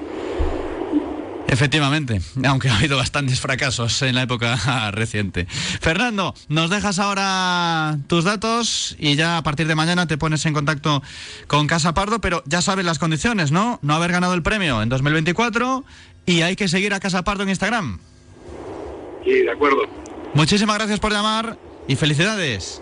Efectivamente, aunque ha habido bastantes fracasos en la época reciente. Fernando, nos dejas ahora tus datos y ya a partir de mañana te pones en contacto con Casa Pardo, pero ya sabes las condiciones, ¿no? No haber ganado el premio en 2024 y hay que seguir a Casa Pardo en Instagram. Sí, de acuerdo. Muchísimas gracias por llamar y felicidades.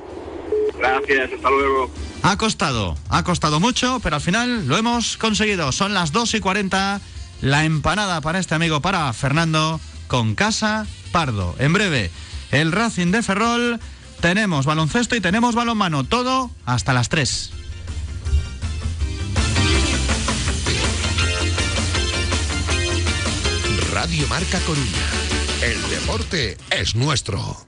Gracias, hasta luego. Ha costado, ha costado mucho, pero al final lo hemos conseguido. Son las 2 y 40. La empanada para este amigo, para Fernando, con Casa Pardo. En breve, el Racing de Ferrol. Tenemos baloncesto y tenemos balonmano. Todo hasta las 3. Radio Marca Coruña. El deporte es nuestro.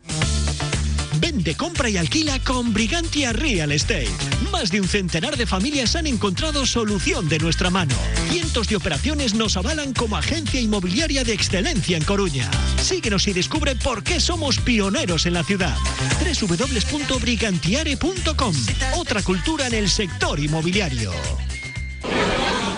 Vende, compra y alquila con Brigantia Real Estate. Más de un centenar de familias han encontrado solución de nuestra mano. Cientos de operaciones nos avalan como agencia inmobiliaria de excelencia en Coruña. Síguenos y descubre por qué somos pioneros en la ciudad. www.brigantiare.com Otra cultura en el sector inmobiliario.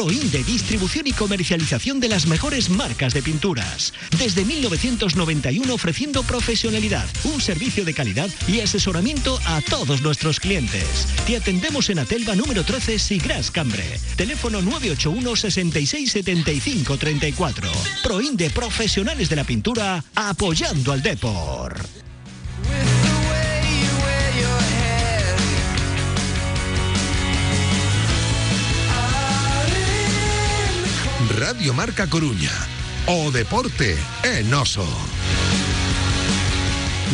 Proinde, distribución y comercialización de las mejores marcas de pinturas. Desde 1991 ofreciendo profesionalidad, un servicio de calidad y asesoramiento a todos nuestros clientes. Te atendemos en Atelva número 13 Sigras Cambre. Teléfono 981 66 75 34. Proinde, profesionales de la pintura, apoyando al Depor. Radio Marca Coruña. O deporte en oso.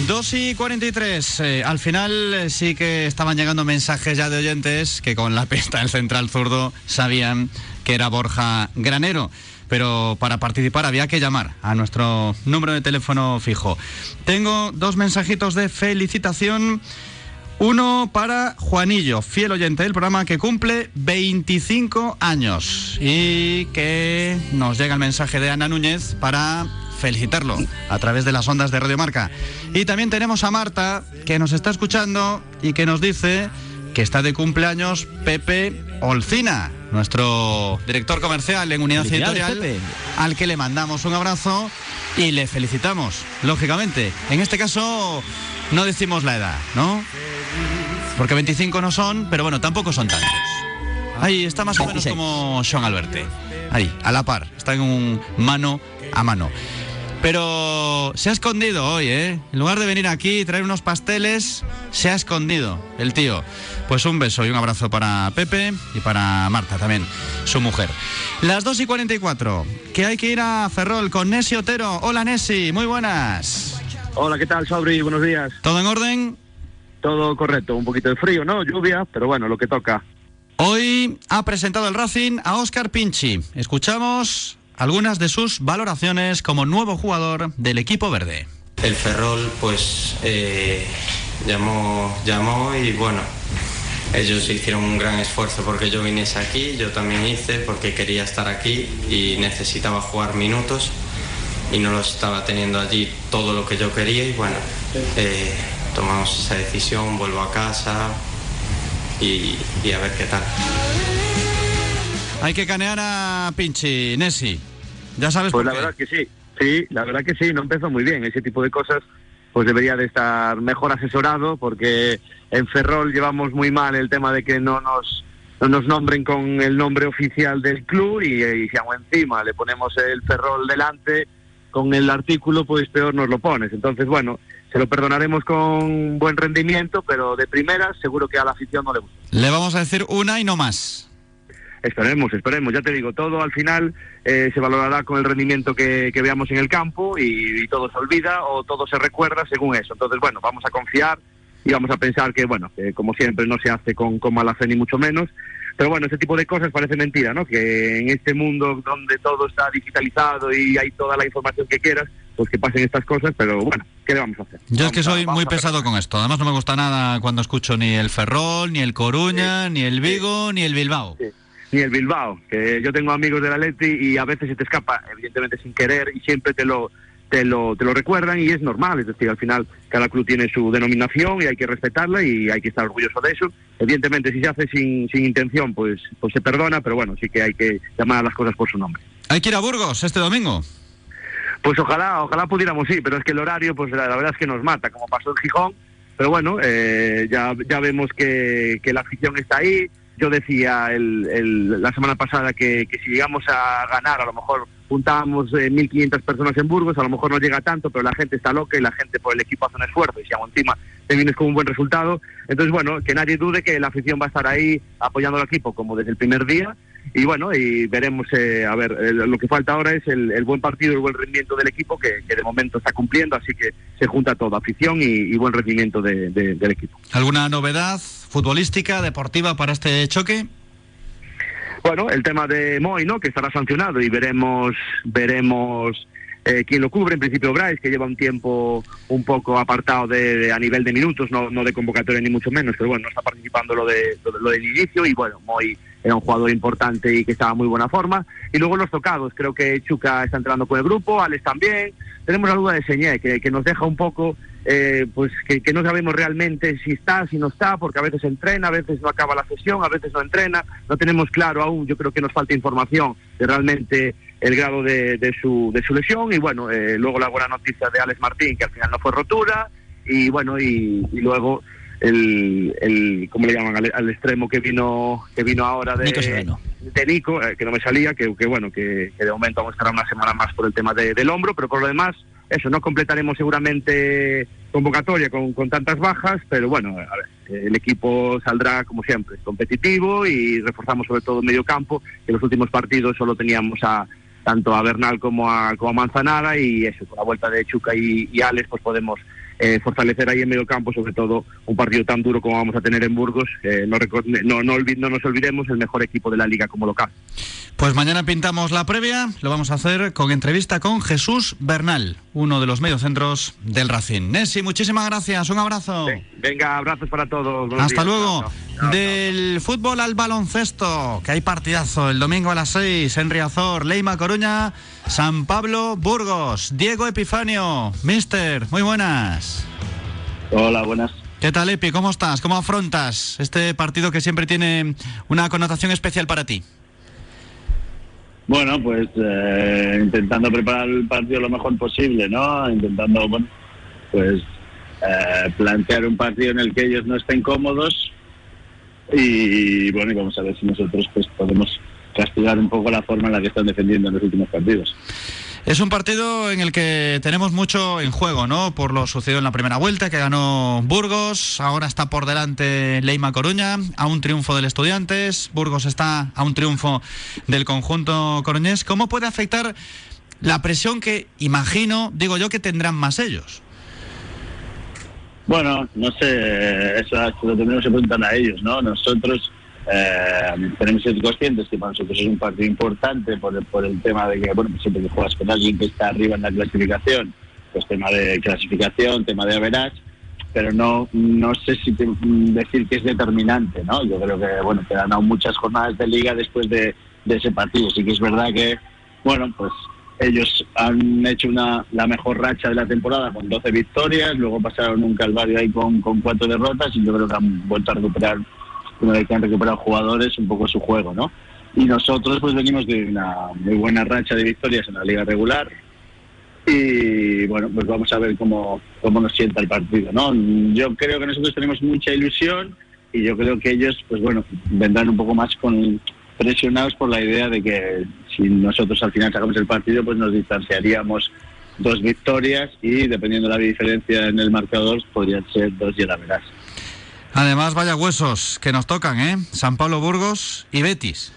2 y 43. Eh, al final eh, sí que estaban llegando mensajes ya de oyentes que con la pista del central zurdo sabían que era Borja Granero. Pero para participar había que llamar a nuestro número de teléfono fijo. Tengo dos mensajitos de felicitación. Uno para Juanillo, fiel oyente del programa que cumple 25 años y que nos llega el mensaje de Ana Núñez para felicitarlo a través de las ondas de Radio Marca. Y también tenemos a Marta que nos está escuchando y que nos dice que está de cumpleaños Pepe Olcina, nuestro director comercial en Unidad Editorial, Pepe. al que le mandamos un abrazo y le felicitamos, lógicamente. En este caso no decimos la edad, ¿no? Porque 25 no son, pero bueno, tampoco son tantos. Ahí está más o menos como Sean Alberte. Ahí, a la par. Está en un mano a mano. Pero se ha escondido hoy, ¿eh? En lugar de venir aquí y traer unos pasteles, se ha escondido el tío. Pues un beso y un abrazo para Pepe y para Marta también, su mujer. Las 2 y 44, que hay que ir a Ferrol con Nessi Otero. Hola Nessi, muy buenas. Hola, ¿qué tal, Sabri? Buenos días. ¿Todo en orden? Todo correcto, un poquito de frío, ¿no? Lluvia, pero bueno, lo que toca. Hoy ha presentado el Racing a Óscar Pinchi. Escuchamos algunas de sus valoraciones como nuevo jugador del equipo verde. El Ferrol pues eh, llamó, llamó y bueno, ellos hicieron un gran esfuerzo porque yo viniese aquí, yo también hice porque quería estar aquí y necesitaba jugar minutos y no los estaba teniendo allí todo lo que yo quería y bueno, eh, tomamos esa decisión, vuelvo a casa y, y a ver qué tal. Hay que canear a Pinchi, Nessi. Ya sabes Pues por la qué. verdad que sí, sí, la verdad que sí, no empezó muy bien. Ese tipo de cosas pues debería de estar mejor asesorado porque en Ferrol llevamos muy mal el tema de que no nos no nos nombren con el nombre oficial del club y, y si aún encima le ponemos el Ferrol delante con el artículo pues peor nos lo pones. Entonces bueno, se lo perdonaremos con buen rendimiento, pero de primera seguro que a la afición no le gusta. Le vamos a decir una y no más. Esperemos, esperemos. Ya te digo, todo al final eh, se valorará con el rendimiento que, que veamos en el campo y, y todo se olvida o todo se recuerda según eso. Entonces, bueno, vamos a confiar y vamos a pensar que, bueno, que como siempre no se hace con, con mala fe ni mucho menos. Pero bueno, ese tipo de cosas parece mentira, ¿no? Que en este mundo donde todo está digitalizado y hay toda la información que quieras, pues que pasen estas cosas, pero bueno, ¿qué le vamos a hacer? Yo es que soy muy pesado con esto. Además no me gusta nada cuando escucho ni el Ferrol, ni el Coruña, ni el Vigo, ni el Bilbao. ni el Bilbao, que yo tengo amigos del Atleti y a veces se te escapa, evidentemente sin querer, y siempre te lo, te lo, te lo recuerdan y es normal, es decir, al final cada club tiene su denominación y hay que respetarla y hay que estar orgulloso de eso. Evidentemente, si se hace sin, sin intención, pues, pues se perdona, pero bueno, sí que hay que llamar a las cosas por su nombre. Hay que ir a Burgos este domingo. Pues ojalá, ojalá pudiéramos sí, pero es que el horario, pues la, la verdad es que nos mata, como pasó en Gijón. Pero bueno, eh, ya, ya vemos que, que la afición está ahí. Yo decía el, el- la semana pasada que, que si llegamos a ganar, a lo mejor juntábamos eh, 1.500 personas en Burgos, a lo mejor no llega tanto, pero la gente está loca y la gente por el equipo hace un esfuerzo. Y si aún encima te vienes con un buen resultado, entonces bueno, que nadie dude que la afición va a estar ahí apoyando al equipo como desde el primer día y bueno, y veremos, eh, a ver, lo que falta ahora es el, el buen partido, el buen rendimiento del equipo, que, que de momento está cumpliendo, así que se junta todo, afición y, y buen rendimiento de- de- del equipo. ¿Alguna novedad futbolística, deportiva para este choque? Bueno, el tema de Moy, ¿no? Que estará sancionado y veremos, veremos eh, quién lo cubre. En principio Bryce, que lleva un tiempo un poco apartado de, de- a nivel de minutos, no, no de convocatoria ni mucho menos, pero bueno, no está participando lo, de, lo, de- lo del inicio y bueno, Moy era un jugador importante y que estaba en muy buena forma. Y luego los tocados, creo que Chuca está entrando con el grupo, Alex también. Tenemos la duda de Señé, que, que nos deja un poco, eh, pues que, que no sabemos realmente si está, si no está, porque a veces entrena, a veces no acaba la sesión, a veces no entrena. No tenemos claro aún, yo creo que nos falta información de realmente el grado de, de su, de su lesión. Y bueno, eh, luego la buena noticia de Alex Martín, que al final no fue rotura. Y bueno, y, y luego el, el, ¿cómo le llaman? Al, al extremo que vino, que vino ahora de Nico de Nico, eh, que no me salía, que, que bueno, que, que de momento vamos a estar una semana más por el tema de- del hombro, pero por lo demás, eso, no completaremos seguramente convocatoria con, con tantas bajas, pero bueno, a ver, el equipo saldrá como siempre, competitivo y reforzamos sobre todo el medio campo, que en los últimos partidos solo teníamos a tanto a Bernal como a, como a Manzanara y eso, con la vuelta de Chuca y, y Alex pues podemos eh, fortalecer ahí en medio campo, sobre todo un partido tan duro como vamos a tener en Burgos. Eh, no, no, no, no nos olvidemos el mejor equipo de la liga como local. Pues mañana pintamos la previa, lo vamos a hacer con entrevista con Jesús Bernal, uno de los mediocentros del Racing. Nessi, muchísimas gracias, un abrazo. Venga, abrazos para todos. Hasta días. luego. Chao. Del fútbol al baloncesto, que hay partidazo el domingo a las 6 en Riazor, Leima Coruña, San Pablo, Burgos. Diego Epifanio, Mister, muy buenas. Hola, buenas. ¿Qué tal, Epi? ¿Cómo estás? ¿Cómo afrontas este partido que siempre tiene una connotación especial para ti? Bueno, pues eh, intentando preparar el partido lo mejor posible, ¿no? Intentando, bueno, pues eh, plantear un partido en el que ellos no estén cómodos y bueno, y vamos a ver si nosotros pues podemos castigar un poco la forma en la que están defendiendo en los últimos partidos. Es un partido en el que tenemos mucho en juego, ¿no? Por lo sucedido en la primera vuelta, que ganó Burgos, ahora está por delante Leima Coruña, a un triunfo del Estudiantes, Burgos está a un triunfo del conjunto coruñés. ¿Cómo puede afectar la presión que imagino, digo yo, que tendrán más ellos? Bueno, no sé, eso lo tenemos que preguntar a ellos, ¿no? Nosotros eh, tenemos que ser conscientes que para nosotros es un partido importante por el, por el tema de que, bueno, pues siempre que juegas con alguien que está arriba en la clasificación, pues tema de clasificación, tema de average, pero no no sé si te- decir que es determinante, ¿no? Yo creo que, bueno, quedan aún muchas jornadas de liga después de, de ese partido. Sí que es verdad que, bueno, pues ellos han hecho una, la mejor racha de la temporada con 12 victorias, luego pasaron un calvario ahí con, con cuatro derrotas y yo creo que han vuelto a recuperar, una vez que han recuperado jugadores, un poco su juego, ¿no? Y nosotros pues venimos de una muy buena racha de victorias en la liga regular y bueno, pues vamos a ver cómo, cómo nos sienta el partido, ¿no? Yo creo que nosotros tenemos mucha ilusión y yo creo que ellos, pues bueno, vendrán un poco más con presionados por la idea de que si nosotros al final sacamos el partido, pues nos distanciaríamos dos victorias y dependiendo de la diferencia en el marcador, podrían ser dos y la verás. Además, vaya huesos que nos tocan, ¿eh? San Pablo Burgos y Betis.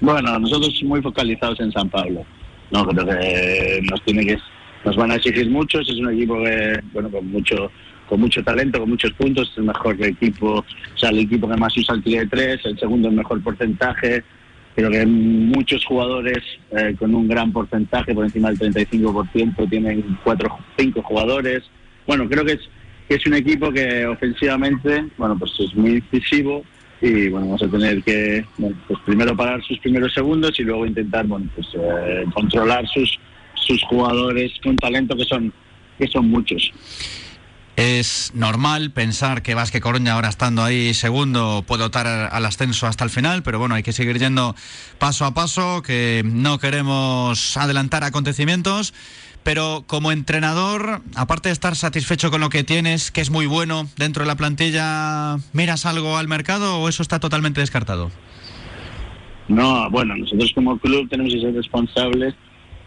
Bueno, nosotros muy focalizados en San Pablo. No, creo que nos tiene que nos van a exigir mucho. Es un equipo que, bueno, con mucho con mucho talento, con muchos puntos, es el mejor equipo, o sea, el equipo que más usa el tiro de tres, el segundo el mejor porcentaje. Creo que muchos jugadores eh, con un gran porcentaje, por encima del 35%, tienen cuatro, cinco jugadores. Bueno, creo que es que es un equipo que ofensivamente, bueno, pues es muy incisivo y bueno, vamos a tener que, bueno, pues primero parar sus primeros segundos y luego intentar, bueno, pues eh, controlar sus sus jugadores con talento que son que son muchos. Es normal pensar que Vázquez Coruña ahora estando ahí segundo puede optar al ascenso hasta el final, pero bueno, hay que seguir yendo paso a paso, que no queremos adelantar acontecimientos. Pero como entrenador, aparte de estar satisfecho con lo que tienes, que es muy bueno dentro de la plantilla, ¿miras algo al mercado o eso está totalmente descartado? No, bueno, nosotros como club tenemos que ser responsables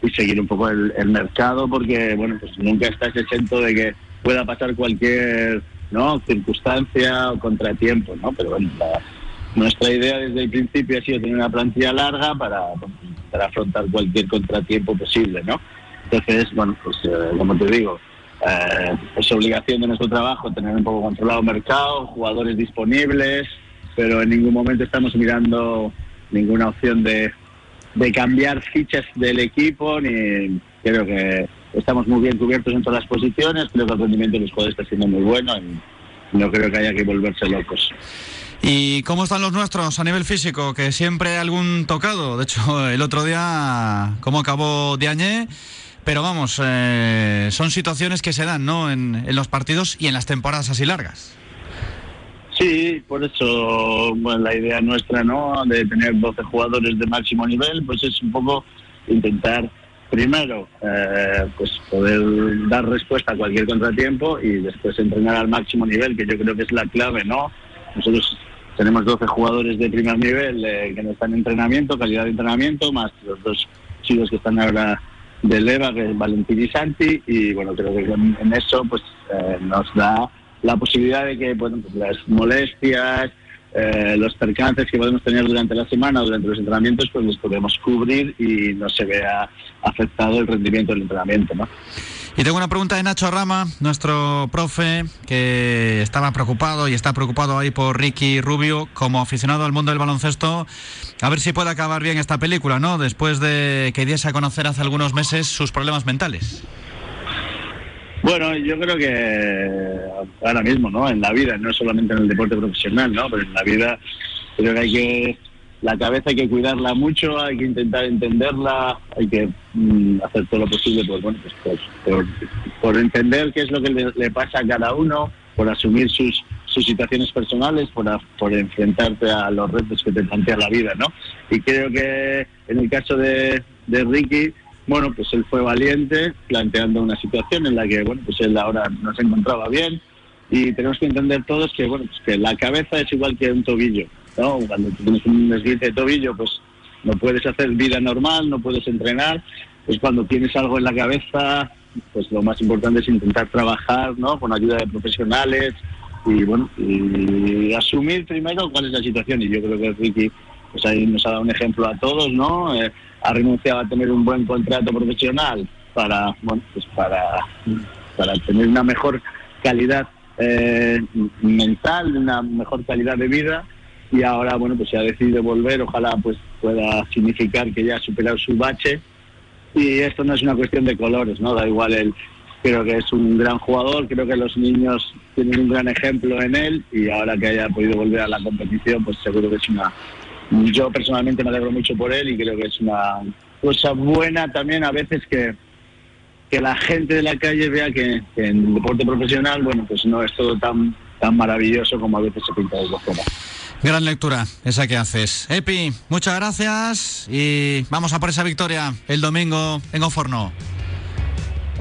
y seguir un poco el, mercado porque, bueno, pues nunca estás exento de que pueda pasar cualquier no circunstancia o contratiempo, ¿no? Pero bueno, nuestra idea desde el principio ha sido tener una plantilla larga para afrontar cualquier contratiempo posible, ¿no? Entonces, bueno, pues eh, como te digo, eh, es obligación de nuestro trabajo tener un poco controlado el mercado, jugadores disponibles, pero en ningún momento estamos mirando ninguna opción de, de cambiar fichas del equipo, ni creo que estamos muy bien cubiertos en todas las posiciones, creo que el rendimiento de los jugadores está siendo muy bueno y no creo que haya que volverse locos. ¿Y cómo están los nuestros a nivel físico? Que siempre hay algún tocado. De hecho, el otro día, ¿cómo acabó Diagne? Pero vamos, eh, son situaciones que se dan, ¿no? En, en los partidos y en las temporadas así largas. Sí, por eso bueno, la idea nuestra, ¿no? De tener 12 jugadores de máximo nivel, pues es un poco intentar primero, eh, pues poder dar respuesta a cualquier contratiempo y después entrenar al máximo nivel, que yo creo que es la clave, ¿no? Nosotros tenemos 12 jugadores de primer nivel eh, que no están en entrenamiento, calidad de entrenamiento, más los dos chicos que están ahora de leva, que es Valentín y Santi, y bueno, creo que en, en eso pues eh, nos da la posibilidad de que bueno, pues las molestias eh, los percances que podemos tener durante la semana, durante los entrenamientos, pues los podemos cubrir y no se vea afectado el rendimiento del entrenamiento, ¿no? Y tengo una pregunta de Nacho Rama, nuestro profe, que estaba preocupado y está preocupado ahí por Ricky Rubio, como aficionado al mundo del baloncesto. A ver si puede acabar bien esta película, ¿no? Después de que diese a conocer hace algunos meses sus problemas mentales. Bueno, yo creo que ahora mismo, ¿no? En la vida, no solamente en el deporte profesional, ¿no? Pero en la vida creo que hay que la cabeza hay que cuidarla mucho, hay que intentar entenderla, hay que mm, hacer todo lo posible por, bueno, pues, por, entender qué es lo que le, pasa a cada uno, por asumir sus, sus situaciones personales, por, por enfrentarte a los retos que te plantea la vida, ¿no? Y creo que en el caso de, de Ricky, bueno, pues él fue valiente planteando una situación en la que, bueno, pues él ahora no se encontraba bien y tenemos que entender todos que, bueno, pues que la cabeza es igual que un tobillo ¿no? Cuando tienes un esguince de tobillo, pues no puedes hacer vida normal, no puedes entrenar. Pues cuando tienes algo en la cabeza, pues lo más importante es intentar trabajar, ¿no? Con ayuda de profesionales y bueno, y asumir primero cuál es la situación. Y yo creo que Ricky, pues ahí nos ha dado un ejemplo a todos, ¿no? Eh, ha renunciado a tener un buen contrato profesional para, bueno, pues para, para tener una mejor calidad eh, mental, una mejor calidad de vida y ahora bueno pues se ha decidido volver ojalá pues pueda significar que ya ha superado su bache y esto no es una cuestión de colores no da igual él creo que es un gran jugador creo que los niños tienen un gran ejemplo en él y ahora que haya podido volver a la competición pues seguro que es una yo personalmente me alegro mucho por él y creo que es una cosa buena también a veces que que la gente de la calle vea que, en el deporte profesional bueno pues no es todo tan tan maravilloso como a veces se pinta de fuera. Gran lectura, esa que haces. Epi, muchas gracias y vamos a por esa victoria el domingo en Oforno.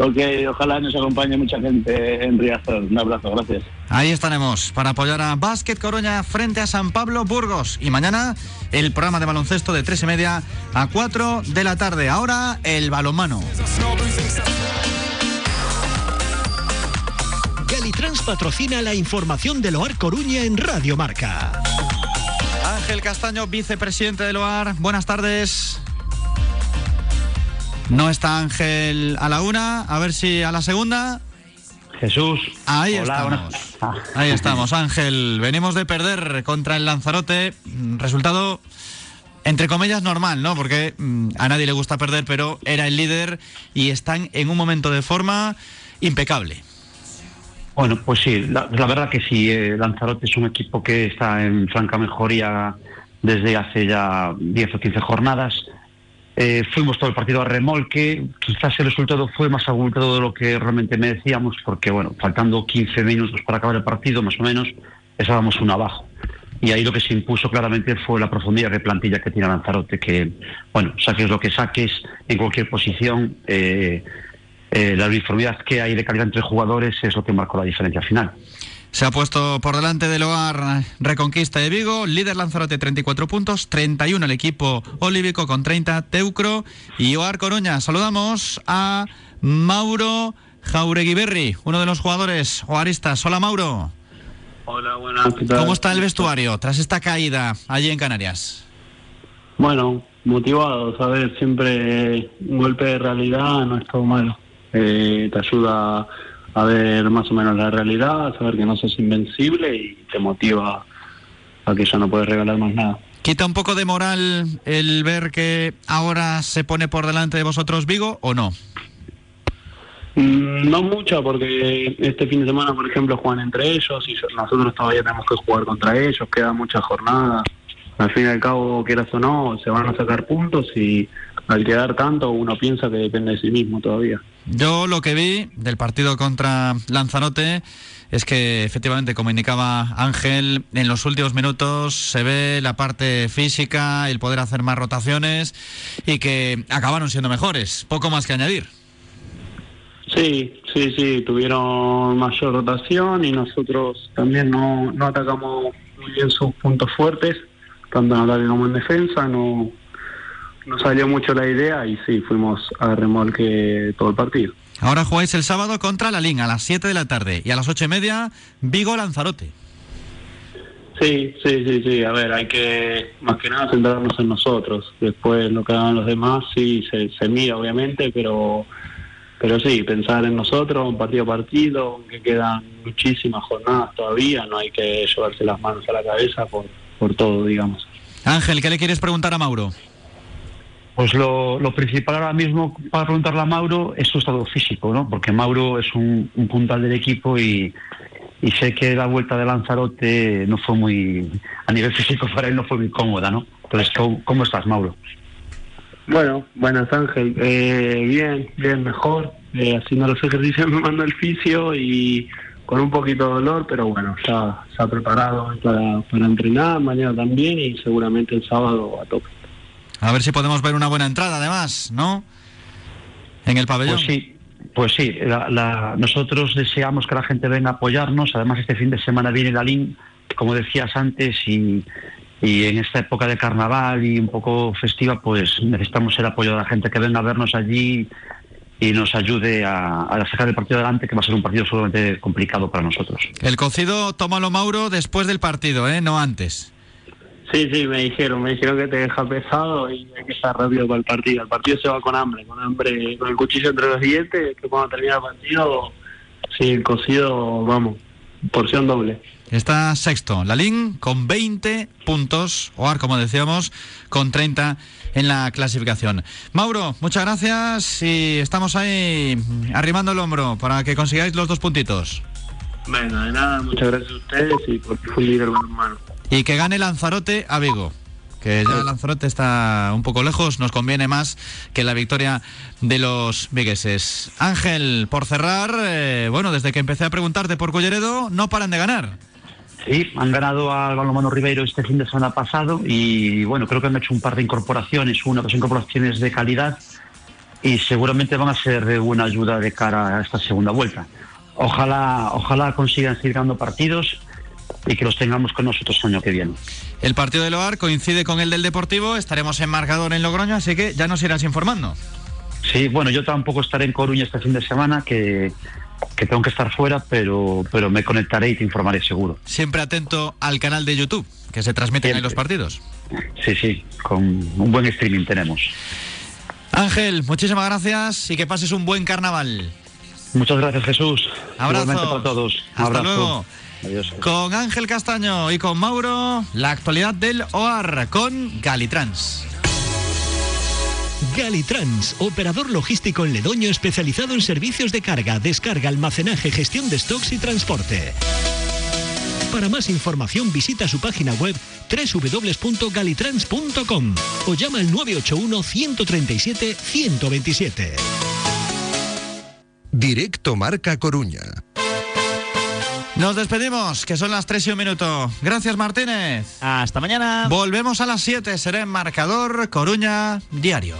Ok, ojalá nos acompañe mucha gente en Riazor. Un abrazo, gracias. Ahí estaremos para apoyar a Básquet Coruña frente a San Pablo Burgos. Y mañana el programa de baloncesto de tres y media a 4 de la tarde. Ahora el balonmano. Galitrans patrocina la información de Loar Coruña en Radio Marca. Ángel Castaño, vicepresidente de Loar. Buenas tardes. No está Ángel a la una, a ver si a la segunda. Jesús. Ahí estamos. Ahí estamos, Ángel. Venimos de perder contra el Lanzarote. Resultado, entre comillas, normal, ¿no? Porque mm, a nadie le gusta perder, pero era el líder y están en un momento de forma impecable. Bueno, pues sí, la, verdad que sí, eh, Lanzarote es un equipo que está en franca mejoría desde hace ya 10 o 15 jornadas. Eh, fuimos todo el partido a remolque, quizás el resultado fue más abultado de lo que realmente merecíamos, porque bueno, faltando 15 minutos para acabar el partido, más o menos, estábamos uno abajo. Y ahí lo que se impuso claramente fue la profundidad de plantilla que tiene Lanzarote, que, bueno, saques lo que saques en cualquier posición, eh, eh, la uniformidad que hay de calidad entre jugadores es lo que marcó la diferencia final. Se ha puesto por delante del Loar Reconquista de Vigo, líder Lanzarote 34 puntos, 31 el equipo olívico con 30, Teucro y Oar Coruña. Saludamos a Mauro Jaureguiberri, uno de los jugadores oaristas. Hola Mauro. Hola, buenas. ¿Cómo está el vestuario tras esta caída allí en Canarias? Bueno, motivado, ver, siempre un golpe de realidad no es todo malo. Eh, te ayuda a ver más o menos la realidad, a saber que no sos invencible y te motiva a que ya no puedes regalar más nada. ¿Quita un poco de moral el ver que ahora se pone por delante de vosotros Vigo o no? Mm, no mucho, porque este fin de semana, por ejemplo, juegan entre ellos y nosotros todavía tenemos que jugar contra ellos, quedan muchas jornadas. Al fin y al cabo, quieras o no, se van a sacar puntos y al quedar tanto uno piensa que depende de sí mismo todavía. Yo lo que vi del partido contra Lanzarote es que efectivamente, como indicaba Ángel, en los últimos minutos se ve la parte física, el poder hacer más rotaciones y que acabaron siendo mejores. Poco más que añadir. Sí, sí, sí, tuvieron mayor rotación y nosotros también no, no atacamos muy bien sus puntos fuertes, tanto en ataque como en defensa, no, nos salió mucho la idea y sí, fuimos a remolque todo el partido. Ahora jugáis el sábado contra la Lin a las 7 de la tarde y a las 8 y media Vigo Lanzarote. Sí, sí, sí, sí. A ver, hay que más que nada centrarnos en nosotros. Después lo que hagan los demás, sí, se, se mira obviamente, pero pero sí, pensar en nosotros, un partido a partido, aunque quedan muchísimas jornadas todavía, no hay que llevarse las manos a la cabeza por, por todo, digamos. Ángel, ¿qué le quieres preguntar a Mauro? Pues lo, lo principal ahora mismo para preguntarle a Mauro es su estado físico, ¿no? Porque Mauro es un, un puntal del equipo y, sé que la vuelta de Lanzarote no fue muy, a nivel físico para él no fue muy cómoda, ¿no? Entonces, ¿cómo, estás, Mauro? Bueno, buenas Ángel. Eh, bien, bien, mejor. Eh, haciendo los ejercicios me mando el fisio y con un poquito de dolor, pero bueno, ya ha preparado para, para entrenar, mañana también y seguramente el sábado a tope. A ver si podemos ver una buena entrada, además, ¿no? En el pabellón. Pues sí, pues sí. la- la- nosotros deseamos que la gente venga a apoyarnos. Además, este fin de semana viene la LIN, como decías antes, y, y en esta época de carnaval y un poco festiva, pues necesitamos el apoyo de la gente que venga a vernos allí y nos ayude a, a sacar el partido adelante, que va a ser un partido seguramente complicado para nosotros. El cocido, tómalo Mauro después del partido, ¿eh? No antes. Sí, sí, me dijeron, me dijeron que te deja pesado y hay que estar rápido para el partido. El partido se va con hambre, con hambre, con el cuchillo entre los dientes, que cuando termina el partido, sí, el cocido, vamos, porción doble. Está sexto, Lalín con 20 puntos, Oar, como decíamos, con 30 en la clasificación. Mauro, muchas gracias y estamos ahí arrimando el hombro para que consigáis los dos puntitos. Venga, de nada, muchas gracias a ustedes y por difundir el hermano. Y que gane Lanzarote a Vigo. Que ya Lanzarote está un poco lejos, nos conviene más que la victoria de los vigueses. Ángel, por cerrar, eh, bueno, desde que empecé a preguntarte por Colleredo, no paran de ganar. Sí, han ganado al Balomano Ribeiro este fin de semana pasado y bueno, creo que han hecho un par de incorporaciones, una o dos incorporaciones de calidad y seguramente van a ser de buena ayuda de cara a esta segunda vuelta. Ojalá, ojalá consigan seguir ganando partidos y que los tengamos con nosotros el año que viene. El partido del Oar coincide con el del Deportivo, estaremos en marcador en Logroño, así que ya nos irás informando. Sí, bueno, yo tampoco estaré en Coruña este fin de semana, que, que tengo que estar fuera, pero, pero me conectaré y te informaré seguro. Siempre atento al canal de YouTube, que se transmiten ahí los partidos. Sí, sí, con un buen streaming tenemos. Ángel, muchísimas gracias y que pases un buen carnaval. Muchas gracias, Jesús. Abrazo. Para todos. Hasta abrazo. luego. Adiós. Con Ángel Castaño y con Mauro, la actualidad del OAR con Galitrans. Galitrans, operador logístico en Ledoño especializado en servicios de carga, descarga, almacenaje, gestión de stocks y transporte. Para más información visita su página web www.galitrans.com o llama al 981 137 127. Directo Marca Coruña. Nos despedimos, que son las 3 y un minuto. Gracias, Martínez. Hasta mañana. Volvemos a las 7, será en marcador Coruña Diario.